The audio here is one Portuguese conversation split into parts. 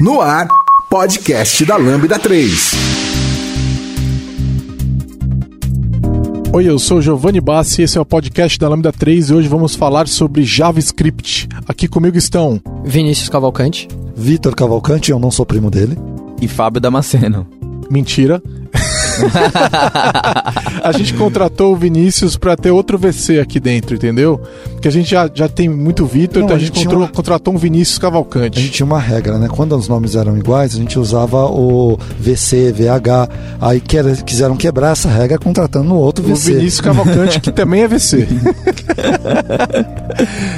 No ar, podcast da Lambda 3. Oi, eu sou Giovanni Bassi, esse é o podcast da Lambda 3 e hoje vamos falar sobre JavaScript. Aqui comigo estão Vinícius Cavalcante. Vitor Cavalcante, eu não sou primo dele. E Fábio Damasceno. Mentira. a gente contratou o Vinícius para ter outro VC aqui dentro, entendeu? Porque a gente já, já tem muito Vitor, então a a gente, gente tinha contratou um Vinícius A Cavalcante. gente tinha uma regra, né? Quando os nomes eram iguais, a gente usava o VC, VH. Aí quiseram quebrar essa regra contratando outro O VC. Vinícius Cavalcante, que também é VC.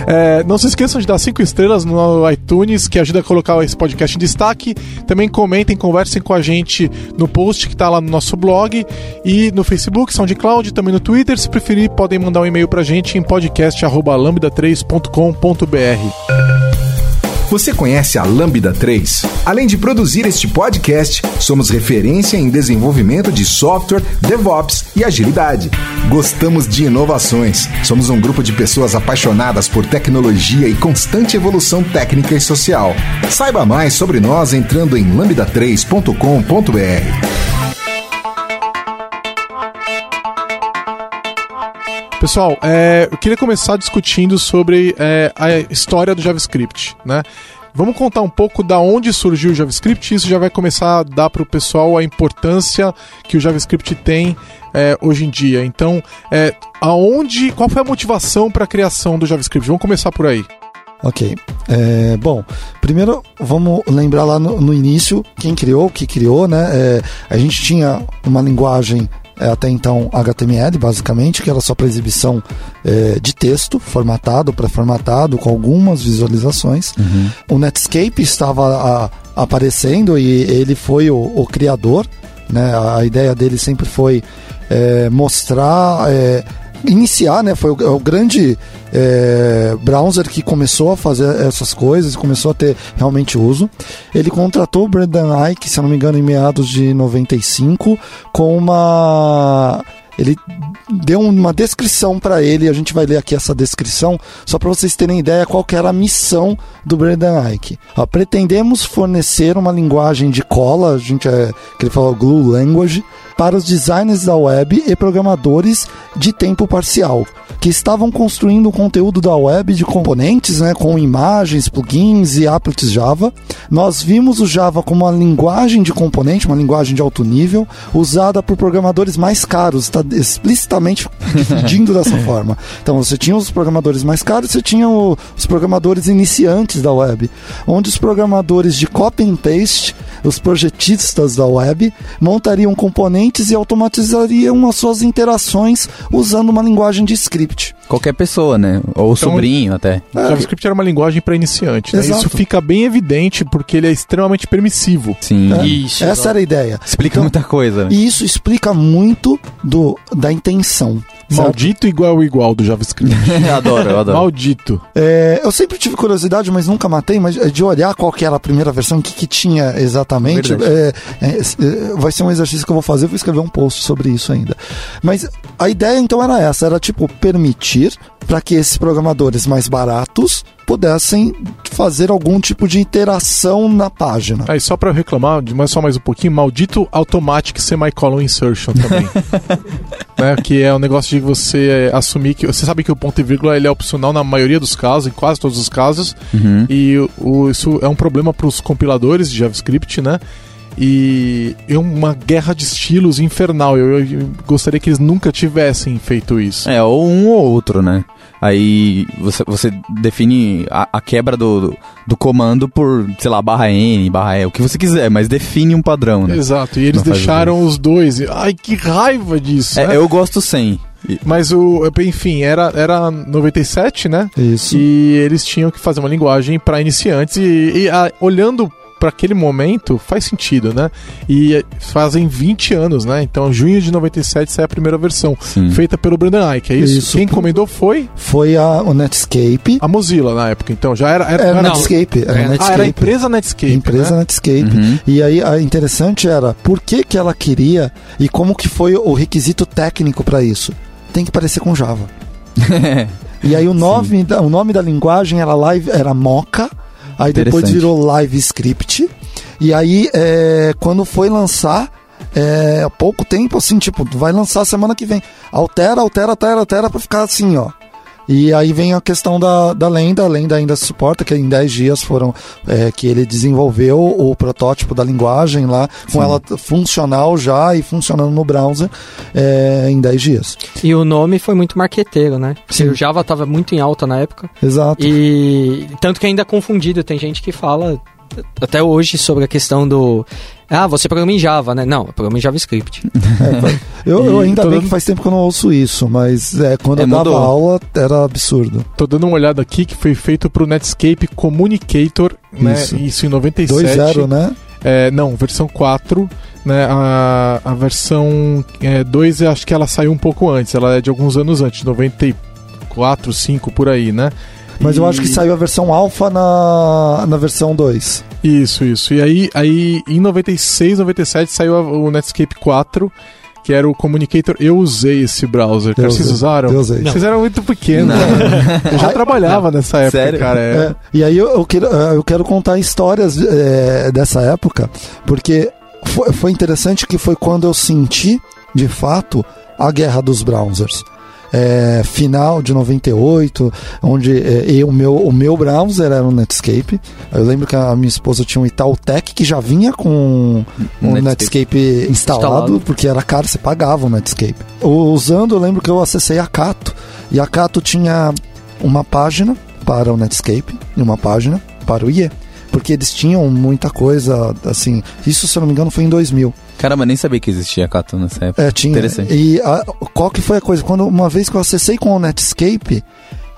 É, não se esqueçam de dar cinco estrelas no iTunes, que ajuda a colocar esse podcast em destaque. Também comentem, conversem com a gente no post que está lá no nosso blog e no Facebook, SoundCloud, também no Twitter. Se preferir, podem mandar um e-mail pra gente em podcast@lambda3.com.br. Você conhece a Lambda 3? Além de produzir este podcast, somos referência em desenvolvimento de software, DevOps e agilidade. Gostamos de inovações. Somos um grupo de pessoas apaixonadas por tecnologia e constante evolução técnica e social. Saiba mais sobre nós entrando em lambda3.com.br. Pessoal, é, eu queria começar discutindo sobre é, a história do JavaScript, né? Vamos contar um pouco da onde surgiu o JavaScript. Isso já vai começar a dar para o pessoal a importância que o JavaScript tem é, hoje em dia. Então, é, aonde, qual foi a motivação para a criação do JavaScript? Vamos começar por aí. Ok. É, bom, primeiro vamos lembrar lá no, no início quem criou, o que criou, né? É, a gente tinha uma linguagem é, até então HTML, basicamente, que era só para exibição é, de texto, formatado, pré-formatado, com algumas visualizações. O Netscape estava a- aparecendo e ele foi o, o criador, né? A ideia dele sempre foi é, mostrar, é, iniciar, né? Foi o, é o grande é, browser que começou a fazer essas coisas, começou a ter realmente uso. Ele contratou o Brendan Eich, se não me engano, em meados de 95, com uma ele deu uma descrição para ele, a gente vai ler aqui essa descrição, só para vocês terem ideia qual era a missão do Brendan Eich. Ó, pretendemos fornecer uma linguagem de cola, a gente é, que ele falou glue language, para os designers da web e programadores de tempo parcial, que estavam construindo o conteúdo da web de componentes, né, com imagens, plugins e applets Java. Nós vimos o Java como uma linguagem de componente, uma linguagem de alto nível, usada por programadores mais caros, está explicitamente dividindo dessa forma. Então você tinha os programadores mais caros, você tinha o- os programadores iniciantes da web, onde os programadores de copy and paste, os projetistas da web, montariam componentes e automatizariam as suas interações usando uma linguagem de script. Qualquer pessoa, né? Ou Então- sobrinho até. O JavaScript era uma linguagem para iniciante. né? Exato. Isso fica bem evidente porque ele é extremamente permissivo. Sim. É, Isso, Essa era a ideia. Explica Então, muita coisa. né? E isso explica muito do, da intenção. certo? Maldito igual igual do JavaScript. eu adoro, eu adoro. Maldito. É, eu sempre tive curiosidade, mas nunca matei, mas é de olhar qual que era a primeira versão, o que, que tinha exatamente. É, é, é, vai ser um exercício que eu vou fazer, vou escrever um post sobre isso ainda. Mas a ideia então era essa, era tipo permitir para que esses programadores mais baratos pudessem fazer algum tipo de interação na página. Aí só pra eu reclamar, de mais só mais um pouquinho, maldito automatic semicolon insertion também. né, que é um negócio de você é, assumir que você sabe que o ponto e vírgula ele é opcional na maioria dos casos, em quase todos os casos, Uhum. e o, o- isso é um problema para os compiladores de JavaScript, né? E é uma guerra de estilos infernal. Eu, eu gostaria que eles nunca tivessem feito isso. É, ou um ou outro, né? Aí você, você define a, a quebra do, do, do comando por, sei lá, barra N, barra E, o que você quiser, mas define um padrão, né? Exato, e eles Não deixaram os dois. Ai, que raiva disso! É, né? eu gosto sem. Mas o, enfim, era, era 97, né? Isso. E eles tinham que fazer uma linguagem para iniciantes e, e, ah, olhando para aquele momento faz sentido, né? E eh, fazem 20 anos, né? Então, junho de 97 sai a primeira versão, Sim. feita pelo Brendan Eich, é isso? Isso. Quem encomendou foi Foi a, o Netscape. a Mozilla na época, então já era era, Era era- Netscape. Era É. Netscape. ah, era a empresa Netscape, Empresa né? Netscape. Uhum. E aí, a interessante era por que, que ela queria e como que foi o requisito técnico para isso. Tem que parecer com Java. E aí o nome, da, o nome da linguagem era live, era Mocha. Aí depois virou Live Script. E aí, é, quando foi lançar, é, há pouco tempo, assim, tipo, vai lançar semana que vem. Altera, altera, altera, altera pra ficar assim, ó. E aí vem a questão da, da lenda, a lenda ainda se suporta, que em 10 dias foram é, que ele desenvolveu o protótipo da linguagem lá, com ela funcional já e funcionando no browser é, em 10 dias. E o nome foi muito marqueteiro, né? Sim. o Java tava muito em alta na época. Exato. E tanto que ainda é confundido, tem gente que fala até hoje sobre a questão do ah, você programa em Java, né? Não, eu programa em JavaScript. Eu, eu E ainda bem dando- que faz tempo que eu não ouço isso, mas é, quando É, eu dava aula era absurdo. Tô dando uma olhada aqui que foi feito pro Netscape Communicator, né? Isso. Isso em 97. 2.0, né? É, não, versão 4, né? A, a versão 2, eu acho que ela saiu um pouco antes, ela é de alguns anos antes, 94, 5 por aí, né? Mas eu E- acho que saiu a versão alfa na, na versão 2. Isso, isso. E aí, aí em 96, 97 saiu a- o Netscape 4, que era o Communicator. Eu usei esse browser. Cara, vocês usei, usaram? eu usei. Vocês eram muito pequenos. Não. Eu já trabalhava nessa época, Sério? cara. é. É, e aí eu, eu quero, eu quero contar histórias é, dessa época, porque foi, foi interessante que foi quando eu senti, de fato, a guerra dos browsers. É, final de 98, onde é, eu, o, meu, o meu browser era o Netscape. Eu lembro que a minha esposa tinha um Itautec que já vinha com o Netscape. Netscape, instalado, Instalado. porque era caro, você pagava o Netscape. Usando, eu lembro que eu acessei a Cato. E a Cato tinha uma página para o Netscape e uma página para o IE. Porque eles tinham muita coisa, assim. Isso, se eu não me engano, foi em 2000. Caramba, nem sabia que existia Cato nessa época. É, tinha. Interessante. E a- qual que foi a coisa? Quando uma vez que eu acessei com o Netscape,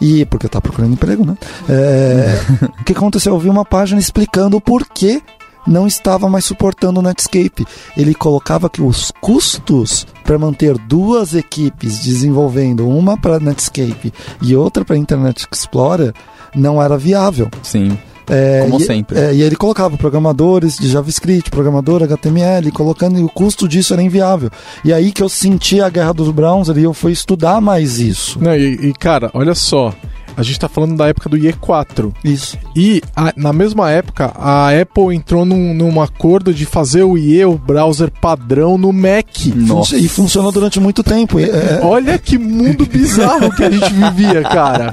e porque eu tava procurando emprego, né? É, o que aconteceu? Eu vi uma página explicando o porquê não estava mais suportando o Netscape. Ele colocava que os custos para manter duas equipes desenvolvendo uma para Netscape e outra para Internet Explorer não era viável. Sim. É, Como e, sempre. é, e ele colocava programadores de JavaScript, programador HTML, colocando e o custo disso era inviável. E aí que eu senti a guerra dos browsers e eu fui estudar mais isso. Não, e, e, cara, olha só. A gente tá falando da época do IE4. Isso. E a- na mesma época, a Apple entrou num, num acordo de fazer o IE, o browser padrão, no Mac. Nossa. E funcionou durante muito tempo. E, é, Olha que mundo bizarro que a gente vivia, cara.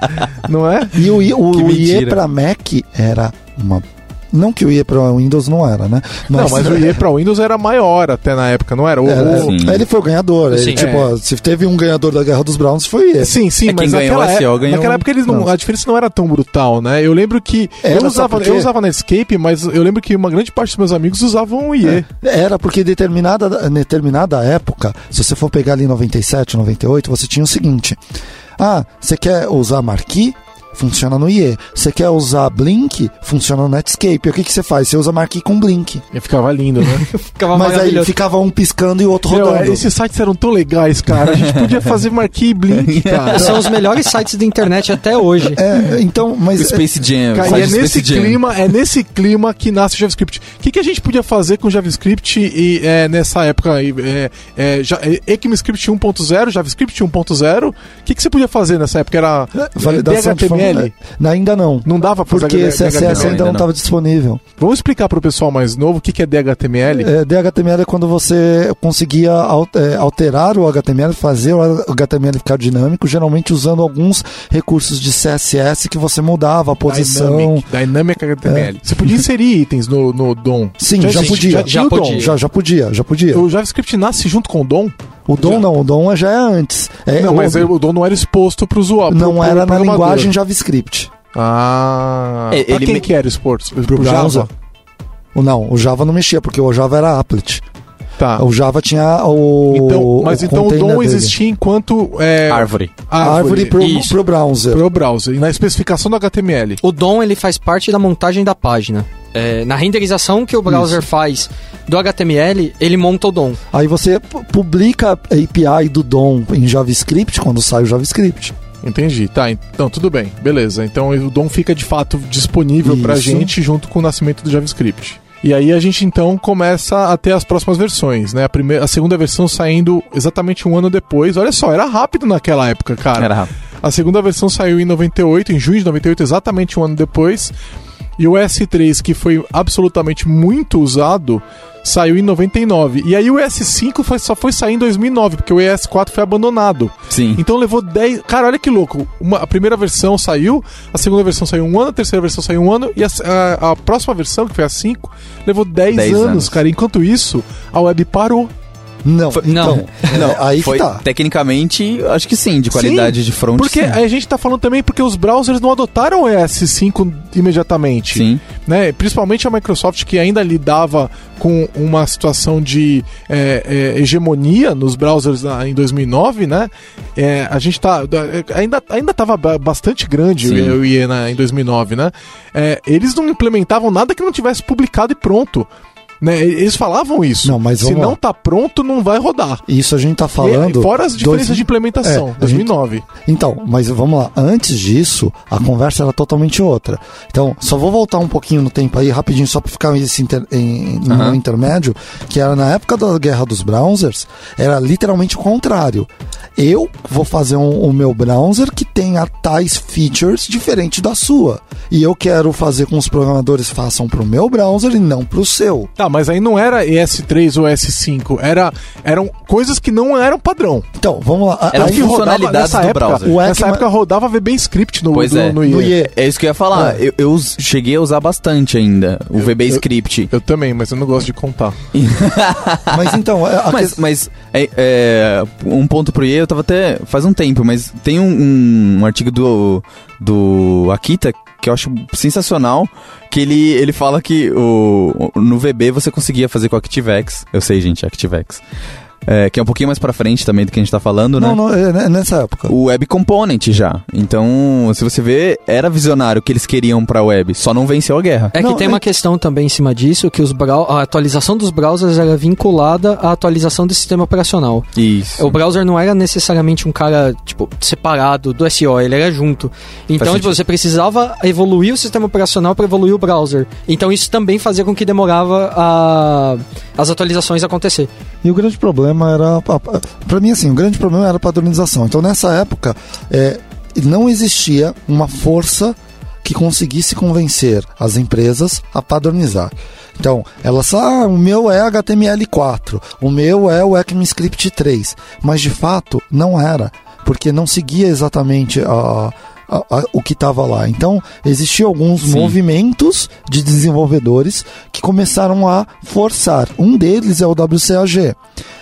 Não é? e o, o, o IE para Mac era uma. Não que o IE para Windows não era, né? não, mas o IE pra Windows era maior até na época, não era? O, Era, o- ele foi o ganhador. Ele, Sim. tipo, É. ó, se teve um ganhador da guerra dos browsers, foi IE. Sim, sim, É, mas ganhou naquela, é- ganhou naquela um- época eles não, Não. a diferença não era tão brutal, né? Eu lembro que Era, eu, sabe usava, por quê? eu usava Netscape, mas eu lembro que uma grande parte dos meus amigos usavam o IE. Era porque determinada, determinada época, se você for pegar ali 97, 98, você tinha o seguinte: ah, você quer usar Marquee? Funciona no IE. Você quer usar Blink? Funciona no Netscape. E o que, que você faz? Você usa Marquee com Blink. E ficava lindo, né? Ficava Mas aí ficava um piscando e o outro Meu, rodando. esses sites eram tão legais, cara. A gente podia fazer Marquee e Blink, cara. São os melhores sites da internet até hoje. É, então, mas. O Space Jam. Cara, e é nesse Space Jam. clima, é nesse clima que nasce o JavaScript. O que, que a gente podia fazer com JavaScript e, é, nessa época aí? É, é, ja- é, ECMAScript 1.0, JavaScript 1.0. O que, que você podia fazer nessa época? Era Validação de DHTML? É, Ainda não. Não dava pra Porque fazer CSS ainda não estava disponível. Vamos explicar pro pessoal mais novo o que, que é DHTML? É, DHTML é quando você conseguia é, alterar o HTML, fazer o HTML ficar dinâmico, geralmente usando alguns recursos de CSS que você mudava a posição. Dynamic, Dynamic HTML. Você podia inserir itens no, no DOM. Sim, já, existe- podia. Já, tinha Já o DOM. podia. Já, já podia, já podia. O JavaScript nasce junto com o DOM? O DOM Já. não, o DOM já é antes. É, não, o- mas o DOM não era exposto pro usuário. não pro- pro era na linguagem JavaScript. Ah. É, pra ele quem me- que era exposto? Pro, Pro Java? O- Não, o Java não mexia, porque o Java era applet. Tá. O Java tinha o. Então, mas o então o DOM dele. existia enquanto é, Árvore. A árvore pro, Isso. pro browser. pro browser e na especificação do HTML. O DOM ele faz parte da montagem da página. É, na renderização que o browser faz do HTML, ele monta o DOM. Aí você pu- publica a API do DOM em JavaScript quando sai o JavaScript. Entendi. Tá, então tudo bem. Beleza. Então o DOM fica de fato disponível pra Isso. gente junto com o nascimento do JavaScript. E aí a gente então começa a ter as próximas versões, né? A, primeira, a segunda versão saindo exatamente um ano depois. Olha só, era rápido naquela época, cara. Era rápido. A segunda versão saiu em 98, em junho de 98, exatamente um ano depois. E o S3, que foi absolutamente muito usado, saiu em 99. E aí o ES5 foi, só foi sair em 2009, porque o ES4 foi abandonado. Sim. Então levou 10. Cara, olha que louco. Uma- a primeira versão saiu, a segunda versão saiu um ano, a terceira versão saiu um ano, e a, a- a próxima versão, que foi a 5, levou 10, 10 anos, anos. cara. Enquanto isso, a web parou. Não, Foi- então, não. é, aí Foi, que tá. tecnicamente, acho que sim, de qualidade de front. Porque sim. a gente tá falando também porque os browsers não adotaram o ES5 imediatamente. Sim. né? Principalmente a Microsoft que ainda lidava com uma situação de é, é, hegemonia nos browsers na- em 2009, né? É, a gente tá ainda ainda estava bastante grande Sim. o IE na, em 2009, né? É, eles não implementavam nada que não tivesse publicado e pronto. Né? Eles falavam isso. Não, mas Se vamos não lá. tá pronto, não vai rodar. Isso a gente tá falando. E, fora as diferenças dois- de implementação, É, a gente- 2009. Então, mas vamos lá. Antes disso, a conversa era totalmente outra. Então, só vou voltar um pouquinho no tempo aí, rapidinho, só para ficar esse inter- em- no Aham. intermédio, que era na época da guerra dos browsers, era literalmente o contrário. Eu vou fazer um- o meu browser que tenha tais features diferentes da sua. E eu quero fazer com que os programadores façam pro meu browser e não pro seu. Tá, mas aí não era ES3 ou ES5, era, eram coisas que não eram padrão. Então, vamos lá. A- Era que nessa do época, browser. O nessa Ekman- época rodava VBScript no, Pois no, é. no IE. No IE. É isso que eu ia falar. É. Eu, eu cheguei a usar bastante ainda o VB Script. Eu também, mas eu não gosto de contar. Mas então, a- a mas que- mas é, é, um ponto pro IE, eu tava até faz um tempo, mas tem um, um artigo do, do Akita que eu acho sensacional, que ele, ele fala que o, no VB você conseguia fazer com o ActiveX. Eu sei, gente, ActiveX. É, que é um pouquinho mais pra frente também do que a gente tá falando, né? não, não, é é nessa época. o Web Component já. Então, se você vê, era visionário o que eles queriam pra web, só não venceu a guerra. É que Não, tem é- uma questão também em cima disso, que os a atualização dos browsers era vinculada à atualização do sistema operacional. Isso. O browser não era necessariamente um cara, tipo, separado do SEO, ele era junto. Então, tipo, você precisava evoluir o sistema operacional para evoluir o browser. Então, isso também fazia com que demorava a- as atualizações acontecer. E o grande problema era. Para mim, assim, o grande problema era a padronização. Então, nessa época, é, não existia uma força que conseguisse convencer as empresas a padronizar. Então, elas, ah, o meu é HTML4, o meu é o ECMAScript 3, mas de fato não era, porque não seguia exatamente a, a- a- o que estava lá. Então, existiam alguns Sim. movimentos de desenvolvedores que começaram a forçar. Um deles é o WCAG.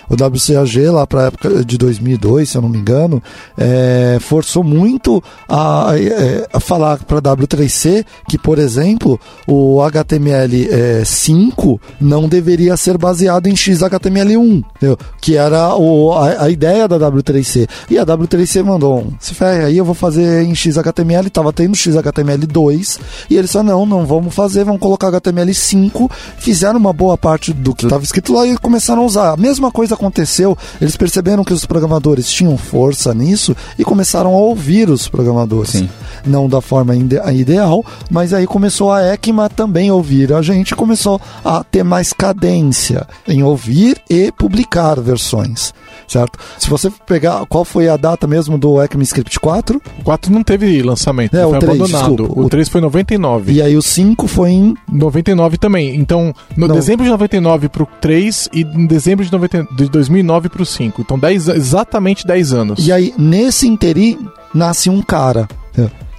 O WCAG, lá para a época de 2002, se eu não me engano, é, forçou muito a, é, a falar para W3C que, por exemplo, o HTML5 não deveria ser baseado em XHTML1, entendeu? que era o, a, a ideia da W3C. E a W3C mandou um, se ferre aí, eu vou fazer em XHTML, estava tendo XHTML2, e eles falaram, não, não vamos fazer, vamos colocar HTML5, fizeram uma boa parte do que estava escrito lá e começaram a usar. A mesma coisa aconteceu, eles perceberam que os programadores tinham força nisso e começaram a ouvir os programadores. Sim. Não da forma ide- ideal, mas aí começou a ECMA também ouvir a gente, começou a ter mais cadência em ouvir e publicar versões, certo? Se você pegar, qual foi a data mesmo do ECMAScript 4? O 4 não teve lançamento, É, foi 3, abandonado. desculpa. O 3 foi em 99. E aí o 5 foi em 99 também. Então, no Não. dezembro de 99 pro 3 e em dezembro de, 90, de 2009 pro 5. Então, 10, a- exatamente 10 anos. E aí, nesse interim, nasce um cara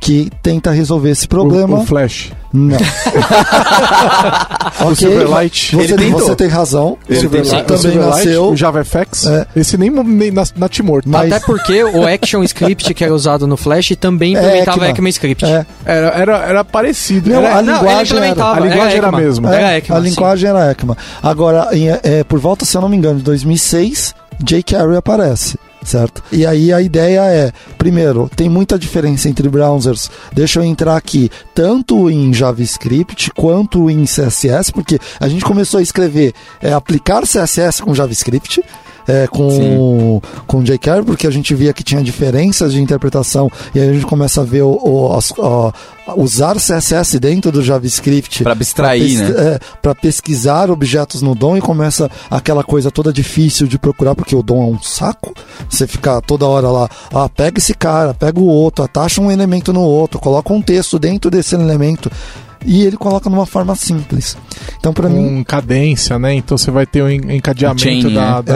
que tenta resolver esse O- problema. O, Flash. Não. O Silverlight. Você, tem, você tem razão. Ele O Silverlight. O também Silverlight, nasceu. o JavaFX. É. Esse nem, nem na, na Timor. Mas- Até porque o ActionScript que era usado no Flash também É, implementava Ekman. ECMAScript. É, Era, era, era parecido. Não, era, a Não, linguagem implementava, a linguagem era ECMA. mesmo. Era é, ECMA, a sim. linguagem era ECMA. Agora, em- é, por volta, se eu não me engano, de 2006, jQuery aparece. Certo? E aí a ideia é, primeiro, tem muita diferença entre browsers. Deixa eu entrar aqui, tanto em JavaScript quanto em CSS, porque a gente começou a escrever, é, aplicar CSS com JavaScript. É, com, com jQuery, porque a gente via que tinha diferenças de interpretação e aí a gente começa a ver o, o- as- ó, usar CSS dentro do JavaScript Pra abstrair, pra né? é, pra pesquisar objetos no DOM e começa aquela coisa toda difícil de procurar, porque o DOM é um saco. Você fica toda hora lá, ah, pega esse cara, pega o outro, atacha um elemento no outro, coloca um texto dentro desse elemento. E ele coloca numa forma simples. Então, para mim. Com cadência, né? Então você vai ter o en- encadeamento Chain, da. né? da-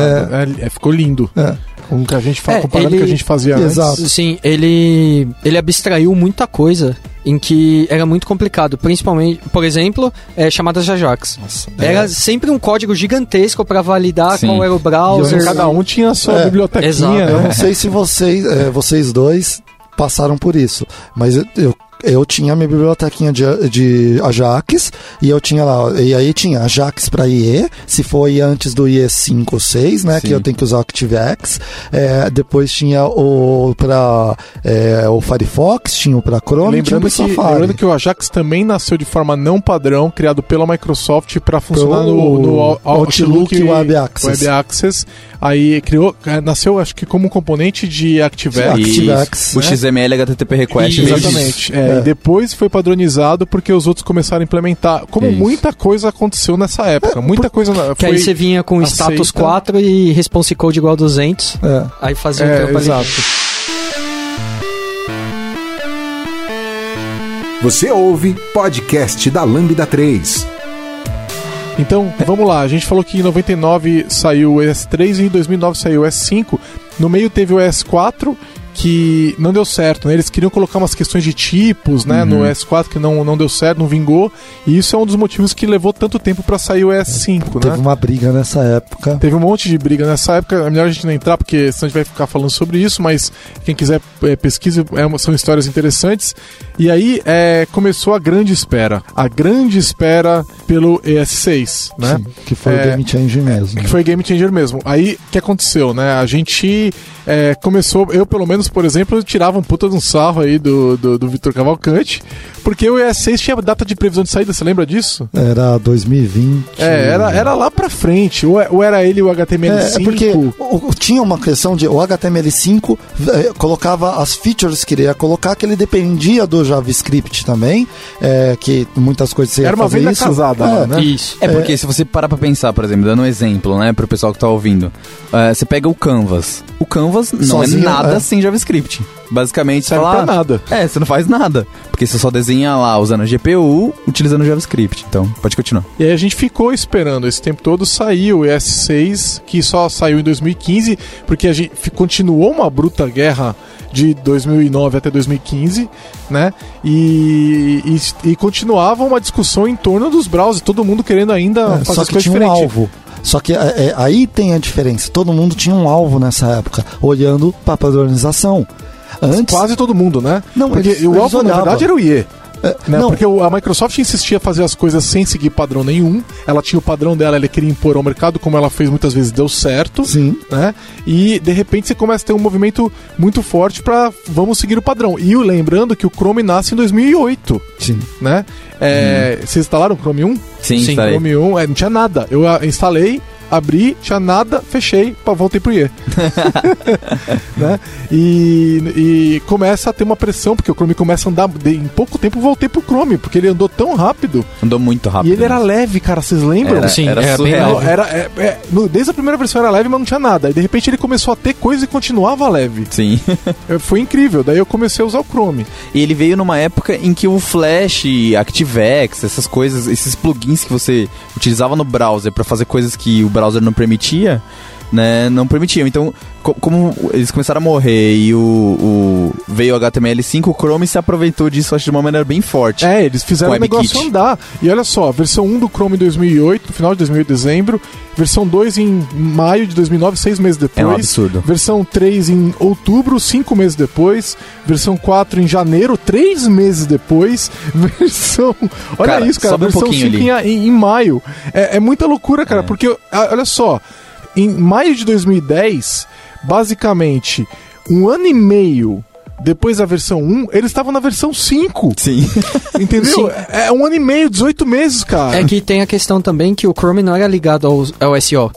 é, é, ficou lindo. É. Com o que a gente fala, É, comparando com o ele- que a gente fazia Exato. antes. Sim, ele, ele abstraiu muita coisa em que era muito complicado. Principalmente, por exemplo, é, chamadas de Ajax. Era sempre um código gigantesco para validar Sim. qual era o browser. Cada um tinha a sua É, bibliotequinha, exato. Eu né? não sei se vocês, é, vocês dois passaram por isso, mas eu, eu, eu tinha minha bibliotequinha de, de Ajax e eu tinha lá, e aí tinha Ajax para IE, se foi antes do IE 5 ou 6, né, que Sim. eu tenho que usar o ActiveX. É, depois tinha o para o Firefox, tinha o para Chrome, tinha o Lembrando que, Safari. lembrando que o Ajax também nasceu de forma não padrão, criado pela Microsoft para funcionar Pro no, no Out- Outlook e Web Access. Web Access. Aí criou, é, nasceu acho que como um componente de ActiveX. Sim, ActiveX, o né? XML HTTP request. Exatamente. disso. É, É. E depois foi padronizado porque os outros começaram a implementar. Como Isso. muita coisa aconteceu nessa época. Muita coisa na- Que foi. aí você vinha com aceita. status 4 e response code igual a 200. É. Aí fazia o É, trampo ali. exato. Você ouve podcast da Lambda 3. Então, vamos lá. A gente falou que em 99 saiu o S3 e em 2009 saiu o S5. No meio teve o S4, que não deu certo, né? Eles queriam colocar umas questões de tipos, né? No S4 que não, não deu certo, não vingou. E isso é um dos motivos que levou tanto tempo pra sair o S5, Teve né? uma briga nessa época. Teve um monte de briga nessa época. É melhor a gente não entrar, porque senão a gente vai ficar falando sobre isso. Mas quem quiser é, pesquise, é são histórias interessantes. E aí é, começou a grande espera. A grande espera pelo ES6, né? Sim, que foi É, o Game Change mesmo. que foi game changer mesmo. Aí, o que aconteceu, né? A gente é, começou, eu pelo menos, por exemplo, eu tirava um puta de um sarro aí do, do, do Vitor Cavalcante, porque o ES6 tinha data de previsão de saída, você lembra disso? Era 2020. É, era, era lá pra frente, ou, é- ou era ele o É, HTML5. é porque o- o- tinha uma questão de o HTML5 eh, colocava as features que ele ia colocar, que ele dependia do JavaScript também, eh, que muitas coisas você ia Era uma fazer venda isso. casada É, lá, né? Isso. É porque se você parar pra pensar, por exemplo, dando um exemplo, né, pro pessoal que tá ouvindo, eh, você pega o Canvas. O Canvas não Sozinho, é nada é. sem JavaScript. Basicamente, você Serve pra ah, nada. É, você não faz nada. Porque você só desenha lá usando GPU, utilizando JavaScript. Então, pode continuar. E aí a gente ficou esperando esse tempo todo, saiu o ES6, que só saiu em 2015, porque a gente continuou uma bruta guerra de 2009 até 2015, né? E, e, e continuava uma discussão em torno dos browsers, todo mundo querendo ainda É, fazer só que coisas tinha um diferentes. alvo. Só que é, é, aí tem a diferença. Todo mundo tinha um alvo nessa época, olhando para padronização. Antes, Quase todo mundo, né? Não, porque eles- o alvo, na verdade, era o IE. É, Né? não, Porque a Microsoft insistia em fazer as coisas sem seguir padrão nenhum. Ela tinha o padrão dela, ela queria impor ao mercado, como ela fez muitas vezes, deu certo. sim. né? E de repente você começa a ter um movimento muito forte para vamos seguir o padrão. E lembrando que o Chrome nasce em 2008, Sim. né? É, Vocês instalaram o Chrome 1? Sim, Sim. Chrome 1, é, não tinha nada. Eu instalei, abri, tinha nada, fechei, pá, voltei pro IE. né? E, e começa a ter uma pressão, porque o Chrome começa a andar. de- em pouco tempo voltei pro Chrome, porque ele andou tão rápido. Andou muito rápido. e ele era né? leve, cara, vocês lembram? Era, Sim, era era bem surreal. Era, é, é, no- desde a primeira versão era leve, mas não tinha nada. E de repente ele começou a ter coisa e continuava leve. Sim. É, Foi incrível. Daí eu comecei a usar o Chrome. E ele veio numa época em que o Flash, ActiveX, essas coisas, esses plugins que você utilizava no browser pra fazer coisas que o browser não permitia, né, não permitiam. Então, co- como eles começaram a morrer e o, o- veio o HTML5, o Chrome se aproveitou disso acho, de uma maneira bem forte. É, eles fizeram o negócio WebKit. andar. E olha só, versão 1 do Chrome em 2008, no final de 2008, dezembro. Versão 2 em maio de 2009, seis meses depois. É um absurdo. Versão 3 em outubro, cinco meses depois. Versão 4 em janeiro, três meses depois. Versão. Olha Cara, isso, cara. um versão pouquinho 5 em, em- em maio. É, é muita loucura, cara, É. porque, olha só, em maio de 2010, basicamente, um ano e meio. Depois da versão 1, eles estavam na versão 5. Sim. Entendeu? Sim. É um ano e meio, 18 meses, cara. É que tem a questão também que o Chrome não era ligado ao, ao SEO.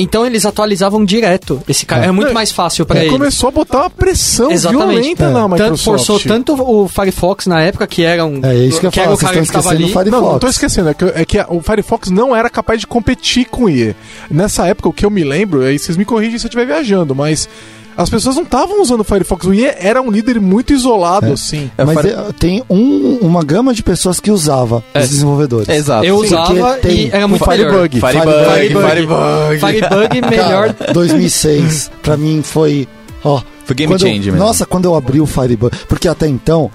Então eles atualizavam direto. Esse cara era muito Não, mais fácil pra É, eles. começou a botar uma pressão Exatamente. violenta É. na Tanto, Microsoft. forçou tanto o Firefox na época, que era um. É isso que eu era falar, o cara vocês que estão estava esquecendo ali. o Não, não tô Firefox. esquecendo, é que, é que o Firefox não era capaz de competir com o IE. Nessa época, o que eu me lembro, aí vocês me corrigem se eu estiver viajando, mas as pessoas não estavam usando o Firefox. O IE era um líder muito isolado, assim. É, Mas Fire- é, tem um- uma gama de pessoas que usava, É. os desenvolvedores. Exato. Eu Porque usava tem e era muito Firebug. Firebug, Firebug. Firebug. Firebug melhor. Cara, 2006, pra mim foi. Ó, Foi game eu- change mesmo. Nossa, quando eu abri o Firebug. Porque até então,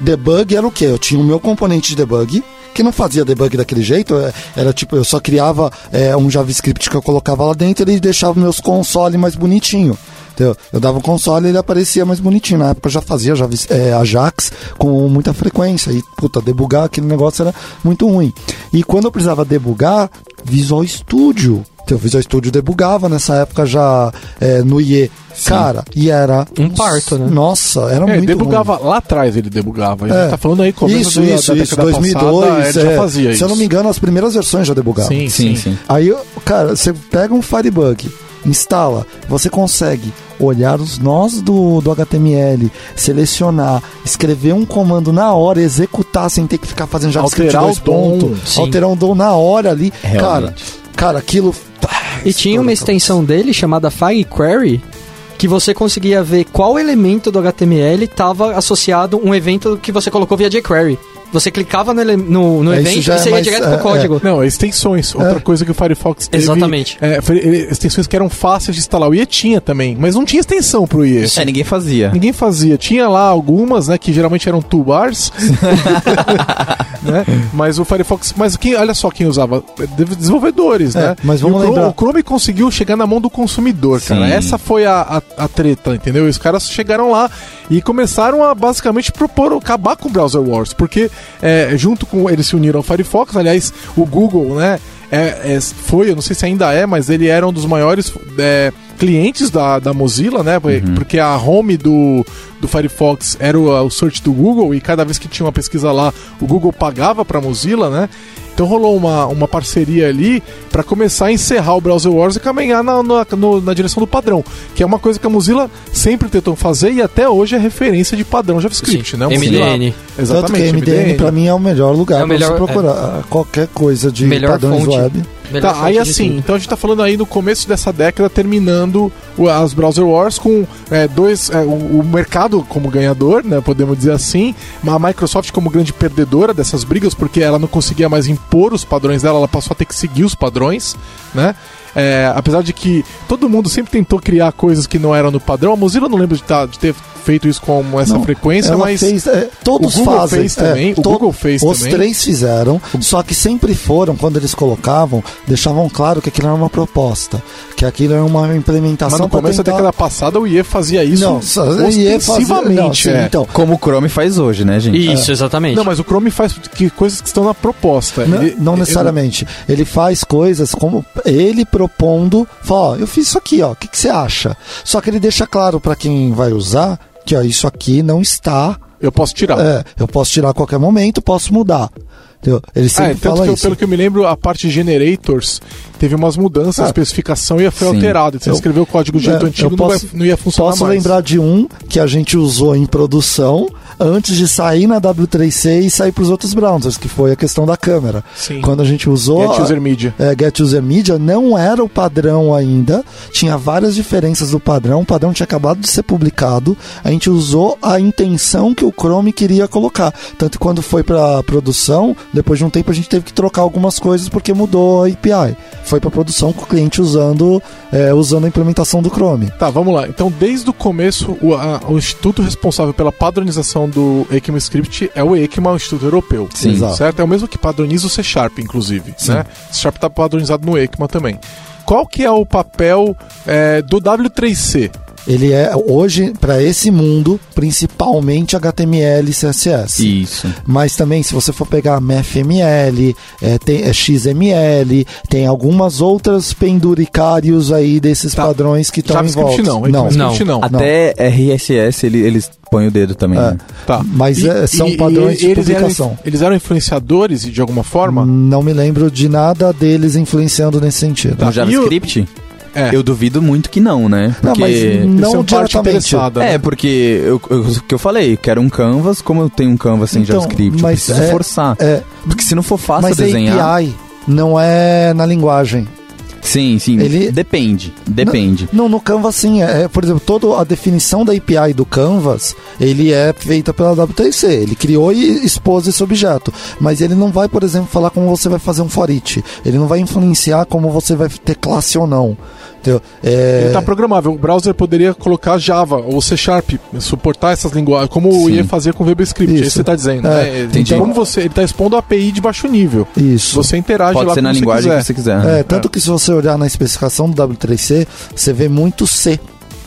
debug era o quê? Eu tinha o meu componente de debug. Que não fazia debug daquele jeito, é, era tipo, eu só criava é, um JavaScript que eu colocava lá dentro e ele deixava meus consoles mais bonitinho. Entendeu? Eu dava o console e ele aparecia mais bonitinho. Na época eu já fazia Javis, é, Ajax com muita frequência. E, puta, debugar aquele negócio era muito ruim. E quando eu precisava debugar, Visual Studio. Então, o Visual Studio debugava nessa época já é, no IE. Cara, e era. Um parto, né? Nossa, era É, muito debugava lá atrás, ele debugava. A gente É. tá falando aí começo Isso, da, isso, da isso. década 2002. passada, ele já é, fazia se isso. eu não me engano, as primeiras versões já debugavam. Sim, Sim, sim. sim. Aí, cara, você pega um Firebug, instala, você consegue olhar os nós do, do HTML, selecionar, escrever um comando na hora, executar sem ter que ficar fazendo JavaScript Alterar dois o dom. Sim. alterar um dom na hora ali. Cara, Realmente. cara, aquilo. E tinha uma extensão dele chamada FireQuery que você conseguia ver qual elemento do HTML estava associado a um evento que você colocou via jQuery. Você clicava no, no, no É, evento e é você ia mais- direto é, pro código. Não, extensões. Outra coisa que o Firefox teve. Exatamente. É, foi- extensões que eram fáceis de instalar. O IE tinha também, mas não tinha extensão pro IE. É, ninguém fazia. Ninguém fazia. Tinha lá algumas, né, que geralmente eram toolbars. né? Mas o Firefox, mas quem, olha só quem usava, De- desenvolvedores, É, né? mas vamos o Chrome, lembrar- o Chrome conseguiu chegar na mão do consumidor, cara. Sim. Essa foi a, a, a treta, entendeu? E os caras chegaram lá e começaram a basicamente propor acabar com o Browser Wars, porque é, junto com eles se uniram ao Firefox, aliás, o Google, né? é- é- foi, eu não sei se ainda é, mas ele era um dos maiores é, clientes da, da Mozilla, né? Porque a home do, do Firefox era o, o search do Google e cada vez que tinha uma pesquisa lá, o Google pagava para a Mozilla, né? Então rolou uma, uma parceria ali para começar a encerrar o Browser Wars e caminhar na, na, no- na direção do padrão, que é uma coisa que a Mozilla sempre tentou fazer e até hoje é referência de padrão JavaScript, Sim. né? MDN. Tanto que Exatamente. MDN, pra mim é o melhor lugar É melhor- você procurar qualquer coisa de Melhor padrões fonte. web. Melhor Tá, aí assim, então a gente tá falando aí no começo dessa década, terminando as Browser Wars com é, dois. é, o, o mercado como ganhador, né? Podemos dizer assim. A Microsoft como grande perdedora dessas brigas, porque ela não conseguia mais impor os padrões dela, ela passou a ter que seguir os padrões, né? É, apesar de que todo mundo sempre tentou criar coisas que não eram no padrão, a Mozilla não lembra de, tá- de ter feito isso com essa Não, frequência, mas. fez, é, todos o Google fazem. fez também, o to- Google fez Os também. três fizeram, só que sempre foram, quando eles colocavam, deixavam claro que aquilo era uma proposta, que aquilo era uma Mas implementação no pra começo da tentar... década passada o IE fazia isso Não, ostensivamente. não, sim, é. então, Como o Chrome faz hoje, né, gente? Isso, exatamente. Não, mas o Chrome faz que, coisas que estão na proposta. Não, Ele- não necessariamente. Ele faz coisas como ele propondo, fala, ó, eu fiz isso aqui, ó, o que, que você acha? Só que ele deixa claro pra quem vai usar que ó, isso aqui não está, Eu posso tirar. é, eu posso tirar a qualquer momento, posso mudar. Entendeu? Ele Ah, sempre é, tanto fala que eu- isso. pelo que eu me lembro, a parte de generators teve umas mudanças, a Ah, especificação ia foi sim. alterada. Você Eu- escreveu o código do jeito É, antigo, eu não, posso- vai- não ia funcionar Posso mais. lembrar de um que a gente usou em produção antes de sair na W3C e sair para os outros browsers, que foi a questão da câmera. Sim. Quando a gente usou. Get User Media. É, Get User Media não era o padrão ainda, tinha várias diferenças do padrão, o padrão tinha acabado de ser publicado, a gente usou a intenção que o Chrome queria colocar. Tanto que quando foi para produção, depois de um tempo a gente teve que trocar algumas coisas porque mudou a API. Foi para produção com o cliente usando, é, usando a implementação do Chrome. Tá, vamos lá. Então, desde o começo, o, a- o instituto responsável pela padronização do ECMAScript é o ECMA, o Instituto Europeu. Sim. Exato. Certo? É o mesmo que padroniza o C Sharp, inclusive. Sim. Né? C Sharp está padronizado no ECMA também. Qual que é o papel é, do W3C? Ele é hoje para esse mundo principalmente HTML e CSS. Isso. Mas também, se você for pegar MFML, é, tem é XML, tem algumas outras penduricários aí desses Tá. padrões que estão em JavaScript volta. não, ECMAScript não. Até RSS ele- eles põem o dedo também. É. né? Tá. Mas, é, são padrões de eles publicação. Eram, eles eram influenciadores de alguma forma? Não me lembro de nada deles influenciando nesse sentido. Tá. No JavaScript, É. eu duvido muito que não, né? Não, Porque... mas não são parte diretamente. né? É, porque eu- eu- o que eu falei, quero um canvas, como eu tenho um canvas sem Então, JavaScript, eu mas preciso é- forçar. É, Porque se não for fácil mas desenhar. API não é na linguagem. Sim, sim. Ele- Depende, depende. Não, no Canvas sim. É, é, por exemplo, toda a definição da API do Canvas, ele é feita pela W3C. Ele criou e expôs esse objeto. Mas ele não vai, por exemplo, falar como você vai fazer um for each. Ele não vai influenciar como você vai ter classe ou não. Entendeu? É, Ele tá programável. O browser poderia colocar Java ou C Sharp, suportar essas linguagens, como Sim. ia fazer com o VBScript. Isso. É isso que você tá dizendo. É, né? Então, como você, ele tá expondo a API de baixo nível. Isso. Você interage Pode lá ser na você linguagem quiser. que você quiser. É, tanto que se você olhar na especificação do W3C, você vê muito C.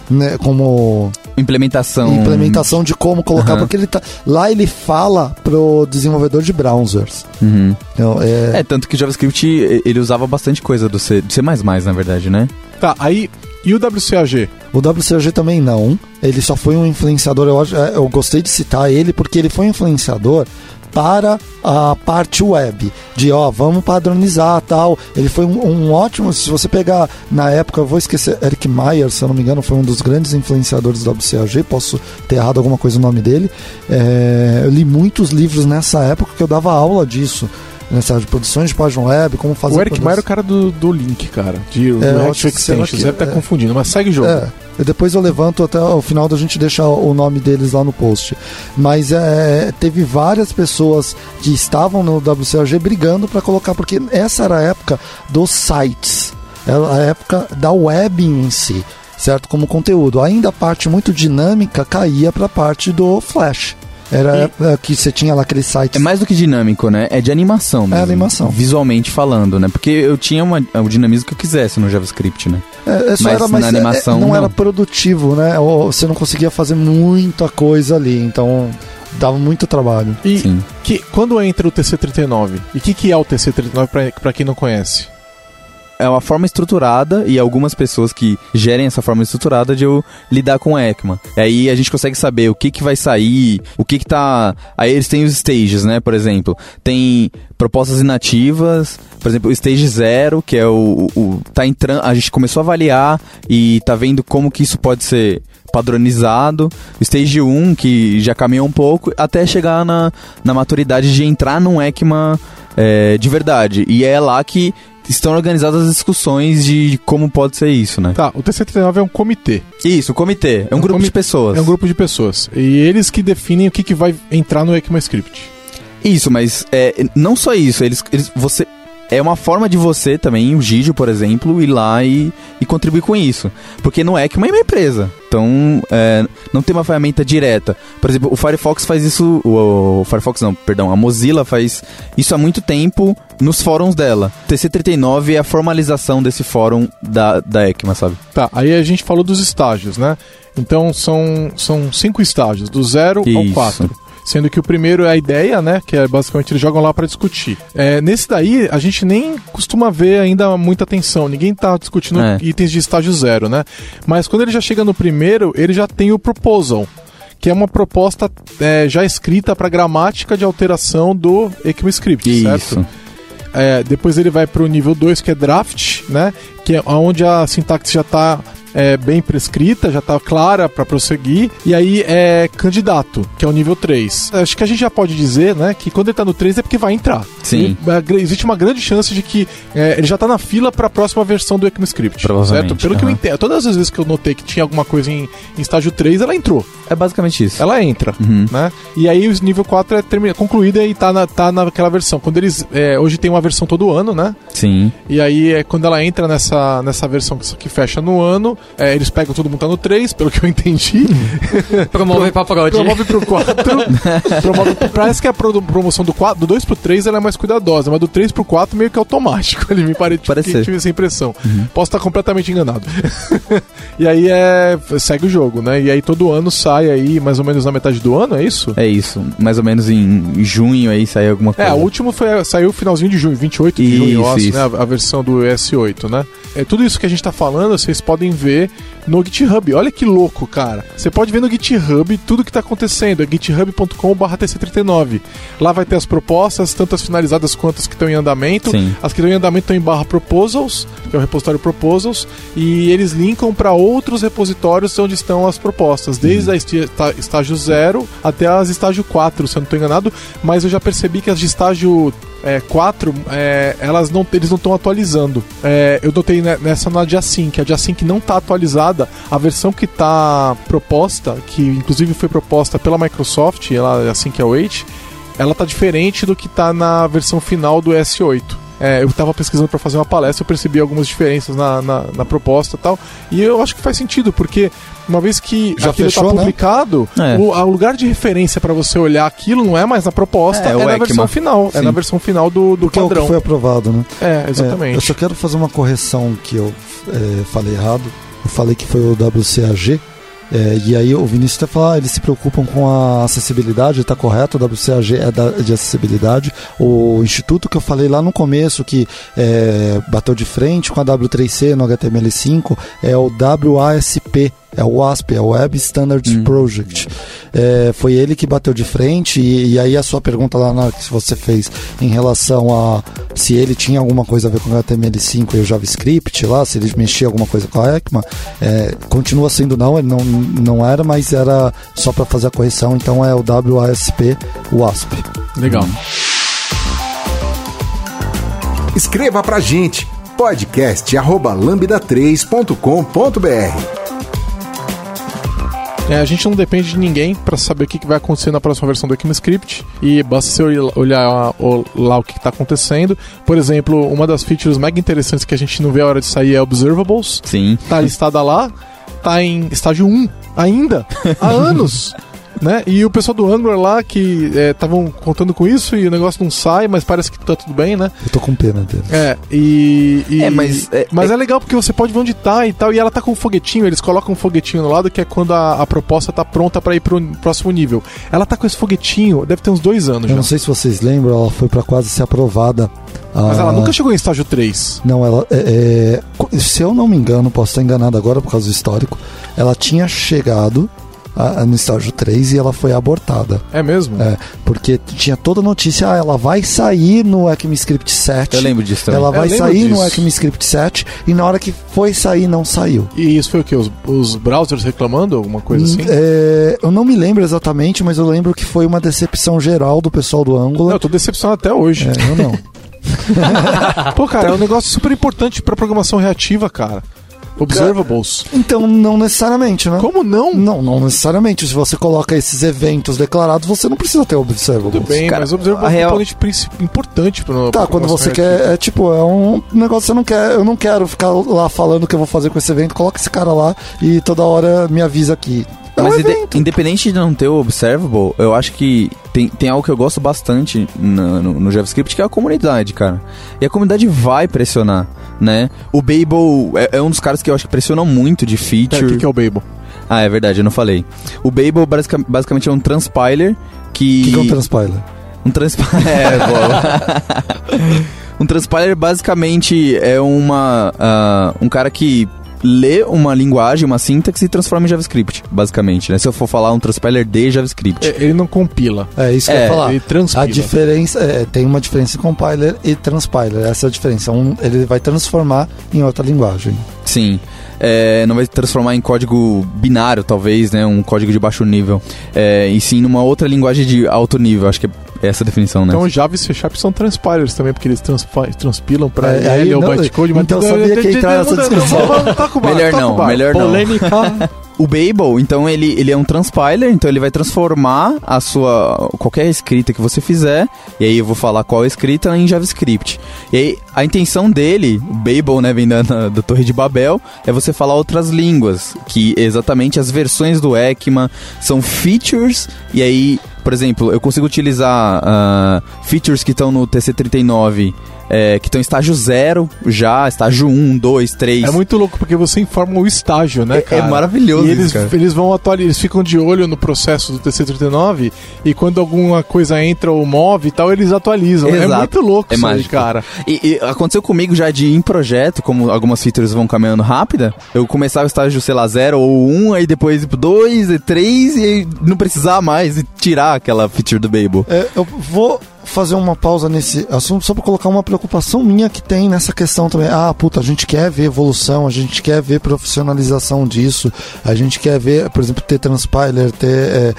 Né, como Implementação. implementação de como colocar, Aham. porque ele tá, lá ele fala pro desenvolvedor de browsers. Uhum. Então, é, É, tanto que o JavaScript ele usava bastante coisa do C, do C++, na verdade, né? Tá, aí. E o WCAG? O WCAG também não. Ele só foi um influenciador. Eu, é, eu gostei de citar ele porque ele foi um influenciador para a parte web. De ó, vamos padronizar tal. Ele foi um, um ótimo. Se você pegar na época, eu vou esquecer, Eric Meyer, se eu não me engano, foi um dos grandes influenciadores do WCAG. Posso ter errado alguma coisa no nome dele. É, eu li muitos livros nessa época que eu dava aula disso. Nessa de produções de página web, como fazer. O Eric produção- é o cara do, do Link, cara. De eu React Extensions. Deve estar é. confundindo, mas segue o jogo. É, e depois eu levanto até o final da gente deixar o nome deles lá no post. Mas é, teve várias pessoas que estavam no WCAG brigando para colocar, porque essa era a época dos sites, era a época da web em si, certo? Como conteúdo. Ainda a parte muito dinâmica caía para a parte do Flash. Era época que você tinha lá aqueles sites. É mais do que dinâmico, né? É de animação mesmo. animação. Visualmente falando, né? Porque eu tinha uma, o dinamismo que eu quisesse no JavaScript, né? É, é só Mas era na mais, é, animação, não, não. era produtivo, né? Ou você não conseguia fazer muita coisa ali, então dava muito trabalho. E Sim. que, quando entra o TC39? E o que, que é o TC39 pra, pra quem não conhece? É uma forma estruturada e algumas pessoas que gerem essa forma estruturada de eu lidar com o ECMA. Aí a gente consegue saber o que que vai sair, o que que tá... Aí eles têm os stages, né? Por exemplo, tem propostas inativas, por exemplo, o stage zero, que é o... o tá entrando... A gente começou a avaliar e tá vendo como que isso pode ser padronizado. Stage 1, que já caminhou um pouco, até chegar na, na maturidade de entrar num ECMA é, de verdade. E é lá que estão organizadas as discussões de como pode ser isso, né? Tá, o TC39 é um comitê. Isso, o comitê. É um, um grupo de pessoas. É um grupo de pessoas. E eles que definem o que, que vai entrar no ECMAScript. Isso, mas é, não só isso. Eles, eles, você, é uma forma de você também, o Gigio, por exemplo, ir lá e, e contribuir com isso. Porque no ECMA é uma empresa. Então, é, não tem uma ferramenta direta. Por exemplo, o Firefox faz isso. O, o Firefox não, perdão. A Mozilla faz isso há muito tempo nos fóruns dela. TC39 é a formalização desse fórum da, da ECMA, sabe? Tá, aí a gente falou dos estágios, né? Então são, são cinco estágios, do zero ao Isso. 4. Sendo que o primeiro é a ideia, né? Que é basicamente eles jogam lá pra discutir. É, nesse daí, a gente nem costuma ver ainda muita atenção. Ninguém tá discutindo É. itens de estágio zero, né? Mas quando ele já chega no primeiro, ele já tem o proposal. Que é uma proposta é, já escrita para gramática de alteração do ECMAScript, certo? Isso. É, depois ele vai para o nível 2, que é draft, né? Que é onde a sintaxe já está bem prescrita, já está clara para prosseguir. E aí é candidato, que é o nível 3. Acho que a gente já pode dizer, né? Que quando ele está no 3 é porque vai entrar. Sim. É, existe uma grande chance de que é, ele já está na fila para a próxima versão do ECMAScript. Provavelmente, Certo? Pelo que eu entendo, todas as vezes que eu notei que tinha alguma coisa em, em estágio 3, ela entrou. É basicamente isso. Ela entra, Uhum. né? E aí o nível 4 é termina, concluída e tá, na, tá naquela versão. Quando eles. é, hoje tem uma versão todo ano, né? Sim. E aí é quando ela entra nessa, nessa versão que, que fecha no ano, é, eles pegam todo mundo tá no 3, pelo que eu entendi. Promove pra prod. promove pro 4. promove, parece que a promoção do, 4, do 2 pro 3 ela é mais cuidadosa, mas do 3 pro 4 meio que automático. Ele me parece Parece tive essa impressão. Posso estar completamente enganado. e aí é. segue o jogo, né? E aí todo ano sai aí, mais ou menos na metade do ano, é isso? É isso. Mais ou menos em junho aí sai alguma É, coisa. a última foi, saiu no finalzinho de junho, 28 de Isso, junho, eu acho, né? A, a versão do S8, né? É, tudo isso que a gente tá falando, vocês podem ver no GitHub. Olha que louco, cara. Você pode ver no GitHub tudo que tá acontecendo. É github.com.br TC39. Lá vai ter as propostas, tanto as finalizadas quanto as que estão em andamento. Sim. As que estão em andamento estão em barra proposals, que é o repositório proposals, e eles linkam para outros repositórios onde estão as propostas, desde a esti- tá- estágio 0 até as estágio 4, se eu não estou enganado, mas eu já percebi que as de estágio é, 4, é, elas não, eles não estão atualizando. É, eu notei nessa na Jasync, a Jasync não está atualizada. A versão que está proposta, que inclusive foi proposta pela Microsoft, ela é o 8, ela tá diferente do que está na versão final do S8. É, eu estava pesquisando para fazer uma palestra, eu percebi algumas diferenças na, na, na, proposta e tal. E eu acho que faz sentido, porque uma vez que Já aquilo fechou, tá né? publicado, É. o, o lugar de referência para você olhar aquilo não é mais na proposta, É, é, o na versão final. É Sim. na versão final do, do Porque é o que padrão. foi aprovado, né? É, É, exatamente. eu só quero fazer uma correção que eu é, falei errado. Eu falei que foi o WCAG. É, e aí o Vinícius até falou, ah, eles se preocupam com a acessibilidade, está correto, o WCAG é da- de acessibilidade. O instituto que eu falei lá no começo, que é, bateu de frente com a W3C no HTML5, é o WASP, é o WASP, é o Web Standards Hum. Project. É, foi ele que bateu de frente, e, e aí a sua pergunta lá na, que você fez em relação a se ele tinha alguma coisa a ver com o HTML5 e o JavaScript lá, se ele mexia alguma coisa com a ECMA, é, continua sendo não, ele não, não era, mas era só para fazer a correção, então é o WASP, WASP. Legal. Escreva pra gente podcast arroba lambda3.com.br É, a gente não depende de ninguém para saber o que que vai acontecer na próxima versão do ECMAScript e basta você olhar- lá o que está acontecendo. Por exemplo, uma das features mega interessantes que a gente não vê a hora de sair é Observables. Sim. Tá listada lá, tá em estágio 1 ainda, há anos. Né? E o pessoal do Angular lá que estavam contando com isso e o negócio não sai, mas parece que tá tudo bem, né? Eu tô com pena dele. É, e. e- É, mas, é- mas é, legal porque você pode ver onde tá e tal. E ela tá com um foguetinho, eles colocam um foguetinho no lado, que é quando a, a proposta tá pronta pra ir pro próximo nível. Ela tá com esse foguetinho, deve ter uns dois anos Eu já. não sei se vocês lembram, ela foi para quase ser aprovada. Mas ah, ela nunca chegou em estágio 3. Não, ela. É, é, se eu não me engano, posso estar enganado agora por causa do histórico, ela tinha chegado no estágio 3 e ela foi abortada. É mesmo? É, porque tinha toda a notícia, ah, ela vai sair no ECMAScript 7. Eu lembro disso também. Ela Eu vai sair no disso. ECMAScript 7 e na hora que foi sair, não saiu. E isso foi o quê? Os, os browsers reclamando? Alguma coisa assim? É, eu não me lembro exatamente, mas eu lembro que foi uma decepção geral do pessoal do Não, Angular. eu tô decepcionado até hoje. É, eu não. Pô, cara, é um negócio super importante pra programação reativa, cara. Observables. Então, não necessariamente, né? Como não? Não, não necessariamente. Se você coloca esses eventos declarados, você não precisa ter observables. Tudo bem, Cara, mas observables é um real- componente importante pro Tá, quando você quer, é tipo, é um negócio que você não quer, eu não quero ficar lá falando o que eu vou fazer com esse evento, coloca esse cara lá e toda hora me avisa aqui. É um Mas evento. independente de não ter o Observable, eu acho que tem, tem algo que eu gosto bastante na- no, no JavaScript, que é a comunidade, cara. E a comunidade vai pressionar, né? O Babel é, é um dos caras que eu acho que pressionam muito de Pera, feature. o que, é o Babel? Ah, é verdade, eu não falei. O Babel basica- basicamente é um transpiler que... O que, que é um transpiler? Um transpiler. é, boa. um transpiler basicamente é uma ah, um cara que lê uma linguagem, uma sintaxe e transforma em JavaScript, basicamente, né? Se eu for falar um transpiler de JavaScript. É, Ele não compila. É isso que eu É, ia falar. Ele transpila. A diferença é, tem uma diferença em compiler e transpiler. Essa é a diferença. Um, ele vai transformar em outra linguagem. Sim. É, não vai transformar em código binário, talvez, né? Um código de baixo nível. É, e sim numa outra linguagem de alto nível. Acho que é essa definição, né? Então Java e C Sharp são transpilers também, porque eles transpa- transpilam pra É, ele ou não- bytecode. mas- então eu sabia que ia entrar nessa discussão. Vamos, toca o barco, Melhor toca não, melhor não. Polêmica. O Babel, então, ele, ele é um transpiler, então ele vai transformar a sua. qualquer escrita que você fizer, e aí eu vou falar qual escrita em JavaScript. E aí a intenção dele, o Babel, né, vem da, da, da Torre de Babel, é você falar outras línguas, que exatamente as versões do ECMA são features, e aí, por exemplo, eu consigo utilizar ah, features que estão no TC39. É, que estão em estágio 0 já, estágio 1, 2, 3. É muito louco, porque você informa o estágio, né, É- cara? é maravilhoso E isso, eles, cara. eles vão atualizar, eles ficam de olho no processo do TC39 e quando alguma coisa entra ou move e tal, eles atualizam. É Exato. muito louco É isso aí, mágico. cara. E, e aconteceu comigo já de ir em projeto, como algumas features vão caminhando rápida, eu começava o estágio, sei lá, 0 ou 1, um, aí depois 2 e 3 e aí não precisar mais e tirar aquela feature do Babel. É, eu vou fazer uma pausa nesse assunto só para colocar uma preocupação minha que tem nessa questão também. Ah, puta, a gente quer ver evolução, a gente quer ver profissionalização disso, a gente quer ver, por exemplo, ter transpiler, ter. é,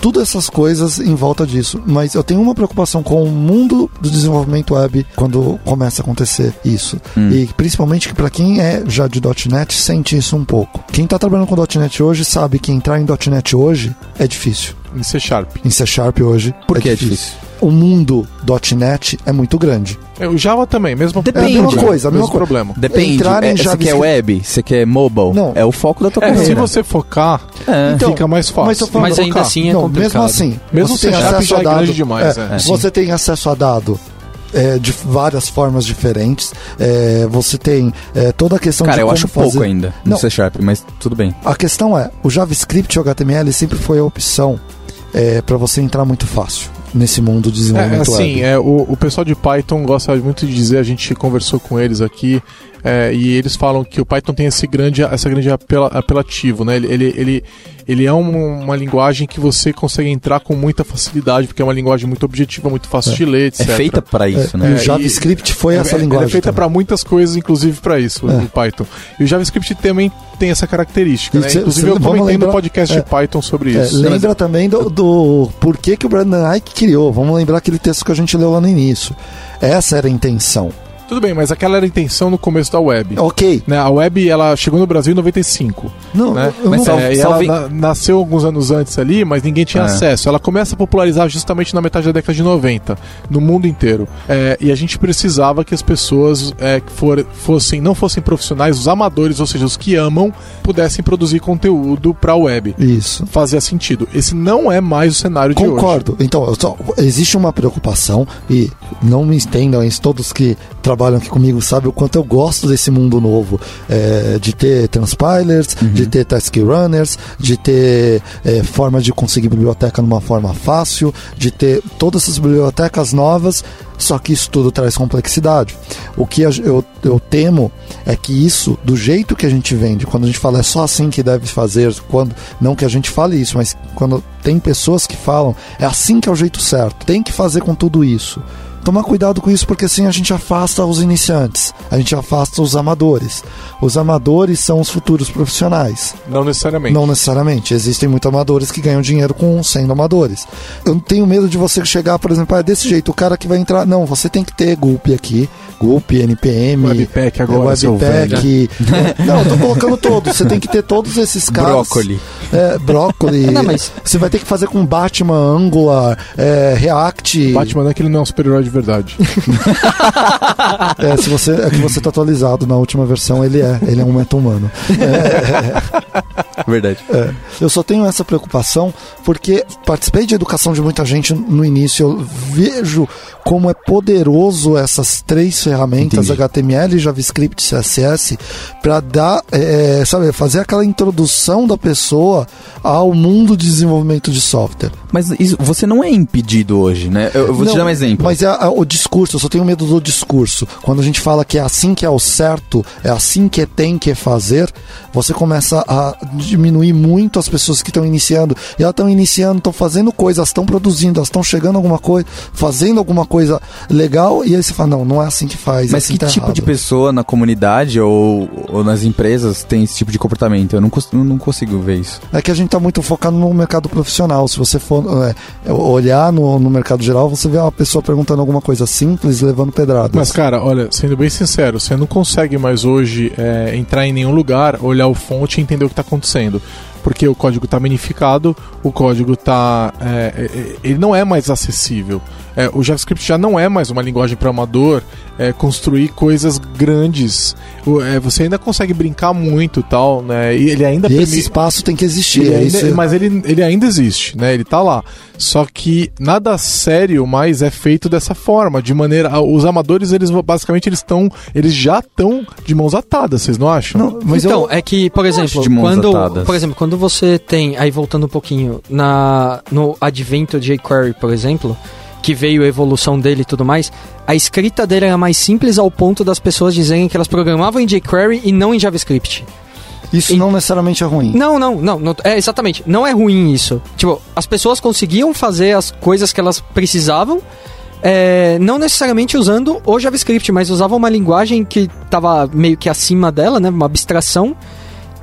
tudo essas coisas em volta disso. Mas eu tenho uma preocupação com o mundo do desenvolvimento web quando começa a acontecer isso. Hum. E principalmente que para quem é já de .NET sente isso um pouco. Quem está trabalhando com .NET hoje sabe que entrar em .NET hoje é difícil. Em C Sharp. Em C Sharp hoje Por é que é difícil. O mundo .NET é muito grande. É, o Java também, mesmo Depende. É a mesma coisa, a mesma mesmo coisa. problema. Depende. Entrar em É, você quer JavaScript- web? Você quer mobile? Não. É o foco da tua É, se carreira. você focar, É. Então, fica mais fácil. mas falando- Mas ainda Focar. assim é não, complicado. mesmo assim, Mesmo você tem acesso a é dado, demais, é. Você tem acesso a dado é, de várias formas diferentes. É, você tem é, toda a questão Cara, de eu como acho fazer... pouco ainda no Não. C Sharp, mas tudo bem. A questão é, o JavaScript e o HTML sempre foi a opção é, para você entrar muito fácil nesse mundo de É, desenvolvimento assim, web. é, o, o pessoal de Python gosta muito de dizer, a gente conversou com eles aqui, é, e eles falam que o Python tem esse grande, essa grande apela, apelativo, né? Ele, ele, ele, ele é um- uma linguagem que você consegue entrar com muita facilidade, porque é uma linguagem muito objetiva, muito fácil de ler, É etc. feita pra isso, É, né? e É, o JavaScript foi É, essa é- linguagem. Ela é feita para muitas coisas, inclusive para isso, É. o Python. E o JavaScript também tem essa característica, né? cê- Inclusive cê- eu vamos comentei no lembrar- podcast é. de Python sobre É, isso. lembra também do, do porquê que o Brandon Ike criou. Vamos lembrar aquele texto que a gente leu lá no início. Essa era a intenção. Tudo bem, mas aquela era a intenção no começo da web. Ok. Né, a web ela chegou no Brasil em 95. Não, né? eu Mas não- É, e ela na- nasceu alguns anos antes ali, mas ninguém tinha É. acesso. Ela começa a popularizar justamente na metade da década de 90, no mundo inteiro. É, e a gente precisava que as pessoas é, que for- fossem, não fossem profissionais, os amadores, ou seja, os que amam, pudessem produzir conteúdo para a web. Isso. Fazia sentido. Esse não é mais o cenário de hoje. Concordo. Então, só- existe uma preocupação e não me estendam isso, todos que trabalham aqui comigo sabem o quanto eu gosto desse mundo novo, é, de ter transpilers, de ter task runners, de ter é, forma de conseguir biblioteca numa forma fácil, de ter todas essas bibliotecas novas, só que isso tudo traz complexidade. O que eu, eu temo é que isso, do jeito que a gente vende, quando a gente fala é só assim que deve fazer, quando não que a gente fale isso, mas quando tem pessoas que falam é assim que é o jeito certo, tem que fazer com tudo isso. Tomar cuidado com isso, porque assim a gente afasta os iniciantes, a gente afasta os amadores. Os amadores são os futuros profissionais. Não necessariamente. Não necessariamente. Existem muitos amadores que ganham dinheiro com sendo amadores. Eu não tenho medo de você chegar, por exemplo, ah, é desse jeito, o cara que vai entrar. Não, você tem que ter Gulp aqui, Gulp, NPM, Webpack agora, é, Webpack. não, eu tô colocando todos. Você tem que ter todos esses caras. Brócoli. É, brócoli. Não, mas- Você vai ter que fazer com Batman, Angular, é, React. Batman não é que ele não é um super-herói de verdade. É, se você, é que você tá atualizado na última versão, ele é. Ele é um meta-humano. Verdade. É, eu só tenho essa preocupação porque participei de educação de muita gente no início. Eu vejo como é poderoso essas três ferramentas, Entendi. HTML, JavaScript, CSS, para dar, é, sabe, fazer aquela introdução da pessoa ao mundo de desenvolvimento de software. Mas isso- você não é impedido hoje, né? Eu, eu vou te Não, dar um exemplo. Mas é a- o discurso, eu só tenho medo do discurso. Quando a gente fala que é assim que é o certo, é assim que tem que fazer, você começa a diminuir muito as pessoas que estão iniciando. E elas estão iniciando, estão fazendo coisas, elas estão produzindo, elas estão chegando a alguma coisa, fazendo alguma coisa legal, e aí você fala, não, não é assim que faz. Mas assim que tá tipo errado. de pessoa na comunidade ou, ou nas empresas tem esse tipo de comportamento? Eu não, não consigo ver isso. É que a gente está muito focado no mercado profissional. Se você for é, olhar no, no mercado geral, você vê uma pessoa perguntando alguma coisa simples, levando pedradas. Mas, cara, olha, sendo bem sincero, você não consegue mais hoje é, entrar em nenhum lugar, olhar o fonte e entender o que está acontecendo. Porque o código está minificado, o código está. ele não é mais acessível. É, o JavaScript já não é mais uma linguagem para amador é, construir coisas grandes. O- é, você ainda consegue brincar muito e tal, né? E ele ainda E esse espaço tem que existir. ele é ainda- isso. Mas ele, ele ainda existe, né? Ele tá lá. Só que nada sério mais é feito dessa forma, de maneira. Os amadores, eles basicamente eles estão. Eles já estão de mãos atadas, vocês não acham? Não, mas então, eu, é que, por exemplo, de mãos quando, atadas. por exemplo, quando você tem, aí voltando um pouquinho, na, no advento de jQuery, por exemplo, que veio a evolução dele e tudo mais, a escrita dele era mais simples ao ponto das pessoas dizerem que elas programavam em jQuery e não em JavaScript. isso e- não necessariamente é ruim. Não, não, não, não, é exatamente, não é ruim isso. Tipo, as pessoas conseguiam fazer as coisas que elas precisavam, é, não necessariamente usando o JavaScript, mas usavam uma linguagem que estava meio que acima dela, né, uma abstração,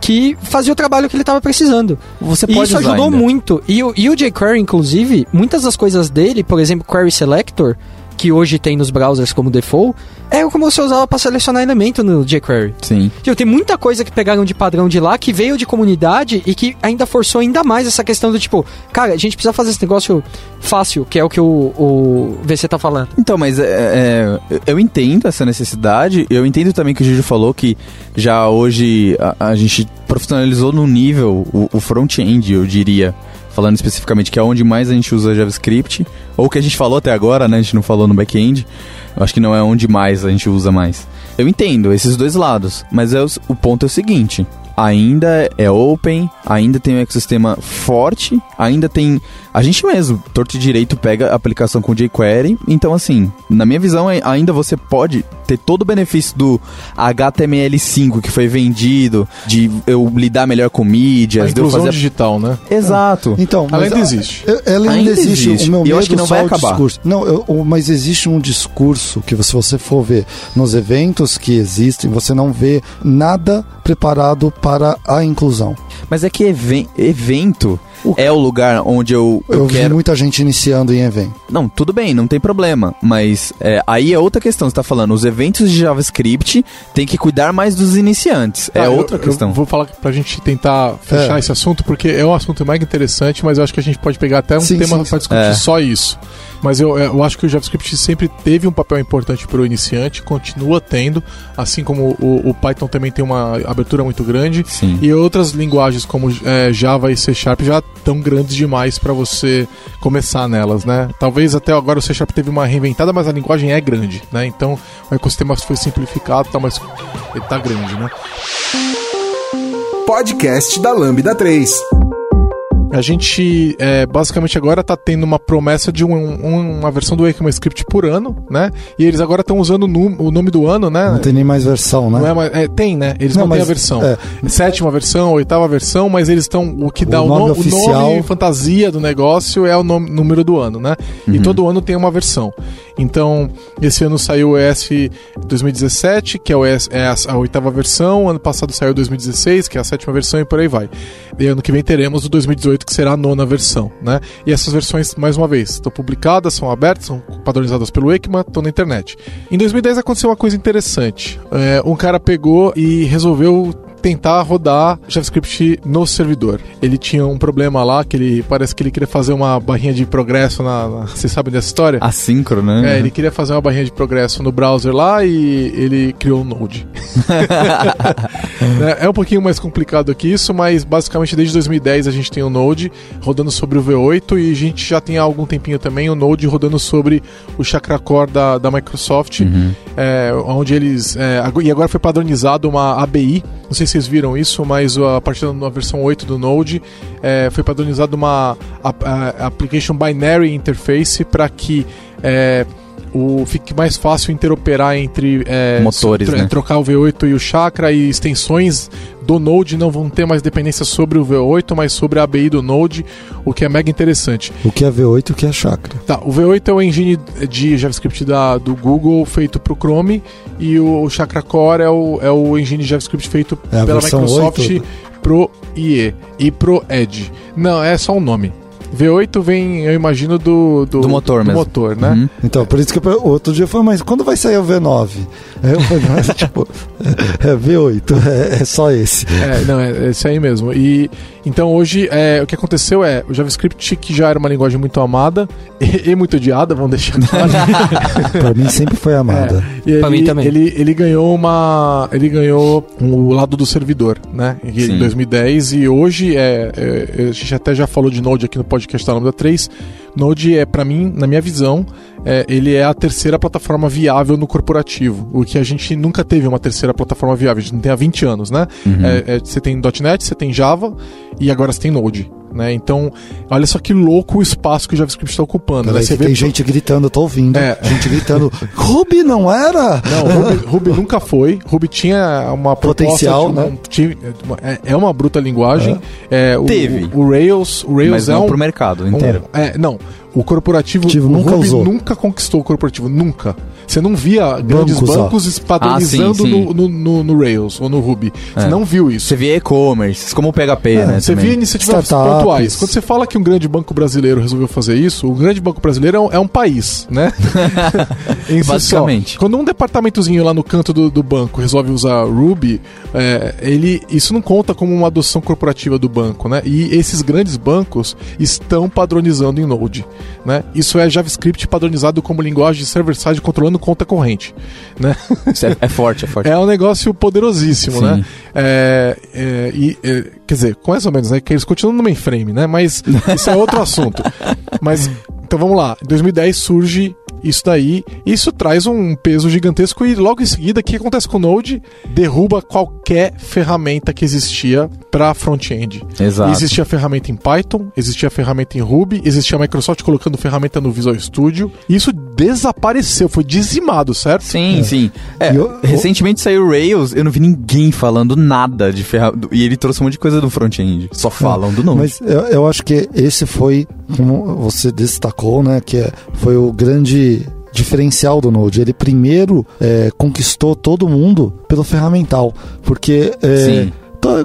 que fazia o trabalho que ele estava precisando. Você E pode isso usar ajudou ainda. muito. E o, e o jQuery, inclusive, muitas das coisas dele, por exemplo, Query Selector, que hoje tem nos browsers como default, é como você usava para selecionar elemento no jQuery. Sim. Tipo, tem muita coisa que pegaram de padrão de lá que veio de comunidade e que ainda forçou ainda mais essa questão do tipo, cara, a gente precisa fazer esse negócio fácil, que é o que o, o VC tá falando. Então, mas é, é, eu entendo essa necessidade. Eu entendo também que o Gigi falou que já hoje a, a gente profissionalizou no nível o, o front-end, eu diria. Falando especificamente que é onde mais a gente usa JavaScript. Ou que a gente falou até agora, né? A gente não falou no back-end. Acho que não é onde mais a gente usa mais. Eu entendo esses dois lados. Mas é o, o ponto é o seguinte. Ainda é open, ainda tem um ecossistema forte, ainda tem. A gente mesmo, torto e direito, pega a aplicação com jQuery. Então, assim, na minha visão, é- ainda você pode ter todo o benefício do HTML5 que foi vendido, de eu lidar melhor com A mídias, de eu inclusão fazer. digital, né? Exato. Então, Ela ainda a- existe. Ela ainda, Ainda existe. existe. O meu E eu acho que não só vai é o acabar. discurso. Não, eu- mas existe um discurso que se você for ver nos eventos que existem, você não vê nada preparado para a inclusão. Mas é que even- evento é o lugar onde eu, eu, Eu, vi quero. muita gente iniciando em evento. Não, tudo bem, não tem problema. Mas é, aí é outra questão. Você tá falando, os eventos de JavaScript tem que cuidar mais dos iniciantes. é Ah, eu- outra eu questão. vou falar pra gente tentar fechar É. esse assunto, porque é um assunto mega interessante, mas eu acho que a gente pode pegar até um Sim, tema sim, pra discutir É. só isso. Mas eu, eu acho que o JavaScript sempre teve um papel importante para o iniciante, continua tendo, assim como o, o Python também tem uma abertura muito grande. Sim. E outras linguagens como é, Java e C Sharp já estão grandes demais para você começar nelas, né? Talvez até agora o C Sharp teve uma reinventada, mas a linguagem é grande, né? Então o ecossistema foi simplificado, tá, mas ele tá grande, né? Podcast da Lambda 3. A gente é, basicamente agora tá tendo uma promessa de um- um- uma versão do ECMAScript por ano, né? E eles agora estão usando o, o nome do ano, né? Não tem nem mais versão, né? Não é mais- é, tem, né? Eles Não, não, têm a mas, versão. é. Sétima versão, oitava versão, mas eles estão. O que O dá o, nome no- o oficial- nome fantasia do negócio é o nome- número do ano, né? E todo ano tem uma versão. Então, esse ano saiu o ES 2017, que é, o ES, é a, a oitava versão. Ano passado saiu o 2016, que é a sétima versão, e por aí vai. E ano que vem teremos o 2018, que será a nona versão, né? E essas versões, mais uma vez, estão publicadas, são abertas, são padronizadas pelo ECMA, estão na internet. Em 2010 aconteceu uma coisa interessante. É, um cara pegou e resolveu tentar rodar JavaScript no servidor. Ele tinha um problema lá que ele parece que ele queria fazer uma barrinha de progresso na, na vocês sabem dessa história? Assíncrono, né? É, ele queria fazer uma barrinha de progresso no browser lá e ele criou um Node. Né, é um pouquinho mais complicado que isso, mas basicamente desde 2010 a gente tem o Node rodando sobre o V8 e a gente já tem há algum tempinho também o Node rodando sobre o Chakra Core da, da Microsoft, é, onde eles. é, e agora foi padronizado uma ABI, não sei se vocês viram isso, mas a partir da versão 8 do Node é, foi padronizado uma a- a- Application Binary Interface para que. é, o, fique mais fácil interoperar entre é, Motores, tro- né? trocar o V8 e o Chakra e extensões do Node não vão ter mais dependência sobre o V8, mas sobre a ABI do Node, o que é mega interessante. O que é V8 e o que é Chakra. Tá, o V8 é o engine de JavaScript da, do Google feito para o Chrome e o Chakra Core é o, é o engine de JavaScript feito É pela Microsoft 8? pro IE e pro Edge. Não, é só um nome. V8 vem, eu imagino, do, do, Do motor do mesmo. motor, né? Uhum. Então, por isso que eu, outro dia eu falei, mas quando vai sair o V9? Aí eu falei, mas, tipo, é V8, é, é só esse. É, não, é esse aí mesmo. E então hoje é, o que aconteceu é o JavaScript que já era uma linguagem muito amada e, e muito odiada, vamos deixar claro. Pra mim sempre foi amada. E ele, Pra mim também. Ele, ele ganhou uma. Ele ganhou o lado do servidor, né? Em Sim. 2010. E hoje é, é, A gente até já falou de Node aqui no podcast da Lambda 3. Node é, pra mim, na minha visão, é, ele é a terceira plataforma viável no corporativo. O que a gente nunca teve uma terceira plataforma viável. A gente não tem há 20 anos, né? É, é, você tem .NET, você tem Java e agora você tem Node. Né? Então, olha só que louco o espaço que o JavaScript está ocupando. Né? Você vê tem gente gritando, eu tô ouvindo. É. Gente gritando, Ruby não era? Não, Ruby, Ruby nunca foi. Ruby tinha uma Potencial, uma- né? tinha- é, é uma bruta linguagem. É, o, Teve. O, o Rails, o Rails Mas é não um, pro mercado um- inteiro. é, não. O corporativo, Corporativo o nunca Ruby usou. nunca conquistou o corporativo, nunca. Você não via grandes Bancos, bancos padronizando Ah, sim, sim. No, no, no- no Rails ou no Ruby. Você É. não viu isso. Você via e-commerce, como o PHP, né? Você também. via iniciativas Startups. pontuais. Quando você fala que um grande banco brasileiro resolveu fazer isso, o grande banco brasileiro é um, é um país, né? Em si só. Basicamente. Quando um departamentozinho lá no canto do, do banco resolve usar Ruby, é, ele, isso não conta como uma adoção corporativa do banco, né? E esses grandes bancos estão padronizando em Node, né? Isso é JavaScript padronizado como linguagem de server-side controlando conta corrente, né? É, é forte, é forte. É um negócio poderosíssimo, Sim. né? É, é, e, é, quer dizer, com mais ou menos, né? Que eles continuam no mainframe, né? Mas isso é outro assunto. Mas, então vamos lá. Em 2010 surge isso daí. Isso traz um peso gigantesco e logo em seguida, o que acontece com o Node? Derruba qualquer ferramenta que existia para front-end. Exato. Existia ferramenta em Python, existia ferramenta em Ruby, existia a Microsoft colocando ferramenta no Visual Studio. E isso desapareceu, foi dizimado, certo? Sim, sim. É, eu- recentemente saiu o Rails, eu não vi ninguém falando nada de ferramenta. E ele trouxe um monte de coisa do front-end. Só falam do nome. Mas eu, eu acho que esse foi, como você destacou, né? Que é- foi o grande diferencial do Node. Ele primeiro é, conquistou todo mundo pelo ferramental. Porque, é,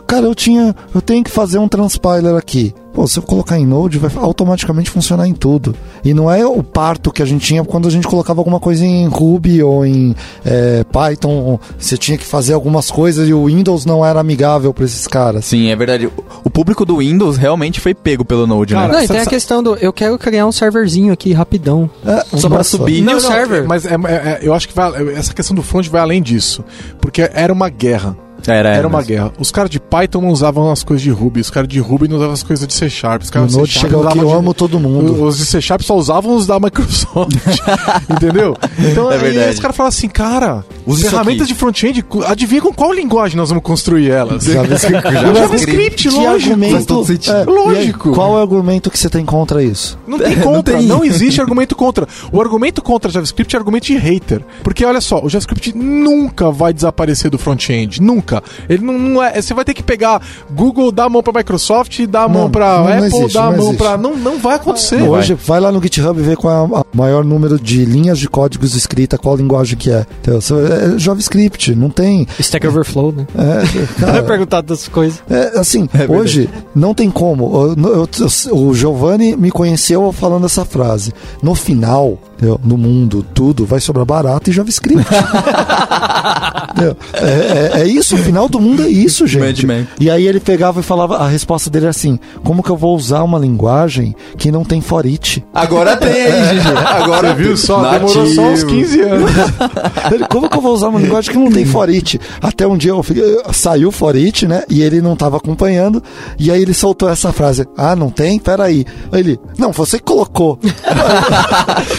cara, eu tinha. Eu tenho que fazer um transpiler aqui. Pô, se eu colocar em Node, vai automaticamente funcionar em tudo. E não é o parto que a gente tinha quando a gente colocava alguma coisa em Ruby ou em é, Python. Você tinha que fazer algumas coisas e o Windows não era amigável para esses caras. Sim, é verdade. O- público do Windows realmente foi pego pelo Node, Cara, né? Não, e tem a questão do. Eu quero criar um serverzinho aqui rapidão. É, Só pra nossa. subir. Não, server. Mas é- é- é- eu acho que vai- essa questão do front vai além disso. Porque era uma guerra. Era, Era uma guerra. Os caras de Python não usavam as coisas de Ruby. Os caras de Ruby não usavam as coisas de C Sharp. Os caras de C Node Sharp usavam eu de- amo todo mundo. Os de C Sharp só usavam os da Microsoft. entendeu? Então É aí os caras falam assim, cara, Usa ferramentas de front-end, adivinha com qual linguagem nós vamos construir elas? JavaScript. JavaScript, Que lógico. argumento, é, Lógico. e aí, qual é o argumento que você tem contra isso? Não tem Não contra, tem. não, existe argumento contra. O argumento contra JavaScript é argumento de hater. Porque olha só, o JavaScript nunca vai desaparecer do front-end. Nunca. Ele não, não é. Você vai ter que pegar Google, dar a mão pra Microsoft, dar a mão Não, pra não Apple, existe, dar a mão existe. pra. Não, não vai acontecer. Hoje, vai. lá no GitHub e vê qual é o maior número de linhas de códigos escrita, qual linguagem que é. Você- É JavaScript, não tem. Stack Overflow, né? É, Vai cara, perguntar das coisas. é, assim, verdade. hoje não tem como. Eu- eu- eu- o Giovanni me conheceu falando essa frase. No final? No mundo, tudo vai sobrar barato e JavaScript. Entendeu? é, é- é isso, o final do mundo é isso, gente. E aí ele pegava e falava, a resposta dele era assim: como que eu vou usar uma linguagem que não tem for each? Agora tem aí, Gigi. Agora viu só? Nativo. Demorou só uns 15 anos. Ele, como que eu vou usar uma linguagem que não tem for each? Até um dia eu saiu for each, né? E ele não tava acompanhando. E aí ele soltou essa frase: Ah, não tem? Peraí. Aí Ele, não, você colocou.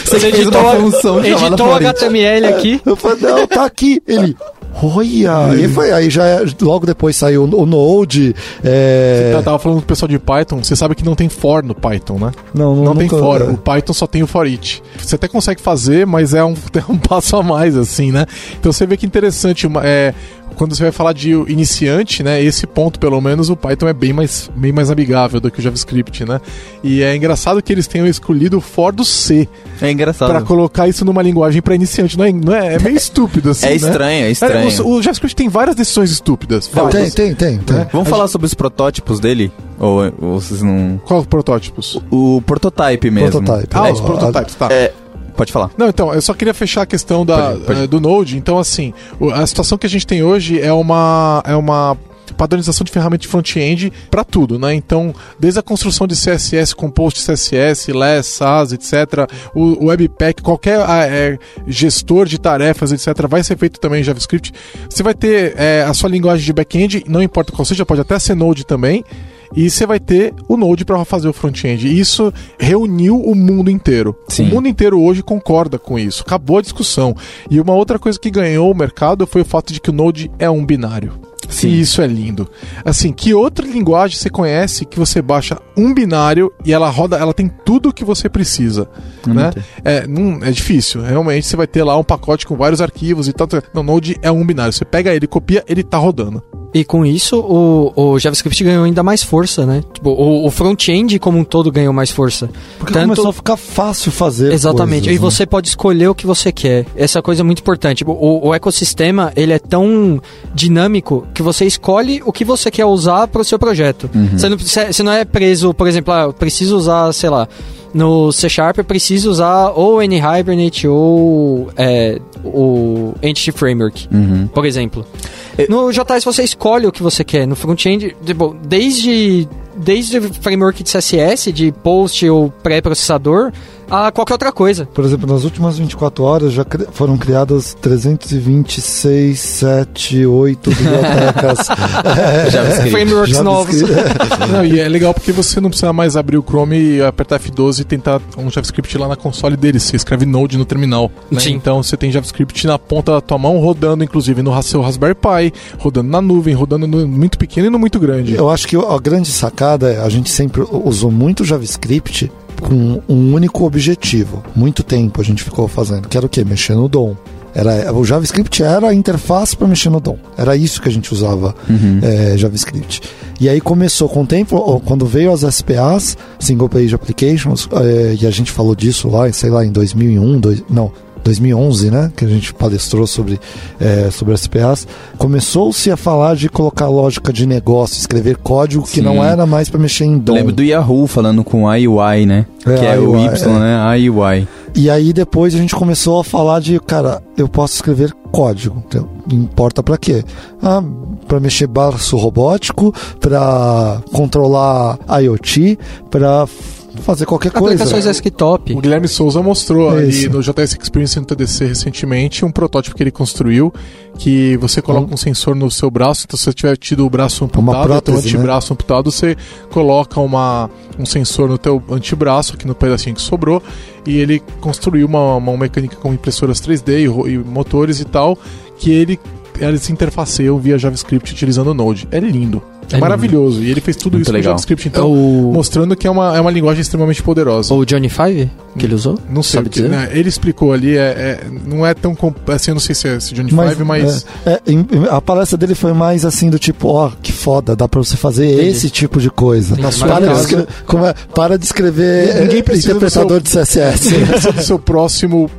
Você fez editou, uma função chamada editou each. HTML aqui. Eu falei, não, tá aqui. Ele. Olha, e foi aí já é- logo depois saiu o Node. É... Eu tava falando com o pessoal de Python, você sabe que não tem for no Python, né? Não, Não tem nunca- for. é. O Python só tem o for each. Você até consegue fazer, mas é um, é um passo a mais, assim, né? Então você vê que interessante. uma- é, quando você vai falar de iniciante, né? Esse ponto, pelo menos, o Python é bem mais, bem mais amigável do que o JavaScript, né? E é engraçado que eles tenham escolhido o for do C É engraçado. pra colocar isso numa linguagem pra iniciante. Não é, não é, é meio estúpido, assim. É né? estranho, é estranho. o, o JavaScript tem várias decisões estúpidas. Tem, várias. tem, tem. tem. Vamos falar sobre os protótipos dele? Ou, ou vocês não. Qual protótipos? O prototype mesmo. Prototype. Ah, É, os prototypes, tá. É. Pode falar. Não, então, eu só queria fechar a questão da, Pode- pode. eh, do Node. Então, assim, a situação que a gente tem hoje é uma, é uma padronização de ferramenta de front-end para tudo, né? Então, desde a construção de CSS, Compost CSS, LESS, SAS, etc., o, Webpack, qualquer ah, eh, gestor de tarefas, etc., vai ser feito também em JavaScript. Você vai ter eh, a sua linguagem de back-end, não importa qual seja, pode até ser Node também. E você vai ter o Node para fazer o front-end. E Isso reuniu o mundo inteiro. Sim. O mundo inteiro hoje concorda com isso. Acabou a discussão. E uma outra coisa que ganhou o mercado foi o fato de que o Node é um binário. Sim. E isso é lindo. Assim, que outra linguagem você conhece que você baixa um binário e ela roda, ela tem tudo o que você precisa, não né? É, não, é difícil. Realmente você vai ter lá um pacote com vários arquivos e tal. Não, Node é um binário. Você pega ele, copia, ele tá rodando. E com isso, o, o JavaScript ganhou ainda mais força, né? Tipo, o, o front-end como um todo ganhou mais força. Porque Tanto... começou a ficar fácil fazer Exatamente. Coisas, e você pode escolher o que você quer. Essa coisa é muito importante. Tipo, o, o ecossistema, ele é tão dinâmico que você escolhe o que você quer usar para o seu projeto. Uhum. Você, não, você não é preso, por exemplo, ah, eu preciso usar, sei lá, no C Sharp eu preciso usar ou NHibernate ou é, o Entity Framework, uhum. por exemplo. No JS você escolhe o que você quer. No front-end, desde desde framework de CSS, de post ou pré-processador, a qualquer outra coisa. Por exemplo, nas últimas 24 horas já cri foram criadas 326, 7, 8 bibliotecas. é, frameworks novos. não, e é legal porque você não precisa mais abrir o Chrome e apertar F12 e tentar um JavaScript lá na console dele. Você escreve Node no terminal. Né? Então você tem JavaScript na ponta da tua mão, rodando inclusive no seu Raspberry Pi, rodando na nuvem, rodando no muito pequeno e no muito grande. Eu acho que a grande sacada é a gente sempre usou muito JavaScript com um único objetivo. Muito tempo a gente ficou fazendo, que era o quê? Mexer no DOM. Era, o JavaScript era a interface para mexer no DOM. Era isso que a gente usava uhum. é, JavaScript. E aí começou com o tempo, quando veio as SPAs, Single Page Applications, é, e a gente falou disso lá, sei lá, em 2001, dois, não, 2011, né, que a gente palestrou sobre, é, sobre SPAs, começou-se a falar de colocar lógica de negócio, escrever código Sim. que não era mais para mexer em DOM. Lembro do Yahoo falando com IUI, né? É, que é IUI, o Y, é. né? IUI. E aí depois a gente começou a falar de, cara, eu posso escrever código. Então, importa para quê? Ah, para mexer braço robótico, para controlar IoT, para fazer qualquer coisa. Aplicações desktop. O Guilherme Souza mostrou é ali no JS Experience no TDC recentemente um protótipo que ele construiu que você coloca um sensor no seu braço, então se você tiver tido o braço amputado, prótese, o né? antebraço né? amputado, você coloca uma, um sensor no teu antebraço, aqui no pedacinho que sobrou, e ele construiu uma, uma mecânica com impressoras 3D e, e motores e tal, que ele eles se interfaceiam via JavaScript utilizando o Node. É lindo. É maravilhoso. Lindo. E ele fez tudo Muito isso legal. com JavaScript, então, o... mostrando que é uma, é uma linguagem extremamente poderosa. O Johnny Five que ele usou? Não sei. Sabe dizer? Né, ele explicou ali, é, é, não é tão. Assim, eu não sei se é esse Johnny mas, Five, mas. É, é, a palestra dele foi mais assim do tipo, ó, oh, que foda, dá pra você fazer Entendi. esse tipo de coisa. Na sua para, casa... de como é, para de escrever Ninguém precisa interpretador seu, de CSS. Ninguém precisa do seu próximo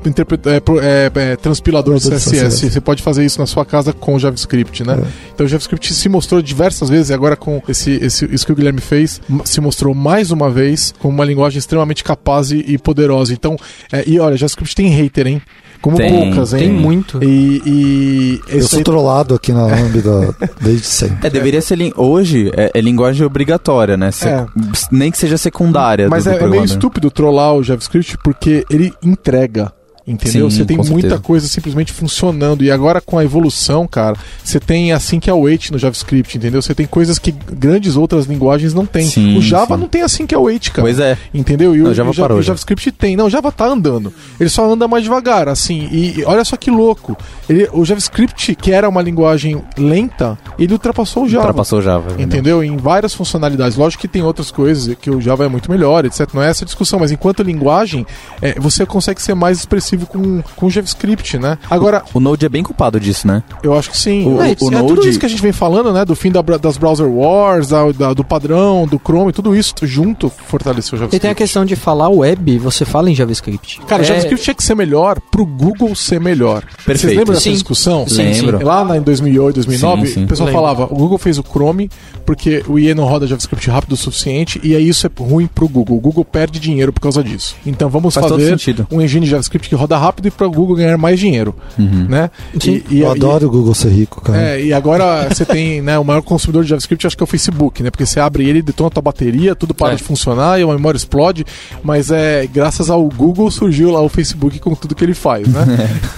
é, é, transpilador de CSS. CSS. Você pode fazer isso na sua casa com JavaScript, né? Então o JavaScript se mostrou diversas vezes, e agora com esse, esse, isso que o Guilherme fez, se mostrou mais uma vez como uma linguagem extremamente capaz e, e poderosa. Então, é, e olha, JavaScript tem hater, hein? Como tem, poucas, hein? Tem muito. E, e eu sou aí... trollado aqui na Lambda desde sempre. É, deveria ser. Hoje é, é linguagem obrigatória, né? Se, é. Nem que seja secundária. Mas do, é, é meio estúpido trollar o JavaScript porque ele entrega. Entendeu? Sim, você tem muita certeza. coisa simplesmente funcionando. E agora com a evolução, cara, você tem assim que é o wait no JavaScript, entendeu? Você tem coisas que grandes outras linguagens não têm. Sim, o Java sim. não tem assim que é o wait, cara. Pois é. Entendeu? E o, Java o, parou, o JavaScript tem. Não, o Java tá andando. Ele só anda mais devagar, assim. E, e olha só que louco. Ele, o JavaScript, que era uma linguagem lenta, ele ultrapassou o Java. Ultrapassou o Java. É entendeu? Em várias funcionalidades. Lógico que tem outras coisas que o Java é muito melhor, etc. Não é essa discussão, mas enquanto linguagem, é, você consegue ser mais expressivo com, com JavaScript, né? Agora. O, o Node é bem culpado disso, né? Eu acho que sim. O, é, o, o é Node... tudo isso que a gente vem falando, né? Do fim da, das browser wars, da, da, do padrão, do Chrome, tudo isso junto fortaleceu o JavaScript. E tem a questão de falar web, você fala em JavaScript. Cara, é... JavaScript tinha que ser melhor pro Google ser melhor. Perfeito. Vocês lembram dessa sim. discussão? Sim, Lembro. Sim. Lá em 2008, 2009, sim, sim. o pessoal Lembro. falava, o Google fez o Chrome porque o IE não roda JavaScript rápido o suficiente e aí isso é ruim pro Google. O Google perde dinheiro por causa disso. Então vamos Faz fazer um engine de JavaScript que roda rápido e para o Google ganhar mais dinheiro uhum. né? E, e, Eu adoro e, o Google ser rico, cara. É, e agora você tem, né, o maior consumidor de JavaScript acho que é o Facebook, né? Porque você abre ele, detona a tua bateria, tudo para é. de funcionar e a memória explode, mas é graças ao Google surgiu lá o Facebook com tudo que ele faz, né?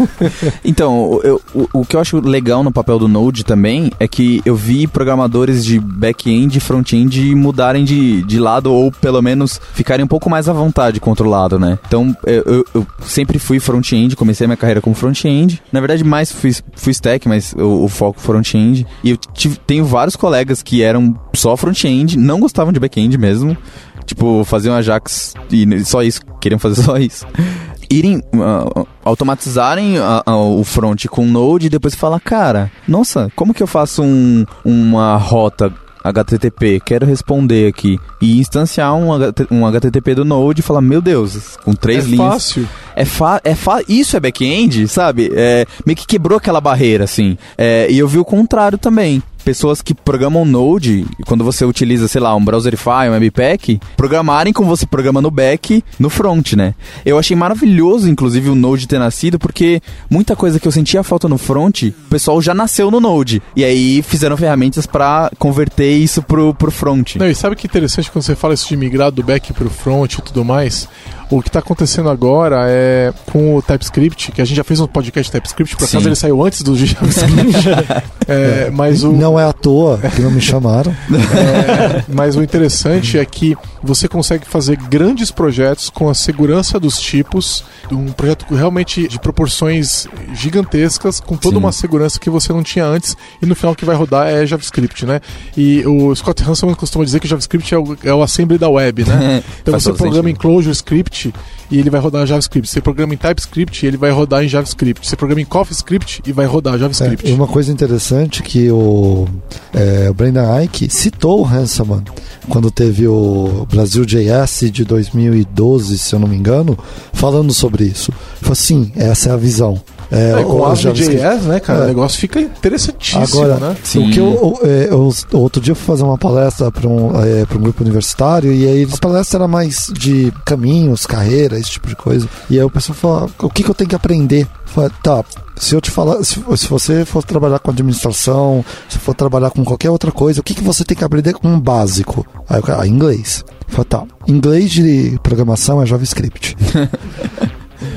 então, eu, o, o que eu acho legal no papel do Node também é que eu vi programadores de back-end e front-end mudarem de, de lado ou pelo menos ficarem um pouco mais à vontade controlado, né? Então, eu, eu, eu sempre fui front-end, comecei minha carreira como front front-end. Na verdade, mais fui, fui stack, mas o, o foco front-end. E eu tive, tenho vários colegas que eram só front-end, não gostavam de back-end mesmo. Tipo, faziam Ajax e só isso, queriam fazer só isso. irem uh, automatizarem a- a- o front com Node e depois falar, cara, nossa, como que eu faço um, uma rota HTTP? Quero responder aqui. E instanciar um, um HTTP do Node e falar, meu Deus, com três é linhas. fácil. É, fa é fa isso é back-end, sabe? É, meio que quebrou aquela barreira, assim. É, e eu vi o contrário também. Pessoas que programam Node, quando você utiliza, sei lá, um Browserify, um Webpack, programarem como você programa no back, no front, né? Eu achei maravilhoso, inclusive, o Node ter nascido, porque muita coisa que eu sentia falta no front, o pessoal já nasceu no Node. E aí fizeram ferramentas pra converter isso pro, pro front. Não, e sabe que interessante quando você fala isso de migrar do back pro front e tudo mais? O que está acontecendo agora é com o TypeScript, que a gente já fez um podcast de TypeScript, por acaso ele saiu antes do JavaScript. é, mas o, Não é à toa que não me chamaram. É, mas o interessante é que você consegue fazer grandes projetos com a segurança dos tipos, um projeto realmente de proporções gigantescas, com toda Sim. uma segurança que você não tinha antes, e no final o que vai rodar é JavaScript, né? E o Scott Hanselman costuma dizer que o JavaScript é o, é o assembly da web, né? Então você programa em sentido. E ele vai rodar JavaScript. Você programa em TypeScript ele vai rodar em JavaScript. Você programa em CoffeeScript e vai rodar É, JavaScript. e uma coisa interessante que o, é, o Brendan Eich citou o Hanselman quando teve o Brasil JS de 2012, se eu não me engano, falando sobre isso. Ele falou assim, essa é a visão. É, É, com né, cara? É. O negócio fica interessantíssimo, Agora, né? Sim. O que eu, é, eu- outro dia eu fui fazer uma palestra para um, é, pra um grupo universitário e aí a palestra era mais de caminhos, carreira, esse tipo de coisa. E aí o pessoal falou: o que, que eu tenho que aprender? Eu falei, tá, se eu te falar, se, se você for trabalhar com administração, se for trabalhar com qualquer outra coisa, o que, que você tem que aprender com um básico? Aí o cara, ah, inglês. Eu falei, tá, inglês de programação é JavaScript.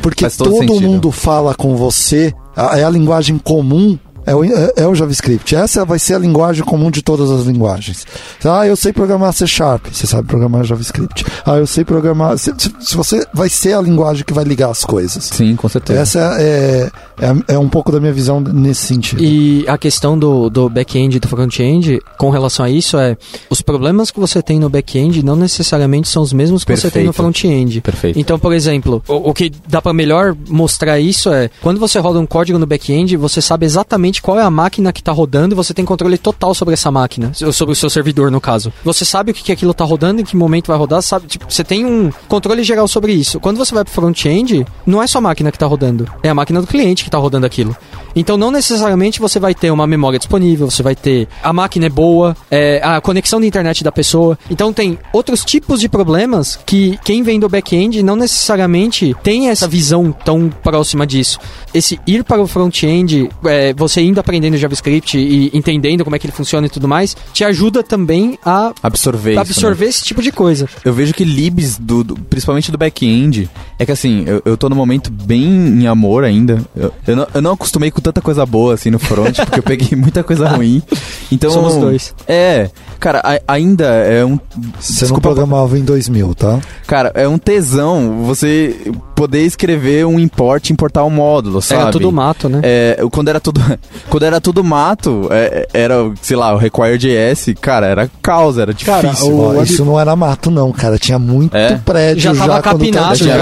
Porque todo todo, mundo fala com você, é a linguagem comum. É o, é, é o JavaScript. Essa vai ser a linguagem comum de todas as linguagens. Ah, eu sei programar C Sharp. Você sabe programar JavaScript. Ah, eu sei programar. Se, se- se você vai ser a linguagem que vai ligar as coisas. Sim, com certeza. Essa é, é, é um pouco da minha visão nesse sentido. E a questão do, do back-end e do front-end, com relação a isso, é os problemas que você tem no back-end não necessariamente são os mesmos que você tem no Perfeito. front-end. Perfeito. Então, por exemplo, o, o que dá pra melhor mostrar isso é quando você roda um código no back-end, você sabe exatamente qual é a máquina que tá rodando e você tem controle total sobre essa máquina, sobre o seu servidor, no caso. Você sabe o que, que aquilo tá rodando, em que momento vai rodar, sabe? Tipo, você tem um controle geral sobre isso. Quando você vai pro front-end, não é só a máquina que tá rodando, é a máquina do cliente que tá rodando aquilo. Então, não necessariamente você vai ter uma memória disponível, você vai ter a máquina é boa, é, a conexão de internet da pessoa. Então, tem outros tipos de problemas que quem vem do back-end não necessariamente tem essa visão tão próxima disso. Esse ir para o front-end, é, você indo aprendendo JavaScript e entendendo como é que ele funciona e tudo mais, te ajuda também a Absorver isso, né? absorver esse tipo de coisa. Eu vejo que libs, do, do- principalmente do back-end, é que assim, eu, eu tô num momento bem em amor ainda. Eu, eu, não, eu não acostumei com tanta coisa boa assim no front, porque eu peguei muita coisa ruim. Então. Somos dois. É, cara, a- ainda é um. Você não programava em 2000, tá? Cara, é um tesão você poder escrever um import, importar um módulo, sabe? Era tudo mato, né? É, quando era tudo, quando era tudo mato, é, era, sei lá, o Require.js, cara, era caos, era Cara, difícil. o- Ó, web- Isso não era mato, não, cara. Tinha muito É? prédio Já já, tava quando capinado, já.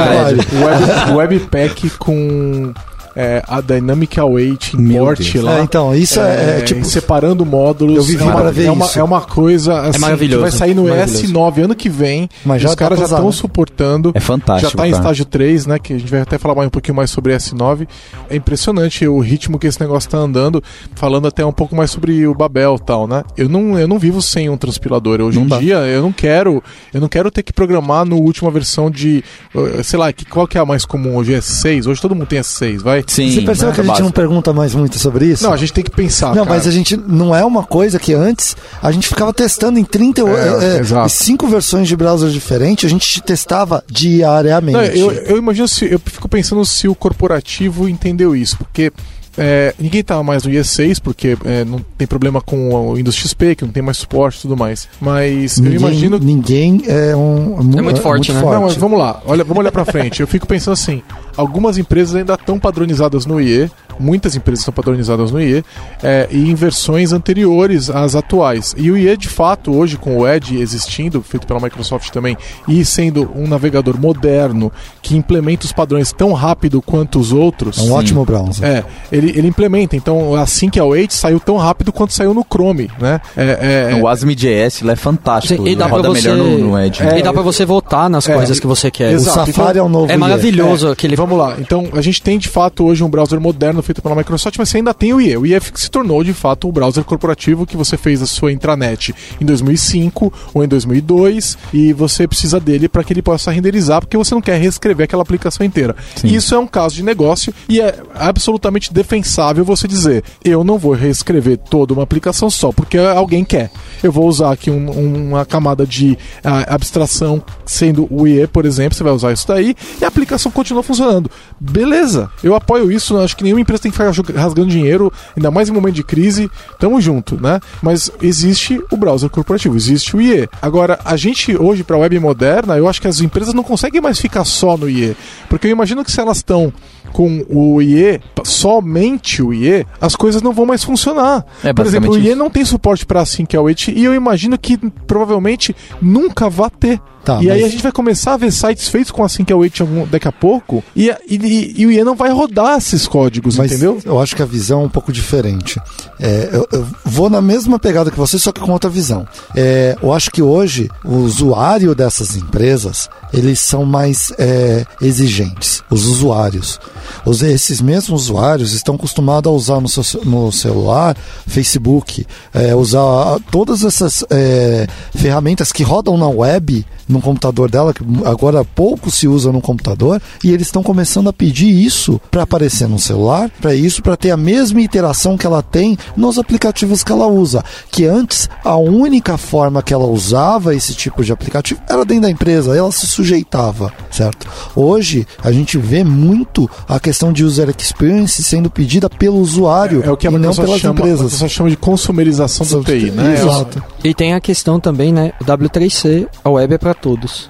O Web, o Webpack com é, a Dynamic Await Deus. lá. É, então, isso é, é, tipo. separando módulos. Eu vivi é uma, pra ver é uma, isso. é uma coisa assim, maravilhoso, que vai sair no maravilhoso. S9 ano que vem. Mas já os dá caras já estão suportando. É fantástico. já está em estágio 3, né? Que a gente vai até falar mais um pouquinho mais sobre S9. É impressionante o ritmo que esse negócio está andando, falando até um pouco mais sobre o Babel e tal, né? Eu não, eu não vivo sem um transpilador. Hoje Não em dá. dia, eu não quero. Eu não quero ter que programar no última versão de. uh, Sei lá, que, qual que é a mais comum hoje? S6? Hoje todo mundo tem S6, vai? Sim, Você percebeu né? que a gente Básico. não pergunta mais muito sobre isso? Não, a gente tem que pensar. Não, cara. mas a gente não é uma coisa que antes a gente ficava testando em 30 É, é, exato. cinco versões de browser diferentes, a gente testava diariamente. Não, eu, eu imagino se. Eu fico pensando se o corporativo entendeu isso, porque. é, ninguém tá mais no IE6 porque é, não tem problema com o Windows XP, que não tem mais suporte e tudo mais. Mas ninguém, eu imagino ninguém é um É muito forte, né? Não, mas vamos lá, olha, vamos olhar pra frente. Eu fico pensando assim: algumas empresas ainda estão padronizadas no IE, muitas empresas estão padronizadas no IE, é, e em versões anteriores às atuais. E o IE, de fato, hoje com o Edge existindo, feito pela Microsoft também, e sendo um navegador moderno que implementa os padrões tão rápido quanto os outros. É um ótimo browser. É, ele, ele implementa. Então, assim que é o 8 saiu tão rápido quanto saiu no Chrome, né? É, é, O ASM.js é fantástico. Sim, e dá pra roda você, melhor no, no Edge. e dá pra você votar nas É, coisas que você quer. O exato. Safari é o novo É maravilhoso aquele. Vamos lá. Então, a gente tem de fato hoje um browser moderno feito pela Microsoft, mas você ainda tem o IE. O IE se tornou de fato o browser corporativo que você fez a sua intranet em 2005 ou em 2002 e você precisa dele para que ele possa renderizar, porque você não quer reescrever aquela aplicação inteira. Isso é um caso de negócio e é absolutamente defensável você dizer: eu não vou reescrever toda uma aplicação só porque alguém quer. Eu vou usar aqui um- uma camada de ah, abstração, sendo o IE, por exemplo, você vai usar isso daí e a aplicação continua funcionando. Beleza, eu apoio isso, acho que nenhuma empresa tem que ficar rasgando dinheiro, ainda mais em momento de crise, tamo junto, né? Mas existe o browser corporativo, existe o IE. Agora, a gente hoje, para web moderna, eu acho que as empresas não conseguem mais ficar só no IE, porque eu imagino que se elas estão com o IE, somente o IE, as coisas não vão mais funcionar. É, Por exemplo, o IE isso. não tem suporte para Async Await e eu imagino que provavelmente nunca vá ter. Tá, e aí mas- a gente vai começar a ver sites feitos com Async Await algum- daqui a pouco e, e, e o IE não vai rodar esses códigos, Mas entendeu? eu acho que a visão é um pouco diferente. É, eu, eu vou na mesma pegada que você, só que com outra visão. É, eu acho que hoje o usuário dessas empresas eles são mais é, exigentes. Os usuários. Os, esses mesmos usuários estão acostumados a usar no, seu, no celular Facebook, é, usar todas essas é, ferramentas que rodam na web no computador dela, que agora pouco se usa no computador, e eles estão começando a pedir isso para aparecer no celular, para isso, para ter a mesma interação que ela tem nos aplicativos que ela usa. Que antes a única forma que ela usava esse tipo de aplicativo era dentro da empresa, ela se sujeitava, certo? Hoje a gente vê muito a questão de user experience sendo pedida pelo usuário É o que a e não pelas chama, a empresas. Microsoft chama de consumerização do TI, né? Exato. E tem a questão também, né? O W3C, a web é pra todos.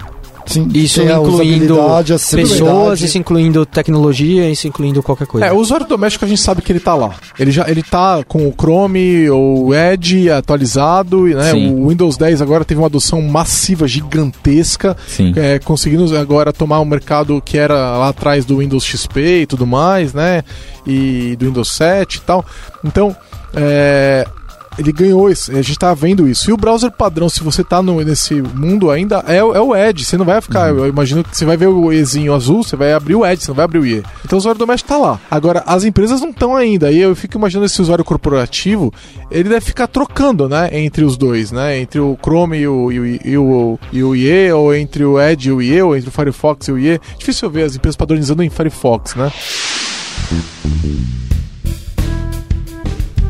Sim, Isso incluindo pessoas, isso incluindo tecnologia, isso incluindo qualquer coisa. É, o usuário doméstico a gente sabe que ele tá lá. Ele já ele tá com o Chrome ou o Edge atualizado, e, né? Sim. O Windows 10 agora teve uma adoção massiva, gigantesca, Sim. é, conseguindo agora tomar um mercado que era lá atrás do Windows XP e tudo mais, né? E do Windows 7 e tal. Então, é, ele ganhou isso, a gente tá vendo isso. E o browser padrão, se você tá no, nesse mundo ainda, é, o- é o Edge. Você não vai ficar, eu imagino que você vai ver o Ezinho azul, você vai abrir o Edge, você não vai abrir o IE. Então o usuário doméstico tá lá. Agora, as empresas não estão ainda. E eu fico imaginando esse usuário corporativo, ele deve ficar trocando, né, entre os dois, né? Entre o Chrome e o, e o, e o, e o IE, ou entre o Edge e o IE, ou entre o Firefox e o IE. Difícil ver as empresas padronizando em Firefox, né?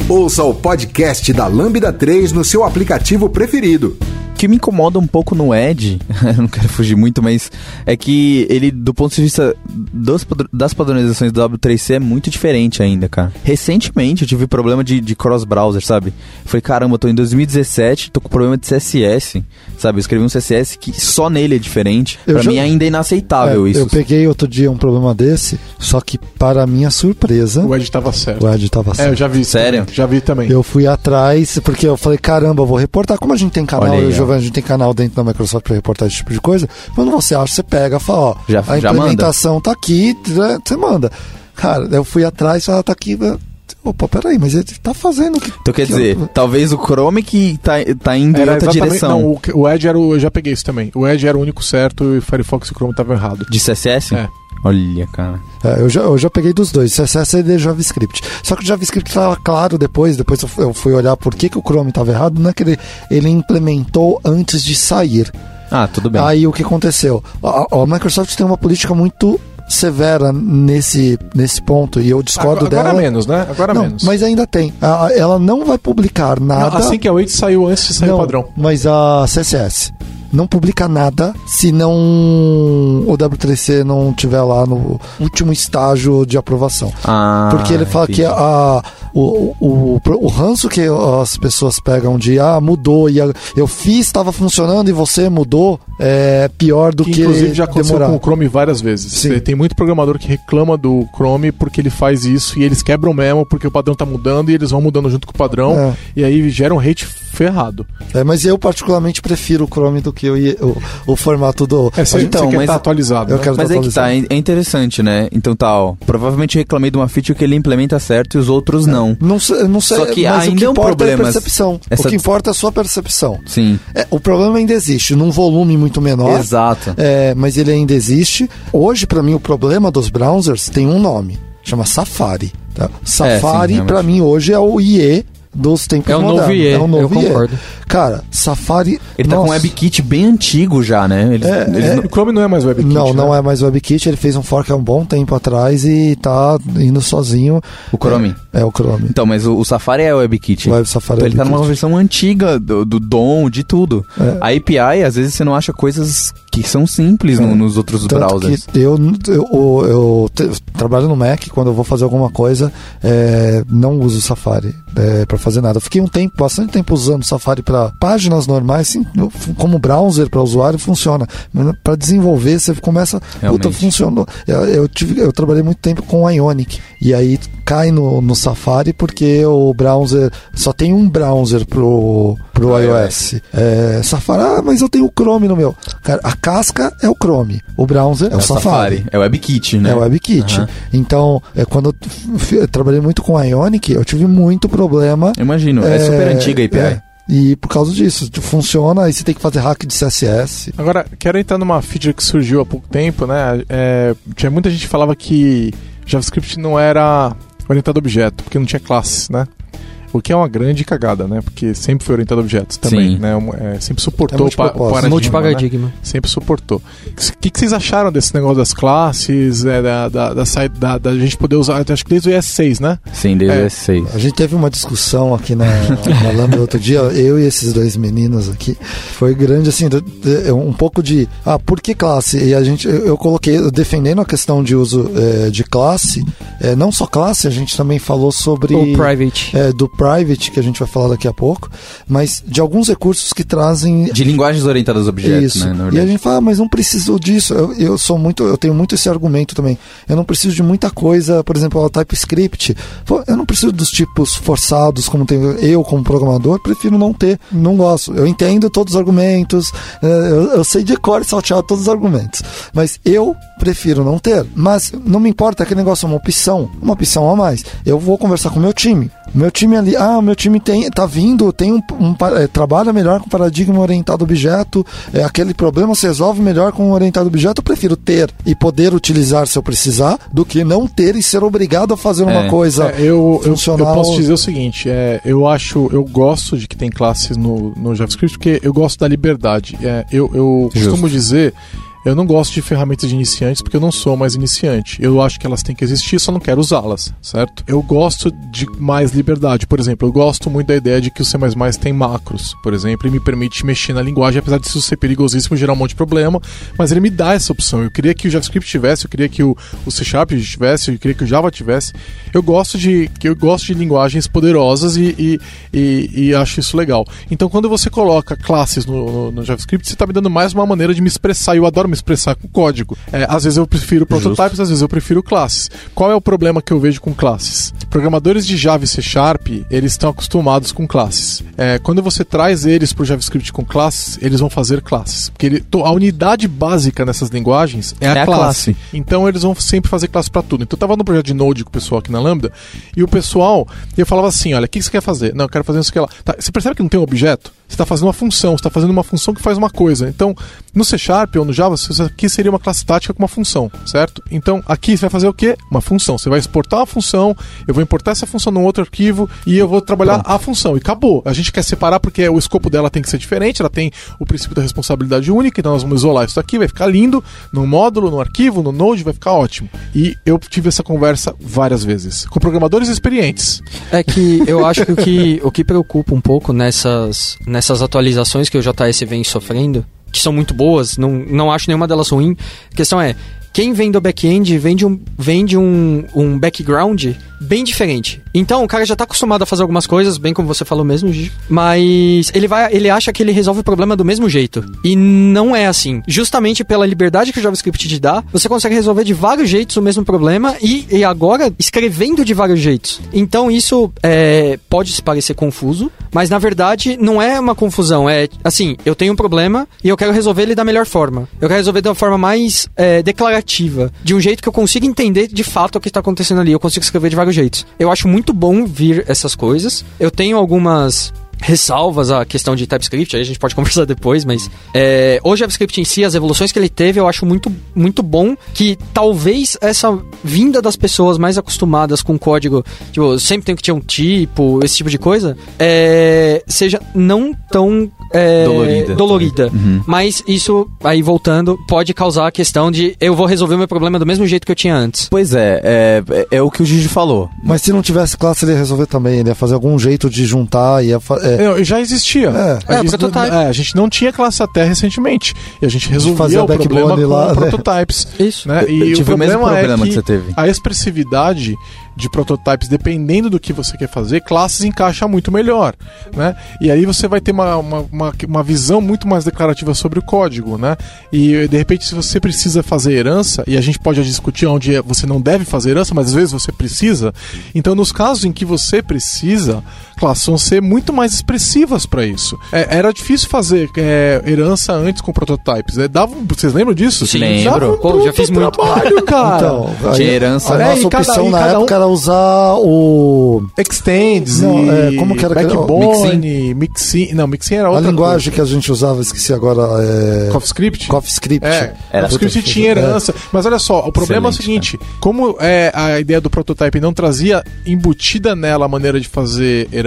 Ouça o podcast da Lambda 3 no seu aplicativo preferido. O que me incomoda um pouco no Edge, eu não quero fugir muito, mas é que ele, do ponto de vista dos das padronizações do W3C, é muito diferente ainda, cara. Recentemente eu tive problema de, de cross-browser, sabe? Eu falei, caramba, eu tô em 2017, tô com problema de CSS, sabe? Eu escrevi um CSS que só nele é diferente. Eu pra já- mim ainda é inaceitável É, isso. Eu peguei outro dia um problema desse, só que para minha surpresa, O Edge tava certo. o Ed tava É, eu certo. já vi. Sério? Já vi também. Eu fui atrás, porque eu falei, caramba, eu vou reportar. Como a gente tem canal, Olha aí, eu e. Giovanni, a gente tem canal dentro da Microsoft para reportar esse tipo de coisa. Quando você acha, você pega, fala, ó, Já- a já implementação tá aqui, né, você manda. Cara, eu fui atrás, ela tá aqui. né, Opa, peraí, mas ele tá fazendo o que. Então quer que- dizer, talvez o Chrome que tá, tá indo em outra direção. Não, o, o Edge era o. Eu já peguei isso também. O Edge era o único certo e o Firefox e o Chrome estavam errados. De CSS? É. Olha, cara. É, eu, já, eu já peguei dos dois, CSS e de JavaScript. Só que o JavaScript estava claro depois, depois eu fui, eu fui olhar por que, que o Chrome estava errado, não é que ele, ele implementou antes de sair. Ah, tudo bem. Aí o que aconteceu? A, a Microsoft tem uma política muito severa nesse, nesse ponto e eu discordo agora, dela. agora menos, né? Agora não, menos. mas ainda tem. Ela não vai publicar Não, nada. assim que a Wait saiu antes de sair não, o padrão. Mas a CSS. Não publica nada se não o W3C não tiver lá no último estágio de aprovação. Ah, Porque ele fala entendi. que a, o, o, o ranço que as pessoas pegam de ah, mudou e a- eu fiz, estava funcionando e você mudou, é pior do Que, que, inclusive já aconteceu demorar. com o Chrome várias vezes. Sim. Tem muito programador que reclama do Chrome porque ele faz isso e eles quebram mesmo porque o padrão tá mudando e eles vão mudando junto com o padrão É. e aí gera um hate ferrado. É, mas eu particularmente prefiro o Chrome do que o, I- o, o formato do. É, você, Então, você quer mas- estar atualizado. Eu né? quero Mas tá é que tá, é é interessante, né? Então tá, ó. Provavelmente eu reclamei de uma feature que ele implementa certo e os outros não. Não sei, não sei Só que mas o ainda que é um importa é problema a percepção. essa- O que importa é a sua percepção. Sim. É, o problema ainda existe, num volume muito menor. Exato. É, mas ele ainda existe. Hoje, pra mim, o problema dos browsers tem um nome, chama Safari. tá? Safari, realmente. pra mim, hoje é o IE dos tempos É novo modernos. IE, é o novo eu IE. concordo. Cara, Safari. Ele tá com um nossa, WebKit bem antigo já, né? Eles, É, eles é. não- O Chrome não é mais WebKit. Não, não né? é mais WebKit. Ele fez um fork há um bom tempo atrás e tá indo sozinho. O Chrome. É, é o Chrome. Então, mas o, o Safari é o WebKit. O Web Safari Então é ele tá numa versão antiga do, do DOM, de tudo. É. A API, às vezes, você não acha coisas que são simples no- É. nos outros Tanto browsers. que eu, eu, eu te- trabalho no Mac, quando eu vou fazer alguma coisa, é, não uso o Safari é, para fazer nada. Eu fiquei um tempo, bastante tempo usando o Safari para páginas normais, sim, como browser para usuário funciona. Para desenvolver, você começa, puta, Realmente. funcionou. Eu, eu, tive, eu trabalhei muito tempo com o Ionic e aí cai no, no Safari porque o browser só tem um browser pro, pro Pro iOS. É, Safari, ah, mas eu tenho o Chrome no meu. Cara, a casca é o Chrome, o browser é, o Safari. É o WebKit, né? É o WebKit. Aham. Então, é, quando eu, eu trabalhei muito com Ionic, eu tive muito problema. Eu Imagino, é, super antiga a API. é, e por causa disso, funciona, aí você tem que fazer hack de CSS. Agora, quero entrar numa feature que surgiu há pouco tempo, né? É, tinha muita gente que falava que JavaScript não era orientado a objeto, porque não tinha classes, né? O que é uma grande cagada, né? Porque sempre foi orientado a objetos também, Sim. né? É, sempre É suportou o pa- o multipropósito. paradigma, né? Sempre suportou. O que, que vocês acharam desse negócio das classes, é, da, da, da, da- da gente poder usar, acho que desde o ES6, né? Sim, desde É. o S6. A gente teve uma discussão aqui na, na Lambda outro dia, eu e esses dois meninos aqui. Foi grande, assim, de- um pouco de. Ah, por que classe? E a gente, eu, coloquei, defendendo a questão de uso eh, de classe, não só classe, a gente também falou sobre. O private. é, do private, que a gente vai falar daqui a pouco, mas de alguns recursos que trazem De linguagens orientadas a objetos, isso. né? e a gente fala, ah, mas não preciso disso. Eu, eu sou muito, eu tenho muito esse argumento também. Eu não preciso de muita coisa, por exemplo, o TypeScript. Eu não preciso dos tipos forçados, como tenho eu como programador, prefiro não ter, não gosto. Eu entendo todos os argumentos, eh, eu, eu sei de cor saltear todos os argumentos, mas eu prefiro não ter. Mas não me importa, aquele negócio é uma opção, uma opção a mais. Eu vou conversar com o meu time. Meu time ali, ah, meu time tem, tá vindo, tem um, um é, trabalha melhor com paradigma orientado objeto, é, aquele problema se resolve melhor com orientado objeto. Eu prefiro ter e poder utilizar se eu precisar, do que não ter e ser obrigado a fazer uma É. coisa É, eu, eu, eu funcional. posso dizer o seguinte, é, eu acho, eu gosto de que tem classes no, no JavaScript porque eu gosto da liberdade. É, eu eu Justo. costumo dizer, eu não gosto de ferramentas de iniciantes porque eu não sou mais iniciante. Eu acho que elas têm que existir, só não quero usá-las, certo? Eu gosto de mais liberdade. Por exemplo, eu gosto muito da ideia de que o C++ tem macros, por exemplo, e me permite mexer na linguagem, apesar disso ser perigosíssimo, gerar um monte de problema, mas ele me dá essa opção. Eu queria que o JavaScript tivesse, eu queria que o, o C Sharp tivesse, eu queria que o Java tivesse. Eu gosto de eu gosto de linguagens poderosas e, e, e, e acho isso legal. Então, quando você coloca classes no, no, no JavaScript, você está me dando mais uma maneira de me expressar. E eu adoro me expressar com código. É, às vezes eu prefiro prototypes, às vezes eu prefiro classes. Qual é o problema que eu vejo com classes? Programadores de Java e C Sharp, eles estão acostumados com classes. É, quando você traz eles para o JavaScript com classes, eles vão fazer classes. Porque ele, a unidade básica nessas linguagens é a, É a classe. classe. Então eles vão sempre fazer classe para tudo. Então eu tava no projeto de Node com o pessoal aqui na Lambda, e o pessoal, eu falava assim: olha, o que você quer fazer? Não, eu quero fazer isso aqui lá. Tá, você percebe que não tem um objeto? Você está fazendo uma função, você está fazendo uma função que faz uma coisa. Então, no C Sharp ou no Java, isso aqui seria uma classe tática com uma função, certo? Então, aqui você vai fazer o quê? Uma função. Você vai exportar a função, eu vou importar essa função num outro arquivo e eu vou trabalhar a função. E acabou. A gente quer separar porque o escopo dela tem que ser diferente, ela tem o princípio da responsabilidade única, então nós vamos isolar isso daqui, vai ficar lindo no módulo, no arquivo, no Node, vai ficar ótimo. E eu tive essa conversa várias vezes com programadores experientes. É que eu acho que o que, o que preocupa um pouco nessas, nessas atualizações que o JS vem sofrendo que são muito boas, não, não acho nenhuma delas ruim. A questão é, quem vem do back-end vende, um, vende um, um background bem diferente. Então o cara já tá acostumado a fazer algumas coisas, bem como você falou mesmo, Gigi, mas ele vai, ele acha que ele resolve o problema do mesmo jeito. E não é assim. Justamente pela liberdade que o JavaScript te dá, você consegue resolver de vários jeitos o mesmo problema e, e agora escrevendo de vários jeitos. Então isso é, pode se parecer confuso, mas na verdade não é uma confusão. É assim, eu tenho um problema e eu quero resolver ele da melhor forma. Eu quero resolver da forma mais é, declarativa, de um jeito que eu consiga entender de fato o que está acontecendo ali. Eu consigo escrever de vários jeitos. Eu acho muito bom vir essas coisas. Eu tenho algumas ressalvas à questão de TypeScript, aí a gente pode conversar depois, mas é, o JavaScript em si, as evoluções que ele teve, eu acho muito, muito bom que talvez essa vinda das pessoas mais acostumadas com código, tipo, sempre tem que ter um tipo, esse tipo de coisa, é, seja não tão é, Dolorida. dolorida. Uhum. Mas isso, aí voltando, pode causar a questão de eu vou resolver o meu problema do mesmo jeito que eu tinha antes. Pois é, é, é o que o Gigi falou. Mas se não tivesse classe, ele ia resolver também. Ele ia fazer algum jeito de juntar, ia é, Não, já existia. É. a, É, gente, prototype. é, a gente não tinha classe até recentemente. E a gente resolvia fazia o problema backbone com lá, né? prototypes. Isso. Né? Eu- E eu o tive o mesmo problema é problema que, que você teve. a expressividade de prototypes, dependendo do que você quer fazer, classes encaixa muito melhor, né? E aí você vai ter uma, uma, uma, visão muito mais declarativa sobre o código, né? E de repente, se você precisa fazer herança, e a gente pode discutir onde é- você não deve fazer herança, mas às vezes você precisa. Então, nos casos em que você precisa, classes vão ser muito mais expressivas para isso. É, era difícil fazer é, herança antes com prototypes. Né? Dava, vocês lembram disso? Sim, lembro. Dava um Pô, já fiz muito. trabalho, cara. Então, aí, Tinha herança. a É, nossa cada- opção na cada um- época era usar o Extends Não, e é, como que era? Backbone, Mixin. Não, Mixin era a outra linguagem que a gente usava, esqueci agora, coisa. é CoffeeScript? CoffeeScript. É, Era CoffeeScript tinha coisa. herança. Mas olha só, o problema Excelente, é o seguinte: como é, a ideia do prototype não trazia embutida nela a maneira de fazer herança,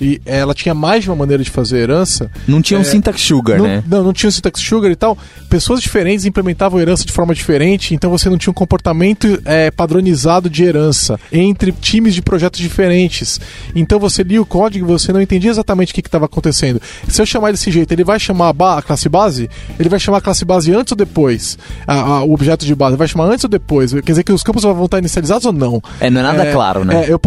e ela tinha mais de uma maneira de fazer herança, Não tinha um É, syntax sugar, não, né? não, não tinha o syntax sugar e tal. Pessoas diferentes implementavam herança de forma diferente, então você não tinha um comportamento é, padronizado de herança entre times de projetos diferentes. Então você lia o código e você não entendia exatamente o que estava acontecendo. Se eu chamar desse jeito, ele vai chamar a, a classe base? Ele vai chamar a classe base antes ou depois? A- a- o objeto de base vai chamar antes ou depois? Quer dizer que os campos vão estar inicializados ou não? É, não é nada É, claro, né? é, eu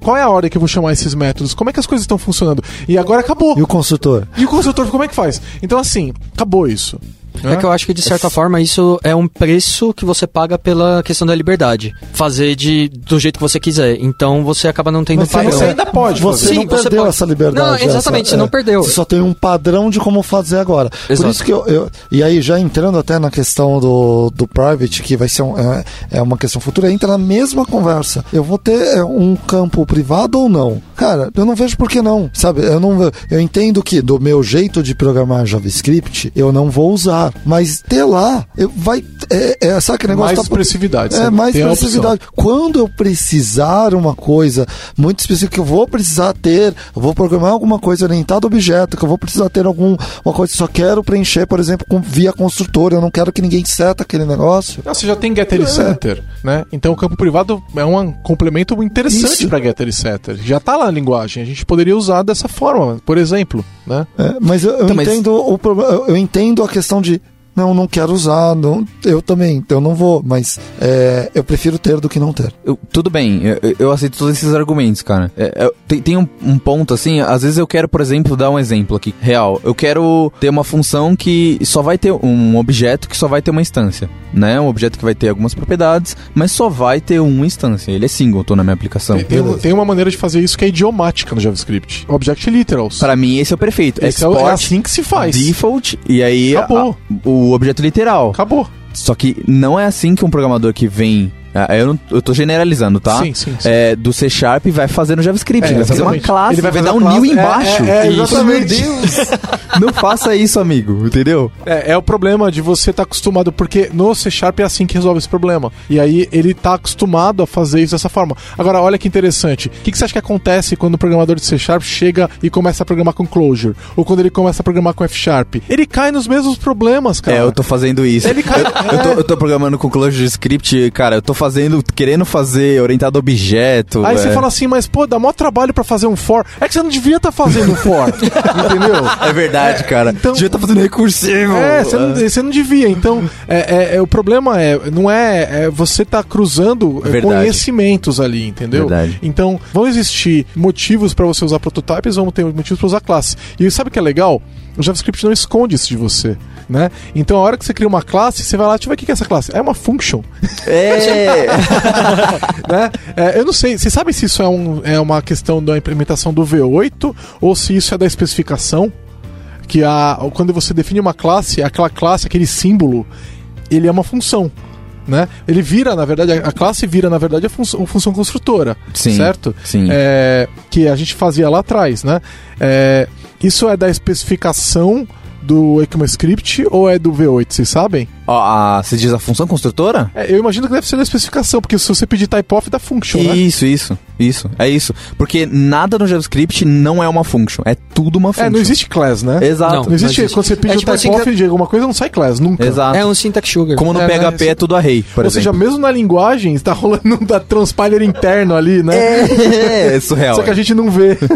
qual é a ordem que eu vou chamar esses métodos? Como é que as coisas estão funcionando? E agora acabou. E o consultor? E o consultor, como é que faz? Então, assim, acabou isso. É que eu acho que, de certa forma, isso é um preço que você paga pela questão da liberdade. Fazer de, do jeito que você quiser. Então você acaba não tendo Mas padrão. Você ainda pode Você. Sim, não você perdeu pode. essa liberdade. Não, exatamente, essa- você não perdeu. Você só tem um padrão de como fazer agora. Por Exato. isso que eu, eu- E aí, já entrando até na questão do, do private, que vai ser um- é, é uma questão futura, entra na mesma conversa. Eu vou ter é, um campo privado ou não? Cara, eu não vejo por que não. Sabe, eu não Eu entendo que do meu jeito de programar JavaScript, eu não vou usar. Mas ter lá, eu, vai. É, é, sabe que negócio Mais tá- expressividade. é, mais a expressividade. Quando eu precisar uma coisa muito específica que eu vou precisar ter, eu vou programar alguma coisa orientada a objeto, que eu vou precisar ter alguma coisa que só quero preencher, por exemplo, com, via construtor, eu não quero que ninguém seta aquele negócio. Ah, Você já tem Getter e É. Setter, né? Então o campo privado é um complemento interessante para Getter e Setter. Já tá lá na linguagem. A gente poderia usar dessa forma, por exemplo, né? É, mas eu, eu Então, mas- entendo o problema, eu- eu entendo a questão de não, não quero usar, não, eu também, eu não vou, mas é, eu prefiro ter do que não ter. Eu- tudo bem, eu, eu aceito todos esses argumentos, cara. É, é, tem tem um, um ponto assim, às vezes eu quero, por exemplo, dar um exemplo aqui, real. Eu quero ter uma função que só vai ter um objeto que só vai ter uma instância, né? Um objeto que vai ter algumas propriedades, mas só vai ter uma instância. Ele é singleton na minha aplicação. Tem, tem, tem uma maneira de fazer isso que é idiomática no JavaScript. Object Literals. Pra mim esse é o perfeito. Esse é, o- é Export, assim que se faz. default e aí Acabou. a- o objeto literal. Acabou. Só que não é assim que um programador que vem. Ah, Eu, não, eu tô generalizando, tá? Sim, sim, sim. É, do C Sharp vai fazer no JavaScript. É, ele vai fazer uma classe, Ele vai vai, dar um new é, embaixo. é, é, exatamente. Meu Deus! não faça isso, amigo, entendeu? É, é o problema de você estar acostumado, porque no C Sharp é assim que resolve esse problema. E aí ele tá acostumado a fazer isso dessa forma. Agora, olha que interessante. O que, que você acha que acontece quando o programador de C Sharp chega e começa a programar com Clojure? Ou quando ele começa a programar com F Sharp? Ele cai nos mesmos problemas, cara. É, eu tô fazendo isso. Ele cai- eu, eu tô, eu tô programando com Clojure Script, cara, eu tô fazendo, querendo fazer orientado a objeto. Aí é. você fala assim, mas pô, dá maior trabalho pra fazer um for. É que você não devia estar fazendo um for. entendeu? É verdade, cara. Então- Devia estar fazendo recursivo. É, você não, você não devia. Então, é, é- é- o problema é, não é, é você tá cruzando é, Verdade. conhecimentos ali, entendeu? Verdade. Então, vão existir motivos pra você usar prototypes, vão ter motivos pra usar classe. E sabe o que é legal? O JavaScript não esconde isso de você, né? Então, a hora que você cria uma classe, você vai lá, deixa eu ver o que é essa classe. É uma function, É. né? É, eu não sei, vocês sabem se isso é, um, é uma questão da implementação do V8 ou se isso é da especificação? Que a, quando você define uma classe, aquela classe, aquele símbolo, ele é uma função. Né? Ele vira, na verdade, a classe vira, na verdade, a função, a função construtora. Sim, Certo? sim. É, que a gente fazia lá atrás, né? É, isso é da especificação do ECMAScript ou é do V8, vocês sabem? Ó, a, você diz a função construtora? É, eu imagino que deve ser da especificação, porque se você pedir type off, dá function, né? Isso, isso, isso. É isso. Porque nada no JavaScript não é uma function. É tudo uma function. É, não existe class, né? Exato. Não. Não existe, Não existe. quando você pede É o tipo type assim off de alguma coisa, não sai class, nunca. Exato. É um syntax sugar. Como no É? PHP é tudo array, por Ou seja, exemplo. mesmo na linguagem, está rolando um da transpiler interno ali, né? É, é surreal. Só que a gente não vê.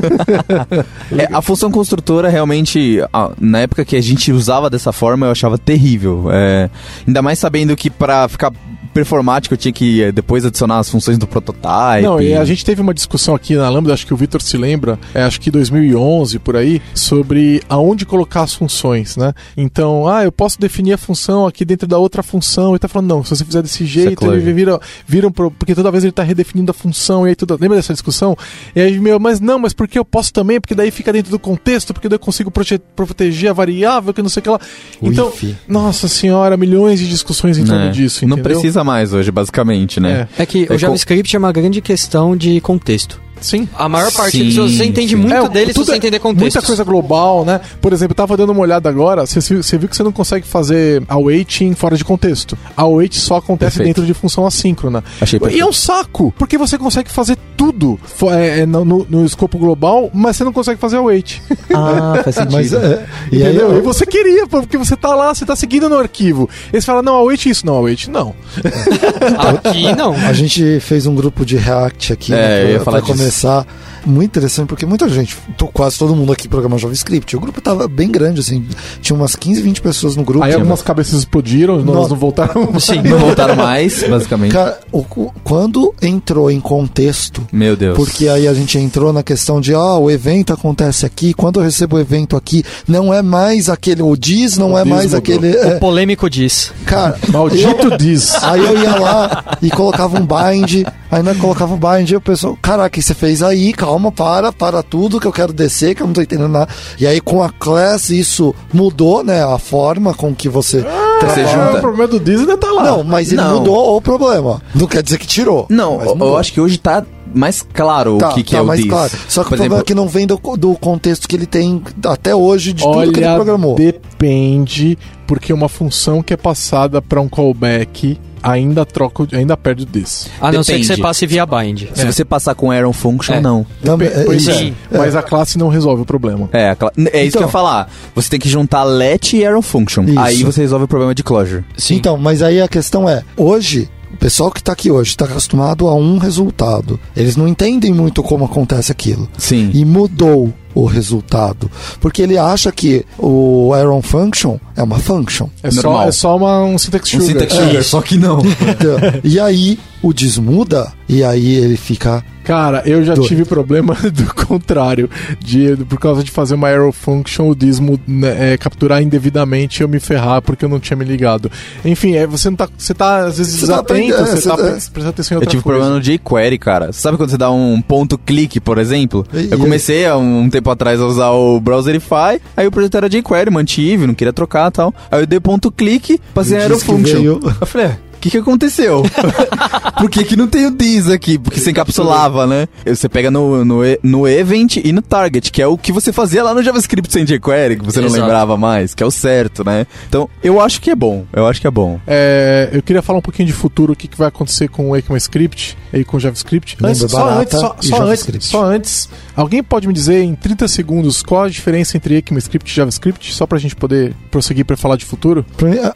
É, a função construtora realmente, na época que a gente usava dessa forma, eu achava terrível. É, ainda mais sabendo que pra ficar performático eu tinha que eh, depois adicionar as funções do prototype. Não, e a gente teve uma discussão aqui na Lambda, acho que o Vitor se lembra, é, acho que 2011 por aí, sobre aonde colocar as funções, né? Então, ah, eu posso definir a função aqui dentro da outra função, e tá falando, não, se você fizer desse jeito, closure. ele vira, vira um pro, porque toda vez ele tá redefinindo a função, e aí tudo. Lembra dessa discussão? E aí, meu, mas não, mas porque eu posso também, porque daí fica dentro do contexto, porque daí eu consigo prote- proteger a variável, que não sei o que lá. Então, nossa senhora, milhões de discussões em torno Né? disso, Não entendeu? precisa mais hoje, basicamente, né? É. É que É o JavaScript é uma grande questão de contexto. Sim. A maior parte, Sim, se você entende sim. muito É, dele, se você é- entender contexto. Muita coisa global, né? Por exemplo, eu tava dando uma olhada agora, você viu, você viu que você não consegue fazer awaiting fora de contexto. A await só acontece Perfeito. dentro de função assíncrona. Achei E perfeito. é um saco, porque você consegue fazer tudo é, é, no, no- no escopo global, mas você não consegue fazer await. Ah, faz sentido. Mas, é, e aí, Entendeu? eu- E você queria, porque você tá lá, você tá seguindo no arquivo. E você fala, não, await isso, não, await não. Aqui não. A gente fez um grupo de React aqui É, eu né, ia pra, falar pra disso. Começar. Muito interessante, porque muita gente, quase todo mundo aqui programa JavaScript. O grupo tava bem grande, assim. Tinha umas 15, 20 pessoas no grupo. Aí algumas cabeças explodiram, nós Não. não voltaram. Sim. Não voltaram mais, basicamente. Cara, o- o- quando entrou em contexto, Meu Deus. porque aí a gente entrou na questão de, ah, o evento acontece aqui, quando eu recebo o evento aqui, não é mais aquele, o diz não O é diz mais mudou. aquele. O é, polêmico diz. cara, Maldito diz. Aí eu ia lá e colocava um bind, aí não colocava um bind, e o pessoal, caraca, o que você fez aí? Calma, para, para tudo que eu quero descer, que eu não tô entendendo nada. E aí com a class isso mudou, né? A forma com que você. Você Ah, junta. O problema do ainda tá lá. Não, mas ele Não. mudou o problema. Não quer dizer que tirou. Não, eu- acho que hoje tá mais claro Tá, o que, que tá é o mais claro. Só que Por o problema exemplo, é que não vem do, do contexto que ele tem até hoje de tudo que ele Olha, programou. depende, porque uma função que é passada para um callback ainda troca, ainda perde o this. A não ser que você passe via bind. se você passar com Arrow Function, É. não. Também- é, Pois isso. é, Sim. mas a classe não resolve o problema. É, é isso Então. que eu ia falar. Você tem que juntar let e Arrow Function. Isso. Aí você resolve o problema de closure. Sim. Então, mas aí a questão é, hoje, o pessoal que tá aqui hoje está acostumado a um resultado. Eles não entendem muito como acontece aquilo. Sim. E mudou o resultado. Porque ele acha que o Arrow Function é uma function. É só, Normal. é só uma, um syntax Um sugar. syntax É. sugar, só que não. Então, e aí o desmuda e aí ele fica. Cara, eu já Doido. tive problema do contrário. De, por causa de fazer uma arrow function, o diz mu- né, é, capturar indevidamente e eu me ferrar porque eu não tinha me ligado. Enfim, é, você não tá. Você tá às vezes Você tá desatento, aprendendo, você você tá tá- pre- prestando atenção em Eu outra tive coisa. problema no jQuery, cara. Sabe quando você dá um ponto clique, por exemplo? E- eu e comecei há um tempo atrás a usar o Browserify, aí o projeto era jQuery, mantive, não queria trocar e tal. Aí eu dei ponto clique, passei a Arrow Function. Eu falei, "Ah, o que que aconteceu? Por que que não tem o this aqui? Porque você encapsulava, né? Você pega no, no, no event e no target, que é o que você fazia lá no JavaScript sem jQuery, que você não Exato. lembrava mais, que é o certo, né? Então, eu acho que é bom. Eu acho que é bom. É, eu queria falar um pouquinho de futuro, o que, que vai acontecer com o ECMAScript e com o JavaScript. Lembra Antes, só barata antes, só, só antes, só antes, alguém pode me dizer em 30 segundos qual a diferença entre ECMAScript e JavaScript, só pra gente poder prosseguir pra falar de futuro?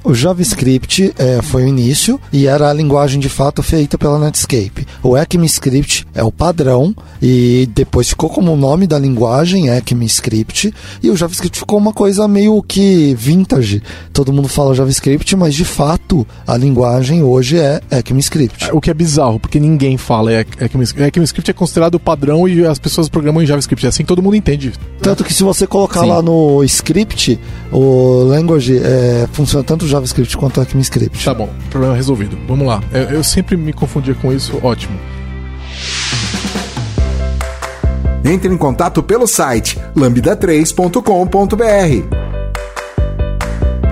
O JavaScript é, foi o início, isso e era a linguagem de fato feita pela Netscape. O ECMAScript é o padrão e depois ficou como o nome da linguagem ECMAScript e o JavaScript ficou uma coisa meio que vintage. Todo mundo fala JavaScript, mas de fato a linguagem hoje é ECMAScript. O que é bizarro, porque ninguém fala ECMAScript. ECMAScript é considerado o padrão e as pessoas programam em JavaScript. É assim que todo mundo entende. Tanto que se você colocar Sim. lá no script, o language é, funciona tanto o JavaScript quanto o ECMAScript. Tá bom, problema resolvido. Vamos lá. Eu, eu sempre me confundia com isso, ótimo. Entre em contato pelo site lambda3.com.br.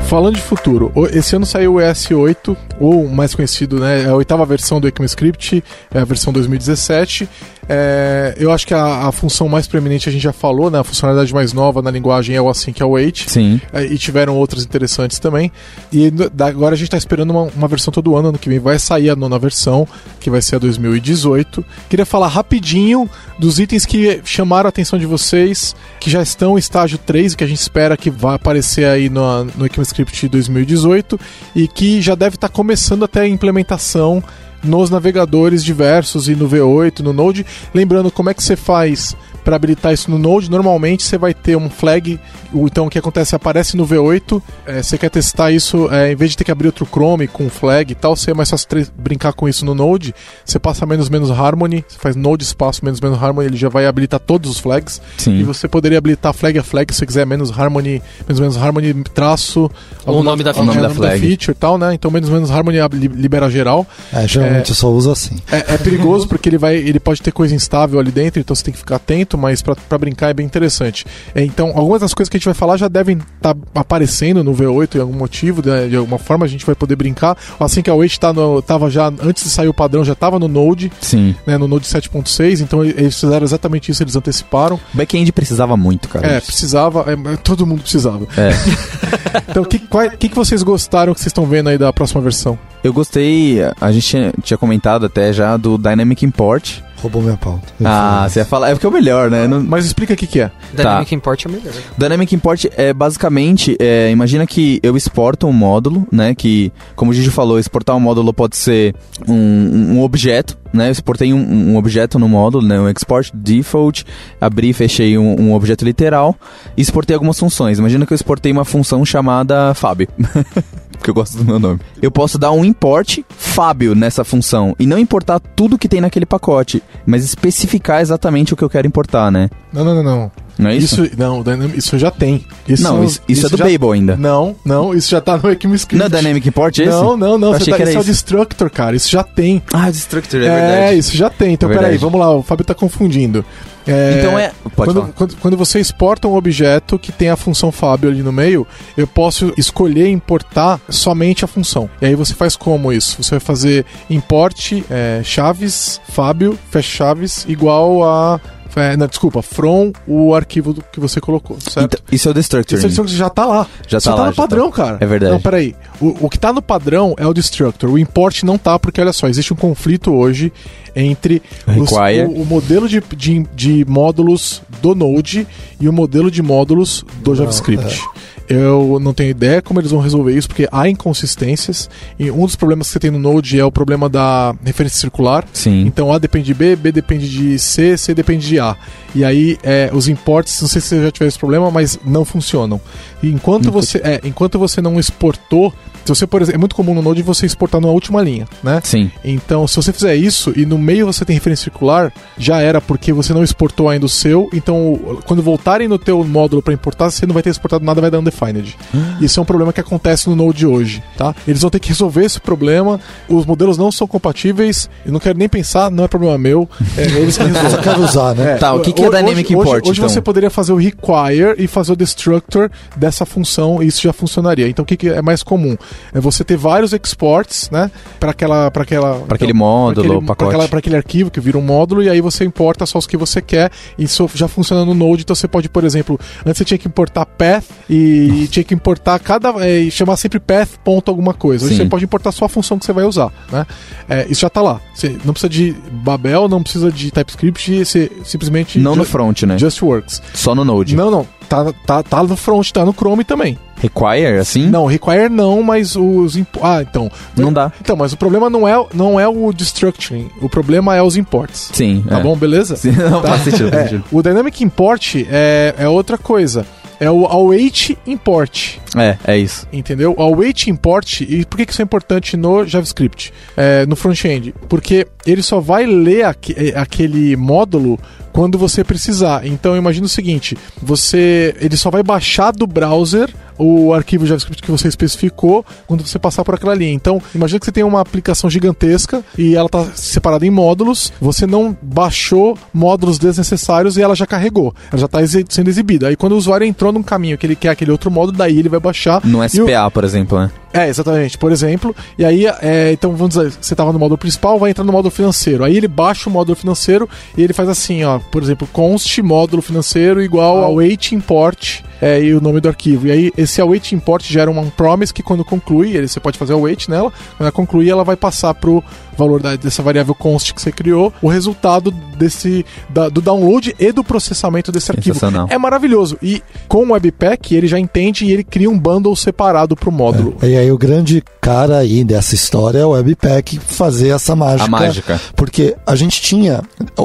Falando de futuro, esse ano saiu o ES8, ou mais conhecido, né, é a oitava versão do ECMAScript, é a versão 2017. É, eu acho que a, a, função mais preeminente a gente já falou, né? A funcionalidade mais nova na linguagem é o async await. Sim. É, e tiveram outras interessantes também. E agora a gente está esperando uma, uma, versão todo ano, ano que vem vai sair a nona versão, que vai ser a 2018. Queria falar rapidinho dos itens que chamaram a atenção de vocês, que já estão em estágio 3, que a gente espera que vá aparecer aí no, no ECMAScript 2018 e que já deve estar tá começando até a implementação nos navegadores diversos e no V8, no Node. Lembrando como é que você faz para habilitar isso no Node, normalmente você vai ter um flag. Então o que acontece? Aparece no V8. É, você quer testar isso, é, em vez de ter que abrir outro Chrome com flag e tal, você é mais fácil brincar com isso no Node. Você passa menos menos Harmony, você faz Node espaço menos menos Harmony, ele já vai habilitar todos os flags. Sim. E você poderia habilitar flag a flag se você quiser menos Harmony, menos menos Harmony traço. Ou o nome da, o nome da, flag. feature e tal, né? Então menos menos Harmony libera geral. É, geralmente é, eu só uso assim. É, é perigoso porque ele vai, ele pode ter coisa instável ali dentro, então você tem que ficar atento mas para brincar é bem interessante. É, então, algumas das coisas que a gente vai falar já devem estar tá aparecendo no V8 em algum motivo, de, né, de, alguma forma a gente vai poder brincar. Assim que a Wait tá no, tava já, antes de sair o padrão, já estava no Node, Sim. Né, no Node 7.6, então eles fizeram exatamente isso, eles anteciparam. O back-end precisava muito, cara. É, precisava, é, todo mundo precisava. É. então, o que, que, que vocês gostaram que vocês estão vendo aí da próxima versão? Eu gostei, a gente tinha comentado até já do Dynamic Import, Roubou minha pauta. ah, você ia falar. É porque é o melhor, né? Não... Mas explica o que, que é. Dynamic tá. Import é o melhor. Dynamic Import é basicamente. É, imagina que eu exporto um módulo, né? Que, como o Gigi falou, exportar um módulo pode ser um, um objeto, né? Eu exportei um, um, objeto no módulo, né? Um export default, abri e fechei um, um objeto literal e exportei algumas funções. Imagina que eu exportei uma função chamada Fábio. porque eu gosto do meu nome. Eu posso dar um import Fábio nessa função e não importar tudo que tem naquele pacote, mas especificar exatamente o que eu quero importar, né? Não, não, não, não. Não é isso? isso não, isso já tem. Isso, não, isso, isso, isso é do já, Babel ainda. Não, não, isso já tá no ECMAScript. Não é Dynamic Import esse? Não, não, não. Você tá, isso é o Destructor, cara. Isso já tem. Ah, Destructor, é, é verdade. É, isso já tem. Então, é peraí, vamos lá, o Fábio tá confundindo. É, então é. Pode quando, quando, quando, você exporta um objeto que tem a função Fábio ali no meio, eu posso escolher importar somente a função. E aí você faz como isso? Você vai fazer import é, chaves Fábio, fecha chaves igual a é, não, desculpa, from o arquivo do, que você colocou, certo? Então, isso é o Destructor. Isso é o Destructor já tá lá. Já tá, tá lá, no tá padrão, tá. cara. É verdade. Não, peraí. O, o que tá no padrão é o Destructor. O import não tá, porque olha só, existe um conflito hoje entre os, o, o, modelo de, de, de, módulos do Node e o modelo de módulos do JavaScript. É. Eu não tenho ideia como eles vão resolver isso, porque há inconsistências. E um dos problemas que você tem no Node é o problema da referência circular. Sim. Então A depende de B, B depende de C, C depende de A. E aí é, os imports, não sei se você já tiver esse problema, mas não funcionam. E enquanto você, é, enquanto você não exportou se você, por exemplo, é muito comum no Node você exportar na última linha, né? Sim. Então, se você fizer isso e no meio você tem referência circular, já era porque você não exportou ainda o seu. Então, quando voltarem no teu módulo para importar, você não vai ter exportado nada, vai dar undefined. Ah. Isso é um problema que acontece no Node hoje, tá? Eles vão ter que resolver esse problema. Os modelos não são compatíveis. Eu não quero nem pensar, não é problema meu. É, eles que resolvem. Quero usar, né? É, tá, o que, que é Dynamic hoje, Import? Hoje, hoje então? você poderia fazer o require e fazer o destructor dessa função e isso já funcionaria. Então, o que, que é mais comum? É você ter vários exports, né? Para aquela, para aquela, para aquele módulo, para aquele arquivo que vira um módulo e aí você importa só os que você quer. Isso já funciona no Node, então você pode, por exemplo, antes você tinha que importar path e Nossa. tinha que importar cada é, e chamar sempre path ponto alguma coisa. Hoje você pode importar só a função que você vai usar, né? É, isso já está lá. Você não precisa de Babel, não precisa de TypeScript, você simplesmente não no front, né? Just works. Só no Node. Não, não. Tá, tá, tá no front, tá no Chrome também. require, assim? Não, require não, mas os Ah, então. Não dá. Então, mas o problema não é, não é o destructuring, o problema é os imports. Sim. Tá é. bom, beleza? Sim, não, faz sentido, faz É, sentido. o Dynamic Import é, é outra coisa. É o await import, É, é isso. entendeu? O await import, e por que que isso é importante no JavaScript, é, no front-end? Porque ele só vai ler aque- é, aquele módulo quando você precisar. Então imagina o seguinte, você, ele só vai baixar do browser o arquivo JavaScript que você especificou quando você passar por aquela linha. Então, imagina que você tem uma aplicação gigantesca e ela está separada em módulos, você não baixou módulos desnecessários e ela já carregou. Ela já está sendo exibida. Aí quando o usuário entrou num caminho que ele quer aquele outro módulo, daí ele vai baixar. No E o- SPA, por exemplo, né? É, exatamente. Por exemplo, e aí, é, então vamos dizer, você estava no módulo principal, vai entrar no módulo financeiro. Aí ele baixa o módulo financeiro e ele faz assim, ó, por exemplo, const módulo financeiro igual ao await import é, e o nome do arquivo. E aí esse await import gera um promise que quando conclui, ele, você pode fazer await nela, quando ela concluir, ela vai passar pro valor da- dessa variável const que você criou, o resultado desse da- do download e do processamento desse arquivo. É maravilhoso. E com o Webpack, ele já entende e ele cria um bundle separado pro módulo. E aí o grande cara aí dessa história é o Webpack fazer essa mágica. A mágica. Porque a gente tinha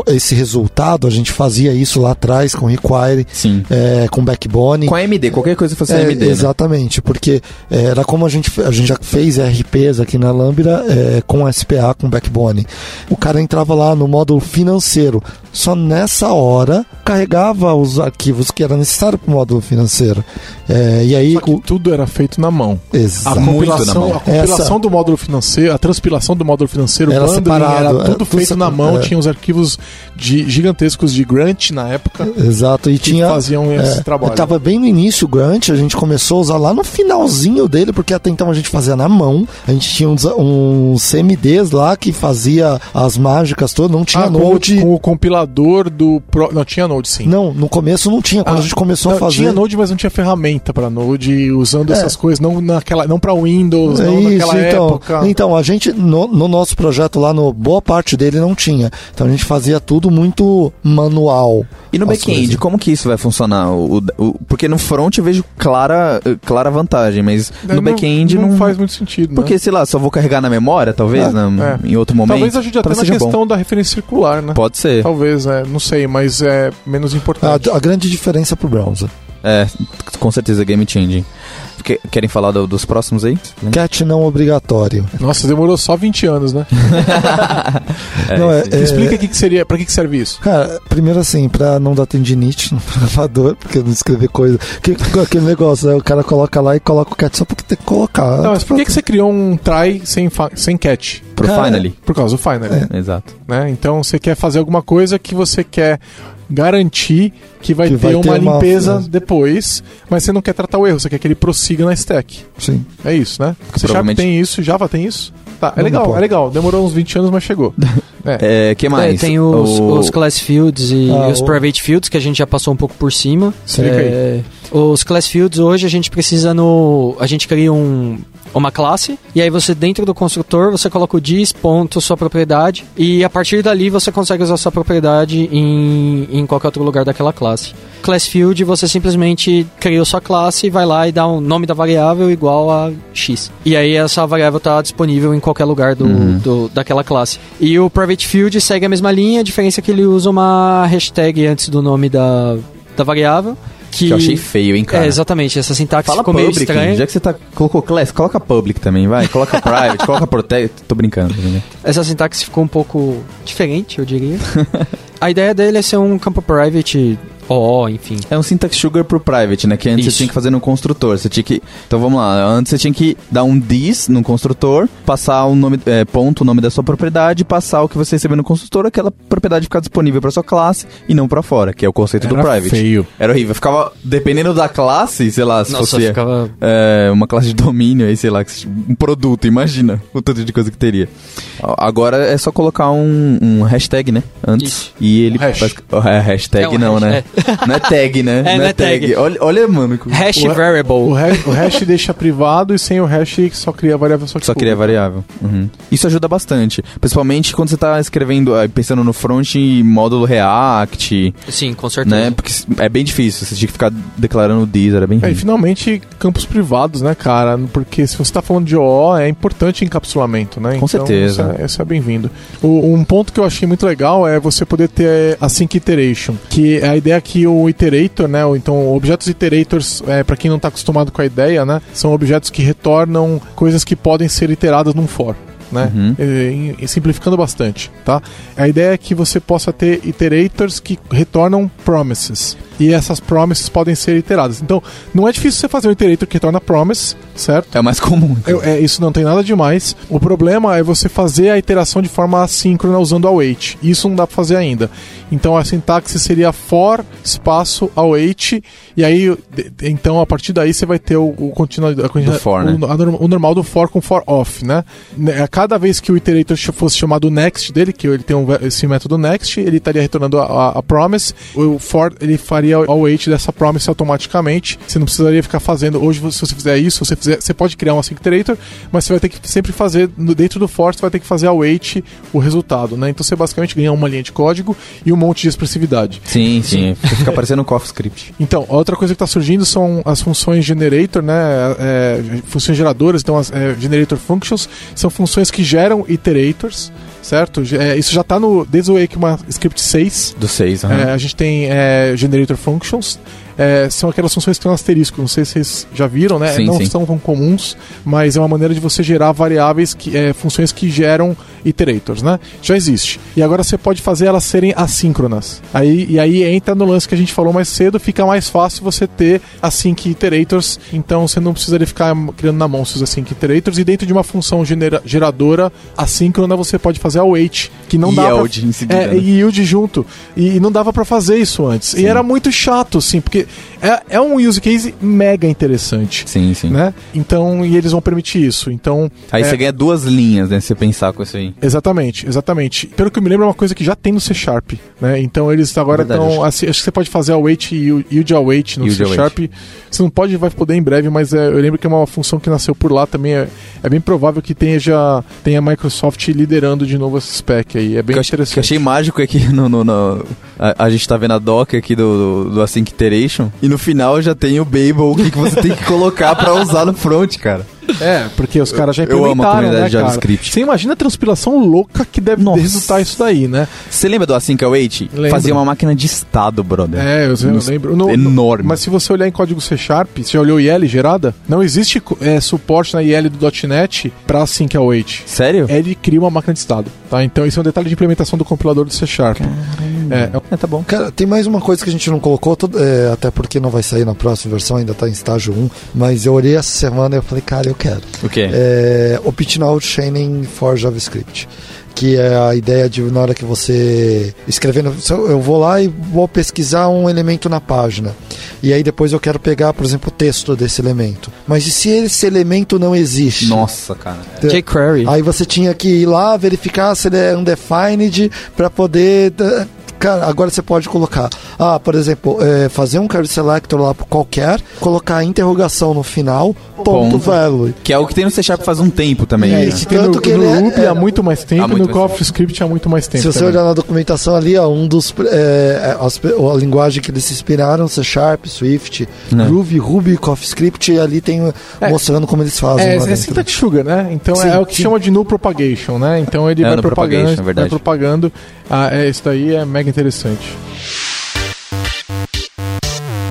esse resultado, a gente fazia isso lá atrás com Require, Sim. é, com Backbone. Com a MD, qualquer coisa que fosse É, AMD. né? exatamente, porque é, era como a gente, a gente já fez RPs aqui na Lambda é, com SPA, com Backbone. O cara entrava lá no módulo financeiro, só nessa hora carregava os arquivos que era necessário para o módulo financeiro. É, e aí, o- tudo era feito na mão. A exato. Na compilação, mão. a compilação Essa- do módulo financeiro, a transpilação do módulo financeiro, Era bundling, separado, era era tudo tudo feito na mão, é. tinha os arquivos de, gigantescos de Grant na época Exato, e que tinha. faziam esse É, trabalho. Tava bem no início o Grant, a gente começou a usar lá no finalzinho dele, porque até então a gente fazia na mão. A gente tinha uns, uns CMDs lá que fazia as mágicas todas, não tinha Ah, Node. o, com o compilador do Pro... Não, tinha Node sim. Não, no começo não tinha. Quando Ah, a gente começou não, a fazer. Tinha Node, mas não tinha ferramenta para Node, usando É. essas coisas, não naquela, não para Windows, É não isso, naquela então, época. então, a gente, no, no nosso projeto lá, no, boa parte dele não tinha. Então a gente fazia tudo muito manual. E no back-end, como que isso vai funcionar? O, o- porque no front eu vejo clara, clara vantagem, mas Daí no back-end não, não faz muito sentido, Porque, né? sei lá, só vou carregar na memória, talvez, É, na- é. Em outro momento. Talvez ajude até na seja bom. questão da referência circular, né? Pode ser. Talvez, é, não sei, mas é menos importante. A, a grande diferença pro browser. É, com certeza, game changing. Que- Querem falar do- dos próximos aí? Cat não obrigatório. Nossa, demorou só 20 anos, né? É, não, é, é- Explica o que, que seria, pra que, que serve isso. Cara, primeiro assim, pra não dar tendinite no gravador, porque não escrever coisa. Que, aquele negócio, né? O cara coloca lá e coloca o cat só porque tem que colocar. Não, mas por que, que você criou um try sem, sem catch? Pro Cara, Finally. Por causa do Finally, Exato. né? Então você quer fazer alguma coisa que você quer garantir que vai Que ter vai uma ter uma- limpeza é. depois, mas você não quer tratar o erro, você quer que ele prossiga na stack. Sim. É isso, né? Sharp Provavelmente- tem isso, Java tem isso. Tá, é Não legal, é legal. Demorou uns 20 anos, mas chegou. É. É, que mais? É, tem os, O- os class fields e Ah, os o- private fields que a gente já passou um pouco por cima. Explica É, os class fields hoje a gente precisa no. A gente cria um, uma classe e aí você dentro do construtor você coloca o dis ponto sua propriedade e a partir dali você consegue usar sua propriedade em, em qualquer outro lugar daquela classe. Class field você simplesmente cria sua classe, vai lá e dá um nome da variável igual a x. E aí essa variável está disponível em qualquer lugar do, Uhum. do- daquela classe. E o private field segue a mesma linha, a diferença é que ele usa uma hashtag antes do nome da, da variável. Que, Que eu achei feio, hein, cara. É, exatamente. Essa sintaxe Fala ficou meio public, estranha. já que você tá, colocou class, coloca public também, vai. Coloca private, coloca protect. Tô brincando. né? Essa sintaxe ficou um pouco diferente, eu diria. a ideia dele é ser um campo private OO, enfim. É um syntax sugar pro private, né? Que antes Isso. você tinha que fazer no construtor. Você tinha que. Então vamos lá. Antes você tinha que dar um this no construtor, passar o nome, é, ponto, o nome da sua propriedade, passar o que você recebeu no construtor, aquela propriedade ficar disponível pra sua classe e não pra fora, que é o conceito do Era private. feio. Era horrível. Ficava, dependendo da classe, sei lá, se Nossa, fosse ficava... é, uma classe de domínio aí, sei lá, um produto, imagina o tanto de coisa que teria. Agora é só colocar um, um hashtag, né? Antes. Isso. E ele. Um hash. faz- é, hashtag É um não, hash, né? É. Não é tag, né? É, não é tag. Olha, olha, mano. Hash O- O variable. hash, o hash deixa privado e sem o hash só cria variável só que Só cria variável. Uhum. Isso ajuda bastante. Principalmente quando você tá escrevendo, eh, pensando no front em módulo React, Sim, com certeza. né? Porque é bem difícil. Você tinha que ficar declarando this, era bem É, e finalmente campos privados, né, cara? Porque se você está falando de OO, é importante encapsulamento, né? Com certeza. Isso é, é bem-vindo. O- Um ponto que eu achei muito legal é você poder ter a sync iteration, que é a ideia que o iterator, né? Ou então, objetos iterators, é, para quem não está acostumado com a ideia, né? São objetos que retornam coisas que podem ser iteradas num for. Né? Uhum. E- e simplificando bastante, tá? A ideia é que você possa ter iterators que retornam promises. E essas promises podem ser iteradas. Então, não é difícil você fazer um iterator que retorna promise, certo? É o mais comum. Eu- é, isso não tem nada demais. O problema é você fazer a iteração de forma assíncrona usando await. Isso não dá pra fazer ainda. Então a sintaxe seria for espaço await e aí então a partir daí você vai ter o, o continua- for, né? o, a o normal do for com for off, né? A cada vez que o iterator fosse chamado next dele, que ele tem um esse método next, ele estaria retornando a, a- a promise. O for ele faria o await dessa promise automaticamente. Você não precisaria ficar fazendo. Hoje, se você fizer isso, você, fizer, você pode criar um async iterator, mas você vai ter que sempre fazer dentro do for, você vai ter que fazer await o resultado, né? Então você basicamente ganha uma linha de código e um monte de expressividade. Sim, sim. Fica parecendo um CoffeeScript. Então, outra coisa que está surgindo são as funções generator, né? É, funções geradoras, então as é, generator functions são funções que geram iterators, certo? É, isso já está no desde o ECMAScript 6. Do 6, É, a gente tem é, generator functions. É, são aquelas funções que tem um asterisco, não sei se vocês já viram, né? Sim, não sim. são tão comuns, mas é uma maneira de você gerar variáveis, que, é, funções que geram iterators, né? Já existe. E agora você pode fazer elas serem assíncronas. Aí, e aí entra no lance que a gente falou mais cedo, fica mais fácil você ter async iterators, então você não precisaria ficar criando na mão esses async iterators, e dentro de uma função genera- geradora assíncrona você pode fazer await, que não dá pra- yield seguida, é, né? e yield junto. E, e não dava pra fazer isso antes. Sim. E era muito chato, assim, porque é, é um use case mega interessante. Sim, sim. Né? Então, e eles vão permitir isso. Então, Aí é, você ganha duas linhas, né? Se você pensar com isso aí. Exatamente, exatamente. Pelo que eu me lembro, é uma coisa que já tem no C Sharp, né? Então eles agora estão. acho- acho que você pode fazer await e yield await no C. Sharp. Você não pode, vai poder em breve, mas é, eu lembro que é uma função que nasceu por lá também. É, é bem provável que tenha já tenha a Microsoft liderando de novo esse spec aí. É bem O que interessante. que eu achei mágico é que no, no- no- a, a gente tá vendo a doc aqui do, do, do Async Iteration e no final já tem o Babel, o que, que você tem que colocar pra usar no front, cara. É, porque os caras já Eu amo a implementaram, comunidade né, de? JavaScript. Você imagina a transpilação louca que deve Nossa. resultar isso daí, né? Você lembra do Async Await? Lembro. Fazia uma máquina de estado, brother. É, eu, eu lembro. No- no- enorme. mas se você olhar em código C Sharp, você já olhou IL gerada? Não existe é, suporte na IL do .NET pra Async Await. Sério? Ele cria uma máquina de estado, tá? Então isso é um detalhe de implementação do compilador do C Sharp. É, é- É, tá bom. Cara, tem mais uma coisa que a gente não colocou, todo- é, até porque não vai sair na próxima versão, ainda tá em estágio 1, mas eu olhei essa semana e eu falei, cara, eu quero. O quê? É, Optional Chaining for JavaScript. Que é a ideia de na hora que você escrevendo, eu eu vou lá e vou pesquisar um elemento na página. E aí depois eu quero pegar, por exemplo, o texto desse elemento. Mas e se esse elemento não existe? Nossa, cara. jQuery. Aí você tinha que ir lá verificar se ele é undefined para poder. Cara, agora você pode colocar. Ah, por exemplo, é, fazer um query selector lá qualquer, colocar a interrogação no final. Value. Que é o que tem no C Sharp faz um tempo também. é, né? no, Tanto que no é- Ruby é- há muito mais tempo Há e muito no CoffeeScript há muito mais tempo. Se você também. olhar na documentação ali, ó, um dos é, as- a linguagem que eles se inspiraram, C Sharp, Swift, Né. Groovy, Ruby, CoffeeScript, e ali tem É. mostrando como eles fazem. É, é syntax sugar, né? Então Sim, é o que sim. chama de null propagation, né? Então ele É, vai no propagando, propagation, é vai verdade. propagando. Ah, é, isso daí é mega interessante.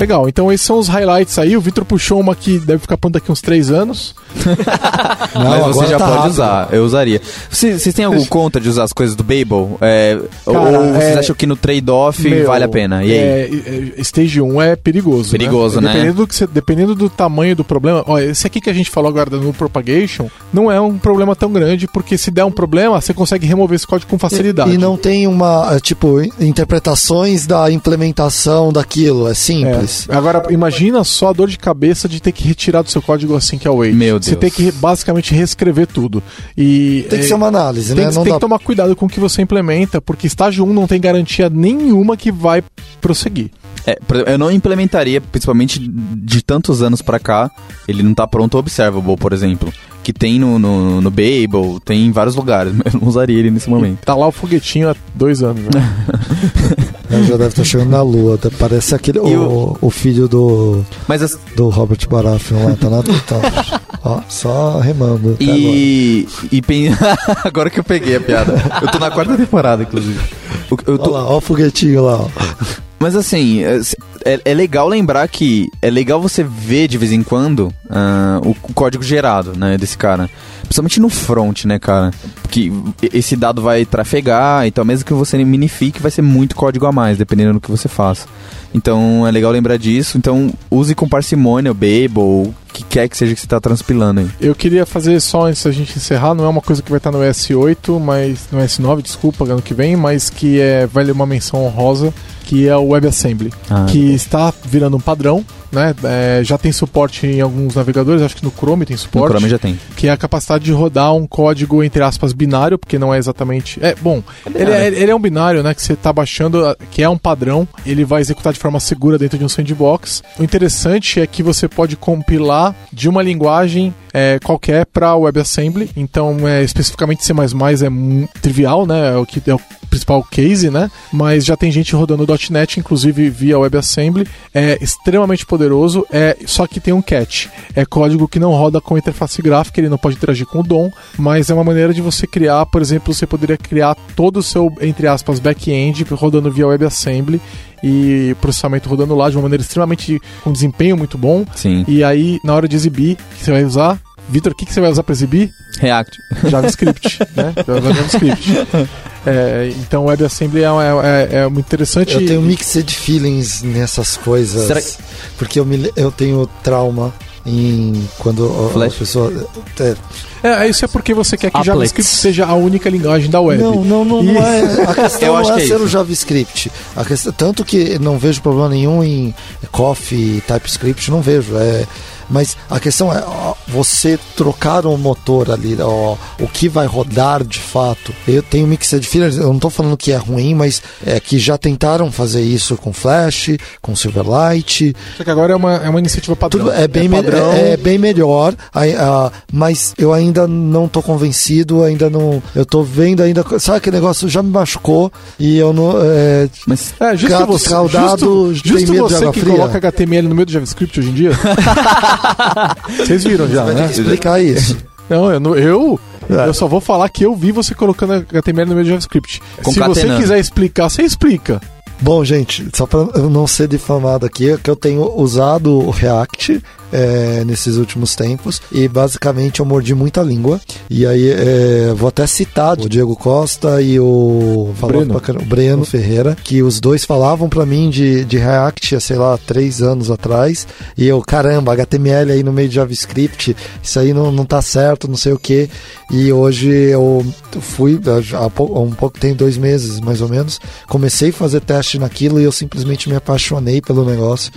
Legal, então esses são os highlights aí. O Vitor puxou uma que deve ficar pronta daqui uns 3 anos. Não, Mas você já tá pode rápido. usar, eu usaria. Vocês têm algum conta de usar as coisas do Babel? É, ou Cara, vocês é- acham que no trade-off vale a pena? E aí? É, é, stage 1 é perigoso. Perigoso, né? Dependendo do, que você- dependendo do tamanho do problema. Ó, esse aqui que a gente falou agora do null propagation não é um problema tão grande, porque se der um problema, você consegue remover esse código com facilidade. E não tem uma, é, tipo, in- interpretações da implementação daquilo, é É, simples. Agora, imagina só a dor de cabeça de ter que retirar do seu código assim que é o Wait. Meu Você Deus. tem que basicamente reescrever tudo. E Tem que é, ser uma análise, tem, né? que- Não tem dá que tomar cuidado com o que você implementa, porque estágio 1 não tem garantia nenhuma que vai prosseguir. É, eu não implementaria, principalmente de tantos anos pra cá, ele não tá pronto observable, por exemplo. Que tem no, no, no Babel, tem em vários lugares, mas eu não usaria ele nesse momento. Tá lá o foguetinho há dois anos. né? Já deve estar chegando na lua. tá- Parece aquele. E O, o filho do, Mas as- do Robert Baratheon lá, tá na. Tá, ó, só remando. até agora. E. E pen- agora que eu peguei a piada. Eu tô na quarta temporada, inclusive. Eu tô- Olha lá, ó o foguetinho lá. Ó. Mas assim, é, é- é legal lembrar que é legal você ver de vez em quando ah, o, o código gerado, né, desse cara. Principalmente no front, né, cara? Que esse dado vai trafegar, então mesmo que você minifique, vai ser muito código a mais, dependendo do que você faça. Então é legal lembrar disso. Então use com parcimônia o Babel, o que quer que seja que você está transpilando aí. Eu queria fazer só antes da gente encerrar, não é uma coisa que vai estar no S8, mas no S9, desculpa, ano que vem, mas que é vale uma menção honrosa, que é o WebAssembly, Ah, que está virando um padrão, né? É, já tem suporte em alguns navegadores, acho que no Chrome tem no suporte. Chrome já tem. que é a capacidade de rodar um código, entre aspas, binário, porque não é exatamente. É, bom, ele é, ele é um binário, né? Que você está baixando, que é um padrão, ele vai executar de forma segura dentro de um sandbox. O interessante é que você pode compilar de uma linguagem é, qualquer para WebAssembly, então é, especificamente C é trivial, né? É o que é o principal case, né? Mas já tem gente rodando .NET, inclusive via WebAssembly. É extremamente poderoso, é só que tem um catch. É código que não roda com interface gráfica, ele não pode interagir com o DOM, mas é uma maneira de você criar, por exemplo, você poderia criar todo o seu, entre aspas, back-end rodando via WebAssembly e processamento rodando lá de uma maneira extremamente com desempenho muito bom. Sim. E aí, na hora de exibir, você vai usar? Vitor, o que que você vai usar para exibir? React. JavaScript, né? JavaScript. É, então, WebAssembly é, é, é, é muito interessante. Eu tenho mixed feelings nessas coisas. Será Porque eu, me, eu tenho trauma em quando a- a Flash? pessoa. É, É, isso é porque você quer que Applets. JavaScript seja a única linguagem da web. Não, não, não, E- não é. A questão Eu não acho é que é ser isso. o JavaScript. A questão, tanto que não vejo problema nenhum em Coffee, TypeScript, não vejo. É, mas a questão é ó, você trocar o motor ali, ó, o que vai rodar de fato. Eu tenho mixed feelings, eu não estou falando que é ruim, mas é que já tentaram fazer isso com Flash, com Silverlight. Só que agora é uma, é uma iniciativa padrão. Tudo é bem, me- padrão. é, é bem melhor, mas eu ainda não tô convencido, ainda não. Eu tô vendo ainda. Sabe aquele negócio já me machucou e eu não. É, Mas É, justo Gato você, escaldado justo, tem justo medo de você água que fria? coloca HTML no meio do JavaScript hoje em dia. Vocês viram já, ter né? que explicar isso. Não, eu, não- eu, É. eu só vou falar que eu vi você colocando HTML no meio do JavaScript. Se você quiser explicar, você explica. Bom, gente, só para eu não ser difamado aqui, é que eu tenho usado o React é, nesses últimos tempos e basicamente eu mordi muita língua. E aí é, vou até citar o Diego Costa e o, Breno. caramba, o Breno Ferreira, que os dois falavam pra mim de, de React, sei lá, três anos atrás. E eu, caramba, HTML aí no meio de JavaScript, isso aí não, não tá certo, não sei o que. E hoje eu fui, há há um pouco, tem dois meses mais ou menos, comecei a fazer teste naquilo e eu simplesmente me apaixonei pelo negócio.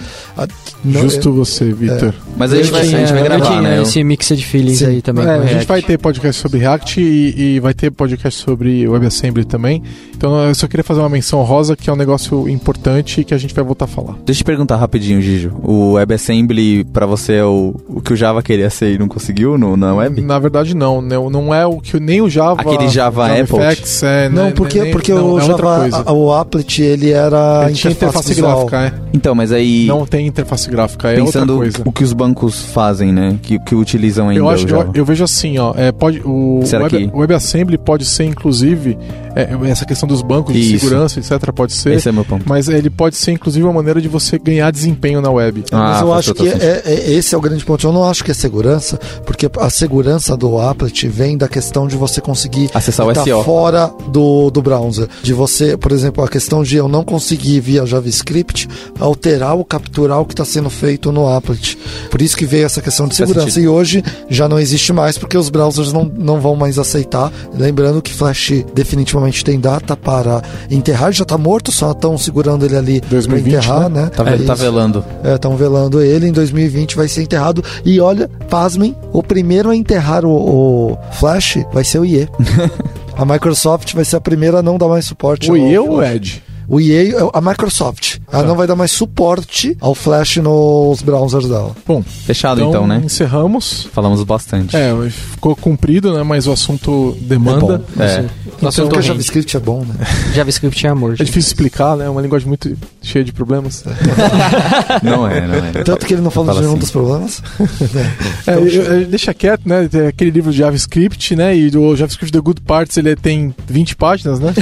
Não- Justo você, Vitor. Mas a gente, vai, a gente vai eu gravar, tinha né? esse mixed feelings Sim. aí também. É, com a gente vai ter podcast sobre React e, e vai ter podcast sobre WebAssembly também. Então eu só queria fazer uma menção rosa que é um negócio importante e que a gente vai voltar a falar. Deixa eu te perguntar rapidinho, Gijo. O WebAssembly pra você é o, o que o Java queria ser e não conseguiu no, na web? Na verdade, não. Não, não é o que nem o Java. Aquele Java Apple? FX, é, Não, né, porque, nem- porque não, o é Java, a- o applet, ele era Ele tinha interface, interface gráfica, é. Então, mas aí Não tem interface gráfica, é pensando outra coisa. o que os bancos fazem, né? Que, que utilizam ainda Eu, acho, eu, eu vejo assim, ó, é, pode, o, Será web, que- o WebAssembly pode ser, inclusive, é, essa questão dos bancos de Isso. segurança, etc., pode ser, Esse é meu ponto. mas ele pode ser, inclusive, uma maneira de você ganhar desempenho na web. Ah, Mas eu acho que é, é- esse é o grande ponto. Eu não acho que é segurança, porque a segurança do applet vem da questão de você conseguir Acessar o estar SEO. fora do, do browser. De você, por exemplo, a questão de eu não conseguir via JavaScript alterar ou capturar o que está sendo feito no applet. Por isso que veio essa questão de segurança. E hoje já não existe mais, porque os browsers não, não vão mais aceitar. Lembrando que Flash definitivamente provavelmente tem data para enterrar, já tá morto, só estão segurando ele ali 2020, pra enterrar, né? Tá, É tá isso. velando. Estão velando ele, em 2020 vai ser enterrado. E olha, pasmem, o primeiro a enterrar o, o Flash vai ser o IE. a Microsoft vai ser a primeira a não dar mais suporte. O IE ou o. Edge? O EA, é a Microsoft. Ela não vai dar mais suporte ao Flash nos browsers dela. Bom, Fechado então, né? encerramos. Falamos bastante. É, ficou cumprido, né? Mas o assunto demanda. É bom. É. Nossa, Então, Porque. JavaScript é bom, né? JavaScript é amor. É difícil explicar, né? É uma linguagem muito cheia de problemas. Não é, não é. Tanto que ele não fala Fala de nenhum assim. dos problemas. É, eu- eu- deixa quieto, né? Tem aquele livro de JavaScript, né? E o JavaScript The Good Parts ele tem 20 páginas, né?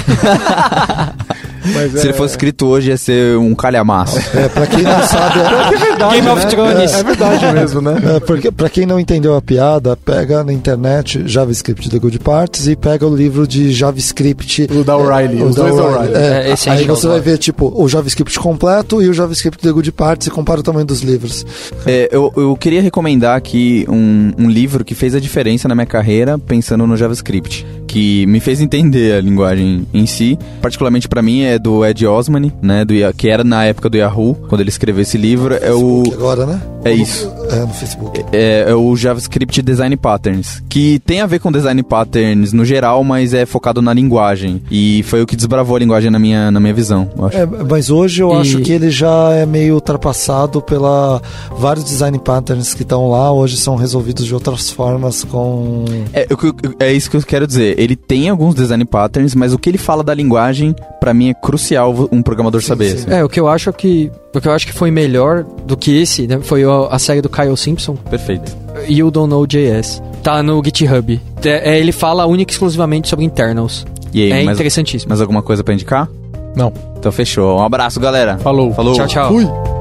Mas, Se é- ele fosse escrito hoje, ia ser um calhamaço. É, pra quem não sabe. É, Game of Thrones. É verdade mesmo, né? É, porque pra quem não entendeu a piada, pega na internet JavaScript The Good Parts e pega o livro de JavaScript. O da O'Reilly, o os da dois O'Reilly. O'Reilly. É, É, esse aí você é vai ver, tipo, o JavaScript completo e o JavaScript The Good Parts e compara o tamanho dos livros. É, eu, eu queria recomendar aqui um, um livro que fez a diferença na minha carreira pensando no JavaScript, que me fez entender a linguagem em si. Particularmente pra mim é do Ed Osman, né, do, que era na época do Yahoo, quando ele escreveu esse livro. É o, Agora, né? É no- isso. É, no Facebook. é, é o JavaScript Design Patterns, que tem a ver com Design Patterns no geral, mas é focado na linguagem. E foi o que desbravou a linguagem na minha, na minha visão, eu acho. É, mas hoje eu E- acho que ele já é meio ultrapassado pela vários design patterns que estão lá, hoje são resolvidos de outras formas com É, que eu- é isso que eu quero dizer. Ele tem alguns design patterns, mas o que ele fala da linguagem, pra mim, é crucial um programador saber. sim. assim. É, o que eu acho que. O que eu acho que foi melhor do que esse, né? Foi a, série do Kyle Simpson Perfeito. e o Don't Know JS. Tá no GitHub. É, é, ele fala única e exclusivamente sobre internals. E aí, é mais, interessantíssimo. mais alguma coisa pra indicar? Não. Então fechou. Um abraço, galera. Falou. Falou. Tchau, tchau. Fui.